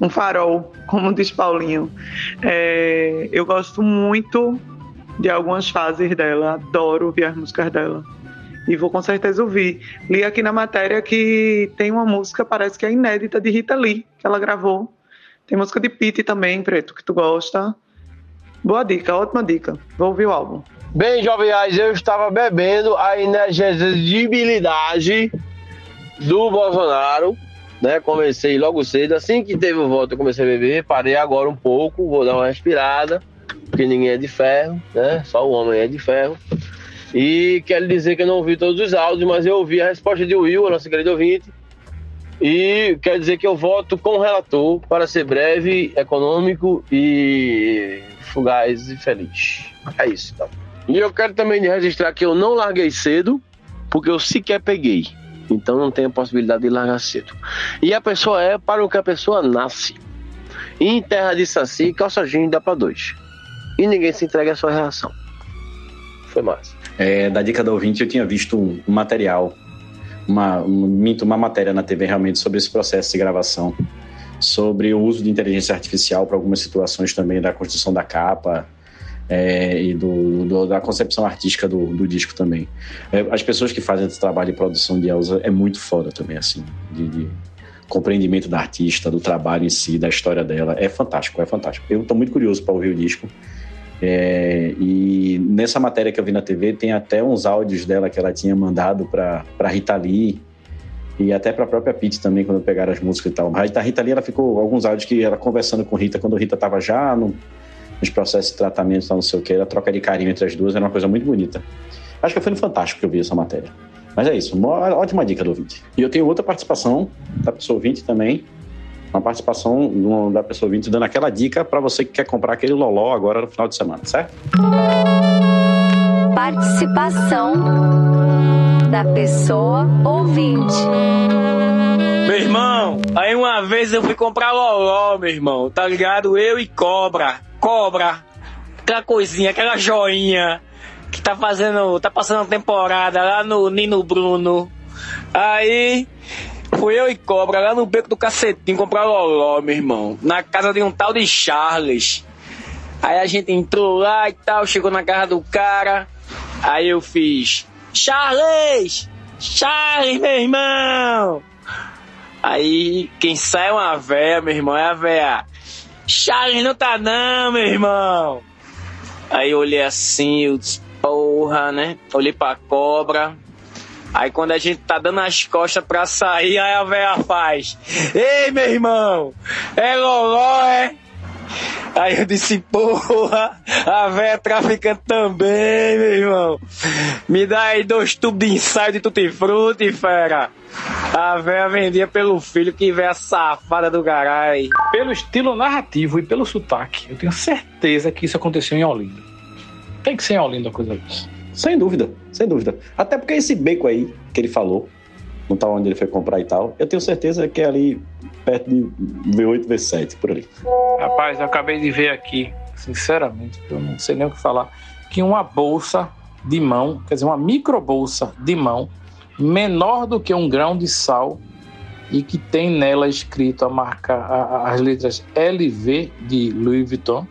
um farol, como diz Paulinho. É, eu gosto muito de algumas fases dela, adoro ouvir as músicas dela. E vou com certeza ouvir. Li aqui na matéria que tem uma música, parece que é inédita, de Rita Lee, que ela gravou. Tem música de Pete também, Preto, que tu gosta. Boa dica, ótima dica. Vou ouvir o álbum. Bem, jovens, eu estava bebendo a energibilidade do Bolsonaro, né? Comecei logo cedo, assim que teve o voto, eu comecei a beber, parei agora um pouco, vou dar uma respirada, porque ninguém é de ferro, né? Só o homem é de ferro. E quero dizer que eu não ouvi todos os áudios, mas eu ouvi a resposta de Will, a nossa querida ouvinte. E quero dizer que eu voto com o relator para ser breve, econômico e fugaz e feliz. É isso, então. E eu quero também registrar que eu não larguei cedo, porque eu sequer peguei. Então não tem a possibilidade de largar cedo. E a pessoa é para o que a pessoa nasce. E em terra de saci, calça jeans dá para dois. E ninguém se entrega à sua reação. Foi massa. É, da dica do ouvinte, eu tinha visto um, material, uma, um, uma matéria na TV realmente sobre esse processo de gravação, sobre o uso de inteligência artificial para algumas situações também da construção da capa, é, e do, do, da concepção artística do, do disco também. É, as pessoas que fazem esse trabalho de produção de Elsa é muito foda também, assim, de, de compreendimento da artista, do trabalho em si, da história dela. É fantástico, é fantástico. Eu estou muito curioso para ouvir o disco. É, e nessa matéria que eu vi na TV tem até uns áudios dela que ela tinha mandado para Rita Lee e até para a própria Pete também quando pegaram as músicas e tal. A Rita Lee ela ficou alguns áudios que ela conversando com Rita quando Rita estava já no, nos processos de tratamento, não sei o que, a troca de carinho entre as duas era uma coisa muito bonita. Acho que foi no Fantástico que eu vi essa matéria. Mas é isso, uma ótima dica do ouvinte. E eu tenho outra participação da pessoa ouvinte também, uma participação da pessoa ouvinte dando aquela dica para você que quer comprar aquele loló agora no final de semana, certo? Participação da pessoa ouvinte. Meu irmão, aí uma vez eu fui comprar loló, meu irmão, tá ligado? Eu e Cobra, Cobra, aquela coisinha, aquela joinha que tá fazendo, tá passando temporada lá no Nino Bruno. Aí fui eu e Cobra lá no beco do cacetinho comprar loló, meu irmão, na casa de um tal de Charles. Aí a gente entrou lá e tal, chegou na casa do cara. Aí eu fiz: Charles! Charles, meu irmão! Aí quem sai é uma véia, meu irmão, é a véia. Charles não tá não, meu irmão. Aí eu olhei assim, eu disse, porra, né? Olhei pra cobra. Aí quando a gente tá dando as costas pra sair, aí a véia faz. Ei, meu irmão! É loló, é? Aí eu disse, porra, a véia traficante também, meu irmão. Me dá aí dois tubos de ensaio de tutti-frutti, fera. A véia vendia pelo filho, que véia safada do garai. Pelo estilo narrativo e pelo sotaque, eu tenho certeza que isso aconteceu em Olinda. Tem que ser em Olinda a coisa disso. Sem dúvida, sem dúvida. Até porque esse beco aí que ele falou, não tá onde ele foi comprar e tal, eu tenho certeza que é ali perto de V8, V7, por ali. Rapaz, eu acabei de ver aqui, sinceramente, eu não sei nem o que falar, que uma bolsa de mão, quer dizer, uma micro bolsa de mão, menor do que um grão de sal e que tem nela escrito a marca, a, a, as letras LV de Louis Vuitton.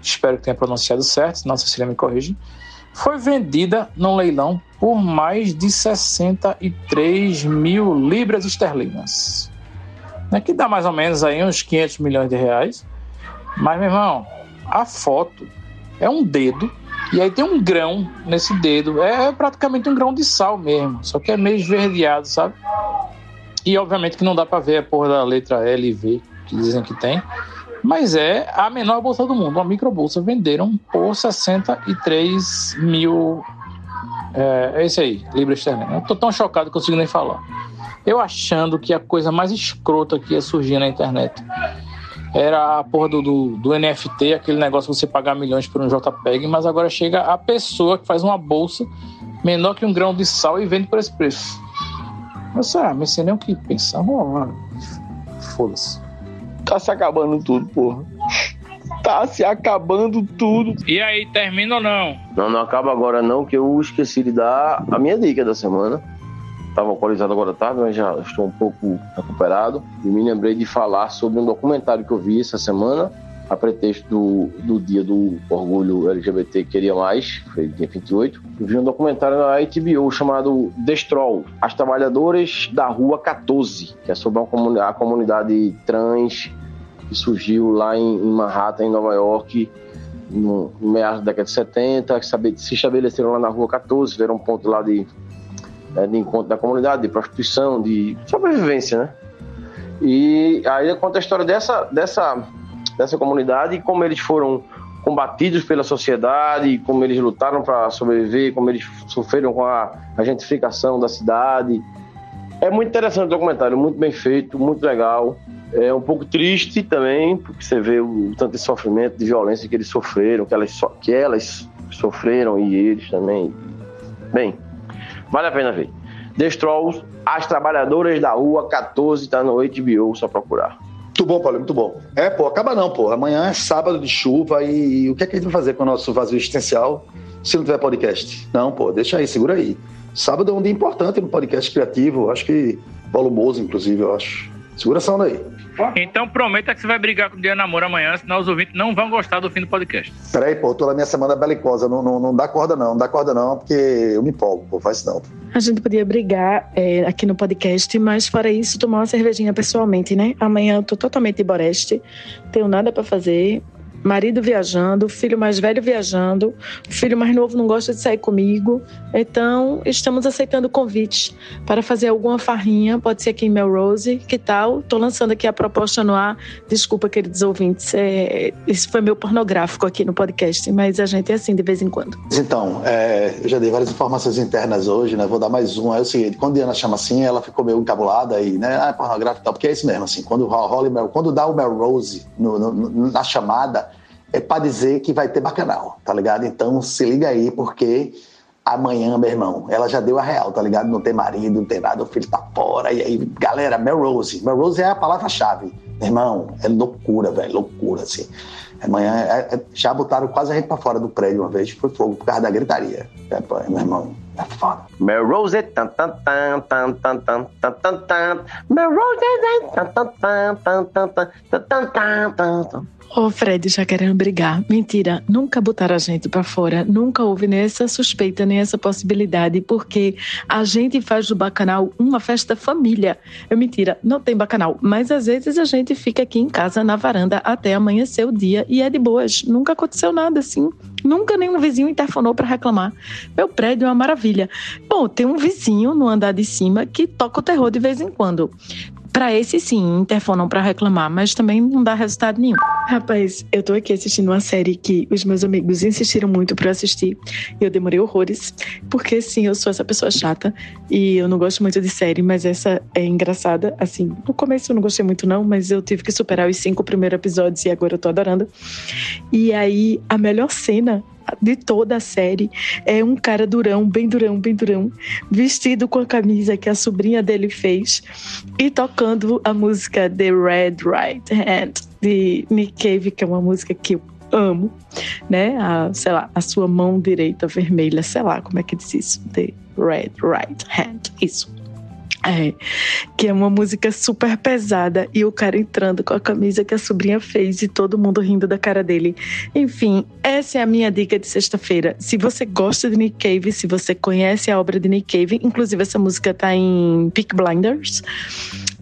Espero que tenha pronunciado certo, senão a Cecília me corrige. Foi vendida num leilão por mais de 63 mil libras esterlinas. Né, que dá mais ou menos aí uns 500 milhões de reais. Mas, meu irmão, a foto é um dedo e aí tem um grão nesse dedo. É praticamente um grão de sal mesmo, só que é meio esverdeado, sabe? E obviamente que não dá para ver a porra da letra L e V que dizem que tem. Mas é a menor bolsa do mundo, uma micro bolsa. Venderam por 63 mil. É, é esse aí, Libra esterlina. Eu tô tão chocado que eu consigo nem falar. Eu achando que a coisa mais escrota que ia surgir na internet era a porra do, do, do, NFT, aquele negócio de você pagar milhões por um JPEG, mas agora chega a pessoa que faz uma bolsa menor que um grão de sal e vende por esse preço. Mas, ah, não sei nem o que pensar. Foda-se. Tá se acabando tudo, porra. Tá se acabando tudo. E aí, termina ou não? Não, não acaba agora não, que eu esqueci de dar a minha dica da semana. estava alcoolizado agora à tarde, mas já estou um pouco recuperado. E me lembrei de falar sobre um documentário que eu vi essa semana, a pretexto do, do dia do orgulho LGBT Queria Mais, foi dia 28. Eu vi um documentário na HBO chamado Destrol, As Trabalhadoras da Rua 14, que é sobre a comunidade trans que surgiu lá em, em Manhattan, em Nova York, no, no meados da década de 70, que se estabeleceram lá na Rua 14, fizeram um ponto lá de, é, de encontro da comunidade, de prostituição, de sobrevivência, né? E aí conta a história dessa, dessa, dessa comunidade como eles foram combatidos pela sociedade, como eles lutaram para sobreviver, como eles sofreram com a, a gentrificação da cidade. É muito interessante o documentário, muito bem feito, muito legal. É um pouco triste também, porque você vê o tanto de sofrimento, de violência que eles sofreram, que elas, que elas sofreram e eles também. Bem, vale a pena ver. The As Trabalhadoras da Rua 14, tá no HBO, só procurar. Muito bom, Paulo, muito bom. É, pô, acaba não, pô. Amanhã é sábado de chuva e, e o que é que a gente vai fazer com o nosso vazio existencial se não tiver podcast? Não, pô, deixa aí, segura aí. Sábado é um dia importante no podcast criativo, acho que volumoso, inclusive, eu acho. Segura essa onda aí. Então prometa que você vai brigar com o dia namoro amanhã, senão os ouvintes não vão gostar do fim do podcast. Peraí, pô, tô na minha semana belicosa. Não, não, não dá corda, não. Não dá corda, não, porque eu me empolgo, pô. Faz isso não. A gente podia brigar é, aqui no podcast, mas fora isso, tomar uma cervejinha pessoalmente, né? Amanhã eu tô totalmente de boreste, tenho nada para fazer marido viajando, filho mais velho viajando, filho mais novo não gosta de sair comigo. Então, estamos aceitando convites para fazer alguma farrinha, pode ser aqui em Melrose, que tal? Estou lançando aqui a proposta no ar. Desculpa, queridos ouvintes, é, isso foi meu pornográfico aqui no podcast, mas a gente é assim de vez em quando. Então, é, eu já dei várias informações internas hoje, né? Vou dar mais uma. É o seguinte, quando a Diana chama assim, ela ficou meio encabulada e, né? Ah, é pornográfico e tal, porque é isso mesmo, assim, quando, rola, quando dá o Melrose no, no, na chamada, é para dizer que vai ter bacanal, tá ligado? Então se liga aí, porque amanhã, meu irmão, ela já deu a real, tá ligado? Não tem marido, não tem nada, o filho tá fora. E aí, galera, Melrose. Melrose é a palavra-chave. Meu irmão, é loucura, velho, loucura, assim. Amanhã, é, é, já botaram quase a gente pra fora do prédio uma vez, foi fogo por causa da gritaria. É, meu irmão, é foda. Melrose, tan tan tan tan tan tan tan tan tan Melrose, tan tan tan tan tan tan tan tan tan Ô, oh, Fred, já querendo brigar. Mentira, nunca botaram a gente para fora. Nunca houve nem essa suspeita, nem essa possibilidade, porque a gente faz do bacanal uma festa família. É mentira, não tem bacanal. Mas às vezes a gente fica aqui em casa, na varanda, até amanhecer o dia e é de boas. Nunca aconteceu nada assim. Nunca nenhum vizinho interfonou para reclamar. Meu prédio é uma maravilha. Bom, tem um vizinho no andar de cima que toca o terror de vez em quando. Para esse sim, interfonam para reclamar, mas também não dá resultado nenhum. Rapaz, eu tô aqui assistindo uma série que os meus amigos insistiram muito para assistir e eu demorei horrores, porque sim, eu sou essa pessoa chata e eu não gosto muito de série, mas essa é engraçada. Assim, no começo eu não gostei muito não, mas eu tive que superar os cinco primeiros episódios e agora eu tô adorando. E aí, a melhor cena de toda a série é um cara durão, bem durão, bem durão, vestido com a camisa que a sobrinha dele fez e tocando a música The Red Right Hand de Nick Cave, que é uma música que eu amo, né? A, sei lá, a sua mão direita vermelha, sei lá como é que diz isso, The Red Right Hand, isso. É, que é uma música super pesada e o cara entrando com a camisa que a sobrinha fez e todo mundo rindo da cara dele. Enfim, essa é a minha dica de sexta-feira. Se você gosta de Nick Cave, se você conhece a obra de Nick Cave, inclusive essa música tá em Peak Blinders.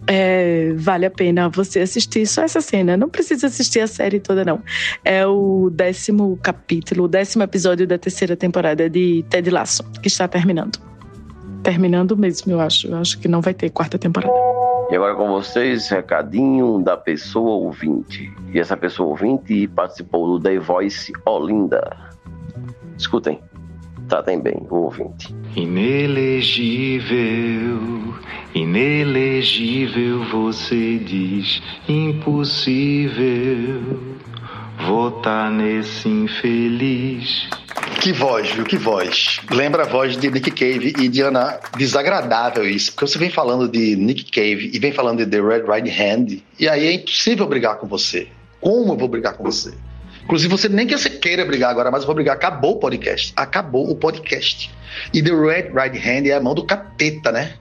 É, vale a pena você assistir só essa cena. Não precisa assistir a série toda, não. É o décimo capítulo, o décimo episódio da terceira temporada de Ted Lasso, que está terminando terminando mesmo, eu acho. Eu acho que não vai ter quarta temporada. E agora com vocês, recadinho da pessoa ouvinte. E essa pessoa ouvinte participou do The Voice Olinda. Escutem. Tratem bem o ouvinte. Inelegível, inelegível, você diz impossível votar nesse infeliz. Que voz, viu? Que voz. Lembra a voz de Nick Cave e Diana. Desagradável isso, porque você vem falando de Nick Cave e vem falando de The Red Right Hand, e aí é impossível brigar com você. Como eu vou brigar com você? Inclusive, você nem que você queira brigar agora, mas eu vou brigar. Acabou o podcast. Acabou o podcast. E The Red Right Hand é a mão do capeta, né?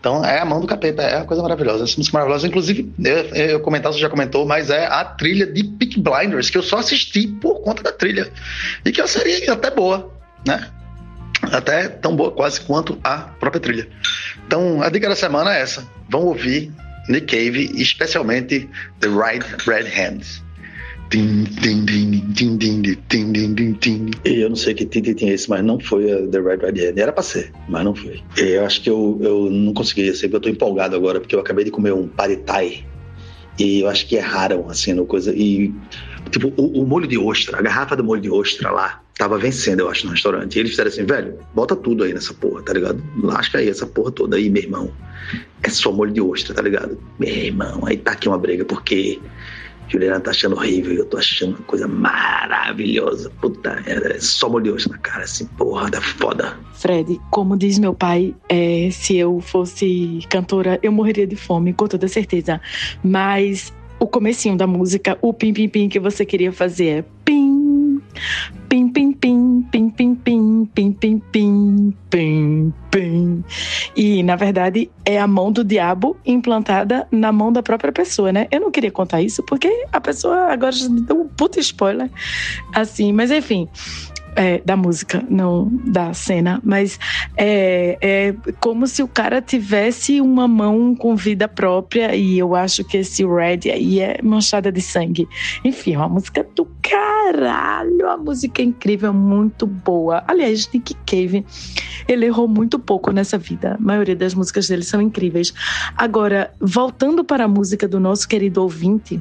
Então é a mão do capeta, é uma coisa maravilhosa, essa música maravilhosa. Inclusive, eu, eu comentar, você já comentou, mas é a trilha de Peak Blinders, que eu só assisti por conta da trilha. E que eu seria até boa, né? Até tão boa quase quanto a própria trilha. Então, a dica da semana é essa. Vão ouvir Nick Cave, especialmente The Right Red Hands. E eu não sei que tim, tim, tim é esse, mas não foi The Right Red Hand. Era pra ser, mas não foi. E eu acho que eu, eu não consegui, sempre eu tô empolgado agora, porque eu acabei de comer um pad thai. E eu acho que erraram, assim, no coisa. E, tipo, o, o molho de ostra, a garrafa do molho de ostra lá, tava vencendo, eu acho, no restaurante. E eles fizeram assim, velho, bota tudo aí nessa porra, tá ligado? Lasca aí essa porra toda aí, meu irmão. É só molho de ostra, tá ligado? Meu irmão, aí tá aqui uma briga, porque Juliana tá achando horrível e eu tô achando uma coisa maravilhosa. Puta, é só molho de ostra na cara, assim, porra, da foda. Fred, como diz meu pai, é, se eu fosse cantora, eu morreria de fome, com toda certeza. Mas o comecinho da música, o pim pim pim que você queria fazer é pim, pim pim pim, pim pim pim, pim pim pim, pim pim. E na verdade é a mão do diabo implantada na mão da própria pessoa, né? Eu não queria contar isso porque a pessoa agora já deu um puta spoiler, assim, mas enfim é, da música, não da cena, mas é, é como se o cara tivesse uma mão com vida própria e eu acho que esse Red aí é manchada de sangue. Enfim, é uma música do caralho, a música é incrível, muito boa. Aliás, Nick Cave, ele errou muito pouco nessa vida. A maioria das músicas dele são incríveis. Agora, voltando para a música do nosso querido ouvinte,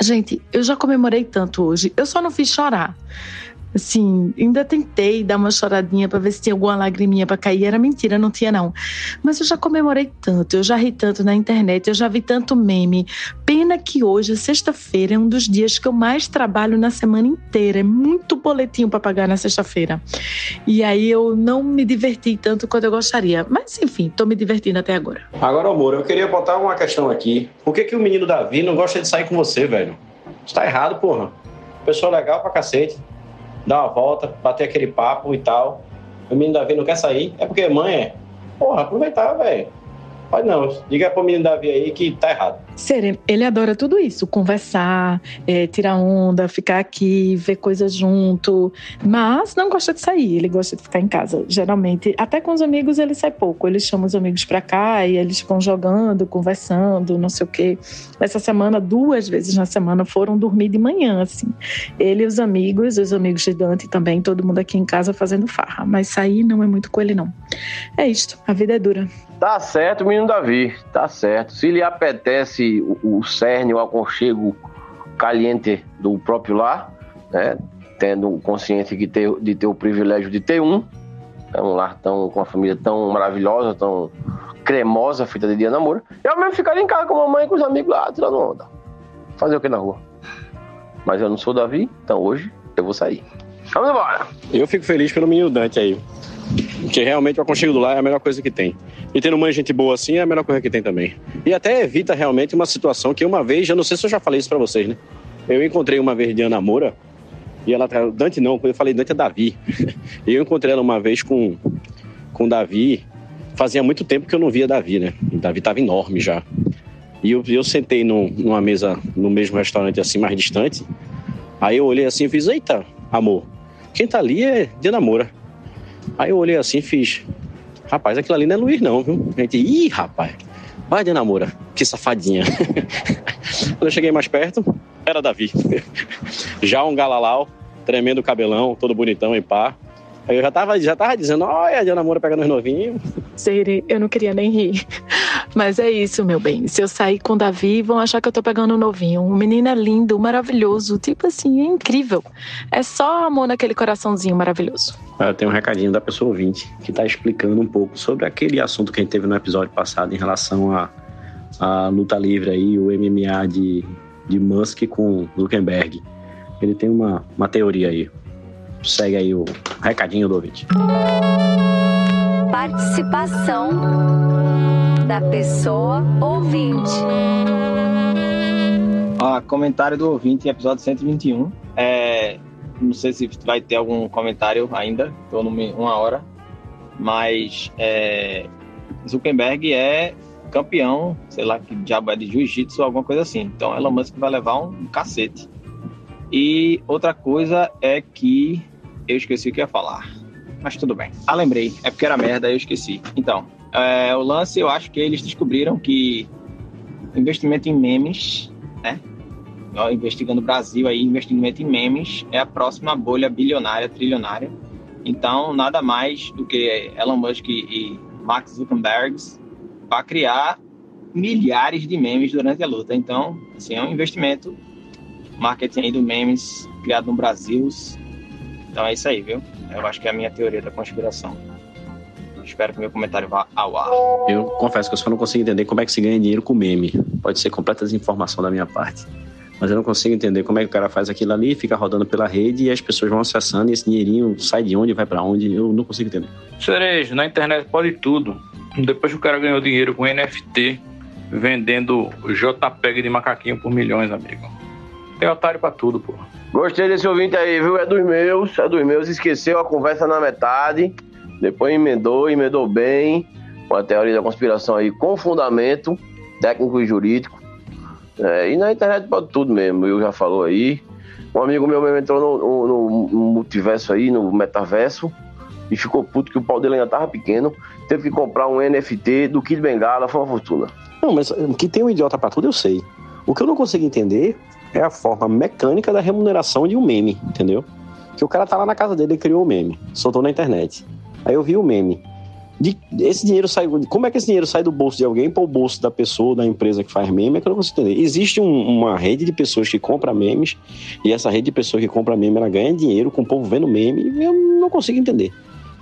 gente, eu já comemorei tanto hoje, eu só não fiz chorar. Assim, ainda tentei dar uma choradinha para ver se tinha alguma lagriminha para cair. Era mentira, não tinha não. Mas eu já comemorei tanto, eu já ri tanto na internet, eu já vi tanto meme. Pena que hoje, sexta-feira, é um dos dias que eu mais trabalho na semana inteira. É muito boletinho para pagar na sexta-feira. E aí eu não me diverti tanto quanto eu gostaria. Mas enfim, tô me divertindo até agora. Agora, amor, eu queria botar uma questão aqui. Por que, que o menino Davi não gosta de sair com você, velho? Isso tá errado, porra. Pessoa legal pra cacete dar uma volta, bater aquele papo e tal. O menino Davi não quer sair, é porque mãe é. Porra, aproveitar, velho. Pode não, diga pro menino Davi aí que tá errado. Ser, ele adora tudo isso, conversar, é, tirar onda, ficar aqui, ver coisas junto, mas não gosta de sair, ele gosta de ficar em casa. Geralmente, até com os amigos ele sai pouco, ele chama os amigos pra cá e eles ficam jogando, conversando, não sei o quê. Essa semana, duas vezes na semana, foram dormir de manhã, assim. Ele e os amigos, os amigos de Dante também, todo mundo aqui em casa fazendo farra, mas sair não é muito com ele não. É isto, a vida é dura. Tá certo, menino Davi, tá certo. Se lhe apetece o, o cerne, o aconchego caliente do próprio lar, né? Tendo consciente de ter, de ter o privilégio de ter um, é um lar tão, com uma família tão maravilhosa, tão cremosa, feita de dia namoro. Eu mesmo ficaria em casa com a mamãe e com os amigos lá, tirando onda. Fazer o que na rua? Mas eu não sou Davi, então hoje eu vou sair. Vamos embora! Eu fico feliz pelo menino Dante aí. Porque realmente o aconchego do lar é a melhor coisa que tem. E tendo mãe gente boa assim é a melhor coisa que tem também. E até evita realmente uma situação que uma vez, eu não sei se eu já falei isso pra vocês, né? Eu encontrei uma vez Diana Moura e ela Dante não, quando eu falei Dante é Davi. E eu encontrei ela uma vez com com Davi. Fazia muito tempo que eu não via Davi, né? E Davi tava enorme já. E eu, eu sentei num, numa mesa no mesmo restaurante assim mais distante. Aí eu olhei assim e fiz: "Eita, amor, quem tá ali é Diana Moura". Aí eu olhei assim e fiz: Rapaz, aquilo ali não é Luiz, não, viu? A gente, ih, rapaz, vai de namora, que safadinha. Quando eu cheguei mais perto, era Davi. Já um galalau, tremendo cabelão, todo bonitão em pá. Aí eu já tava, já tava dizendo, olha, a Diana Moura pegando os novinhos. Sério, eu não queria nem rir. Mas é isso, meu bem. Se eu sair com o Davi, vão achar que eu tô pegando um novinho. Um menino é lindo, maravilhoso. Tipo assim, é incrível. É só amor naquele coraçãozinho maravilhoso. Eu tenho um recadinho da pessoa ouvinte que está explicando um pouco sobre aquele assunto que a gente teve no episódio passado em relação à a, a, luta livre aí, o MMA de, de Musk com Zuckerberg. Ele tem uma, uma teoria aí. Segue aí o recadinho do ouvinte. Participação da pessoa ouvinte. Ah, comentário do ouvinte, episódio 121. É, não sei se vai ter algum comentário ainda, estou numa hora, mas é, Zuckerberg é campeão, sei lá, que diabo é de jiu-jitsu ou alguma coisa assim. Então Elon Musk vai levar um cacete. E outra coisa é que eu esqueci o que ia falar. Mas tudo bem. Ah, lembrei. É porque era merda, eu esqueci. Então, é, o lance, eu acho que eles descobriram que investimento em memes, né? Investigando o Brasil aí, investimento em memes é a próxima bolha bilionária, trilionária. Então, nada mais do que Elon Musk e Mark Zuckerberg para criar milhares de memes durante a luta. Então, assim, é um investimento, marketing aí do memes criado no Brasil. Então é isso aí, viu? Eu acho que é a minha teoria da conspiração. Espero que meu comentário vá ao ar. Eu confesso que eu só não consigo entender como é que se ganha dinheiro com meme. Pode ser completa desinformação da minha parte. Mas eu não consigo entender como é que o cara faz aquilo ali, fica rodando pela rede e as pessoas vão acessando e esse dinheirinho sai de onde, vai para onde. Eu não consigo entender. Cerejo, na internet pode tudo. Depois que o cara ganhou dinheiro com NFT, vendendo JPEG de macaquinho por milhões, amigo. Tem otário pra tudo, pô. Gostei desse ouvinte aí, viu? É dos meus, é dos meus. Esqueceu a conversa na metade. Depois emendou, emendou bem. Uma teoria da conspiração aí com fundamento técnico e jurídico. É, e na internet pode tudo mesmo, eu já falou aí. Um amigo meu mesmo entrou no, no, no multiverso aí, no metaverso, e ficou puto que o pau dele ainda tava pequeno. Teve que comprar um NFT do Kid Bengala, foi uma fortuna. Não, mas que tem um idiota pra tudo, eu sei. O que eu não consigo entender é a forma mecânica da remuneração de um meme, entendeu? Que o cara tá lá na casa dele e criou um meme, soltou na internet. Aí eu vi o meme. De, esse dinheiro sai. Como é que esse dinheiro sai do bolso de alguém para o bolso da pessoa, da empresa que faz meme? É que eu não consigo entender. Existe um, uma rede de pessoas que compra memes, e essa rede de pessoas que compra meme, ela ganha dinheiro com o povo vendo meme, e eu não consigo entender.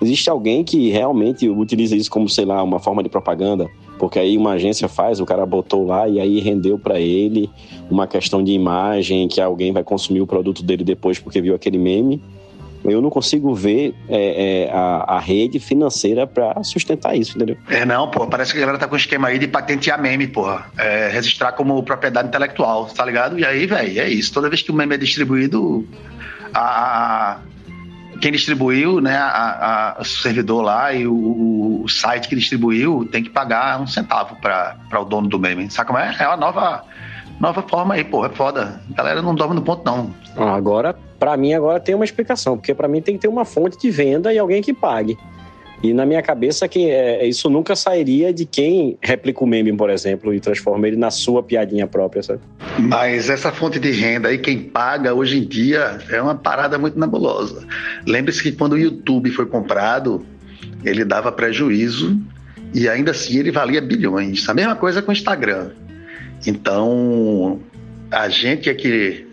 Existe alguém que realmente utiliza isso como, sei lá, uma forma de propaganda, porque aí uma agência faz, o cara botou lá e aí rendeu para ele uma questão de imagem, que alguém vai consumir o produto dele depois porque viu aquele meme eu não consigo ver é, é, a, a, rede financeira para sustentar isso, entendeu? É, não, pô, parece que a galera tá com um esquema aí de patentear meme, porra. É, registrar como propriedade intelectual, tá ligado? E aí, velho, é isso. Toda vez que o meme é distribuído, a, quem distribuiu, né, a, a, o servidor lá e o, o, site que distribuiu tem que pagar um centavo para o dono do meme. Sabe como é? É uma nova, nova forma aí, pô, é foda. A galera não dorme no ponto, não. Agora, para mim agora tem uma explicação, porque para mim tem que ter uma fonte de venda e alguém que pague. E na minha cabeça que é, isso nunca sairia de quem replica o meme, por exemplo, e transforma ele na sua piadinha própria, sabe? Mas essa fonte de renda aí, quem paga hoje em dia, é uma parada muito nebulosa. Lembre-se que quando o YouTube foi comprado, ele dava prejuízo e ainda assim ele valia bilhões. A mesma coisa com o Instagram. Então, a gente é que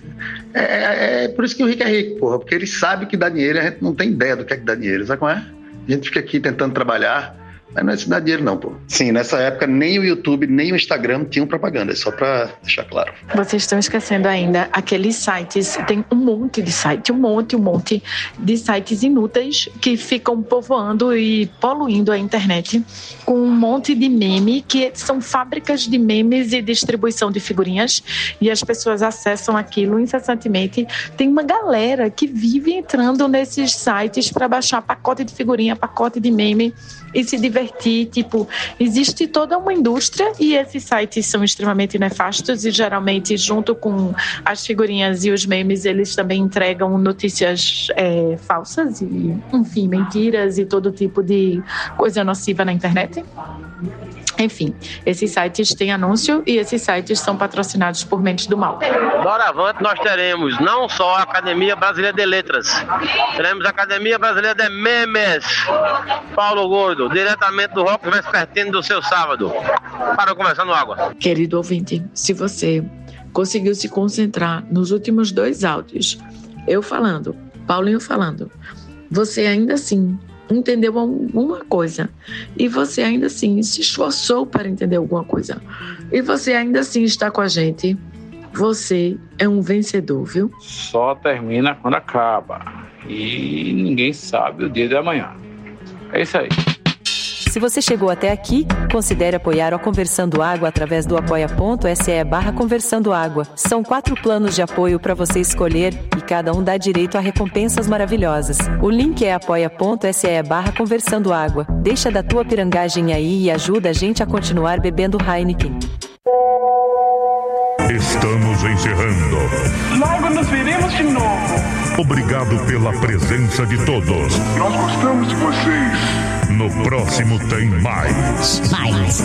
é, é, é, por isso que o rico é rico, porra, porque ele sabe que dá dinheiro a gente não tem ideia do que é que dá dinheiro, sabe como é? A gente fica aqui tentando trabalhar, mas não é se dá dinheiro, não, pô. Sim, nessa época nem o YouTube, nem o Instagram tinham propaganda, só pra deixar claro. Vocês estão esquecendo ainda aqueles sites, tem um monte de site, um monte, um monte de sites inúteis que ficam povoando e poluindo a internet com um monte de meme, que são fábricas de memes e distribuição de figurinhas, e as pessoas acessam aquilo incessantemente. Tem uma galera que vive entrando nesses sites para baixar pacote de figurinha, pacote de meme e se divertir. Tipo, existe toda uma indústria e esses sites são extremamente nefastos e geralmente, junto com as figurinhas e os memes, eles também entregam notícias é, falsas e, enfim, mentiras e todo tipo de coisa nociva na internet. Enfim, esses sites têm anúncio e esses sites são patrocinados por Mentes do Mal. Doravante nós teremos não só a Academia Brasileira de Letras, teremos a Academia Brasileira de Memes. Paulo Gordo, diretamente do Rock Vespertino do seu sábado, para começar no Água. Querido ouvinte, se você conseguiu se concentrar nos últimos dois áudios, eu falando, Paulinho falando, você ainda assim entendeu alguma coisa e você ainda assim se esforçou para entender alguma coisa e você ainda assim está com a gente, você é um vencedor, viu? Só termina quando acaba e ninguém sabe o dia de amanhã. É isso aí. Se você chegou até aqui, considere apoiar o Conversando Água através do apoia.se barra Conversando Água. São quatro planos de apoio para você escolher e cada um dá direito a recompensas maravilhosas. O link é apoia.se barra Conversando Água. Deixa da tua pirangagem aí e ajuda a gente a continuar bebendo Heineken. Estamos encerrando. Logo nos veremos de novo. Obrigado pela presença de todos. Nós gostamos de vocês. No próximo tem mais. Mais.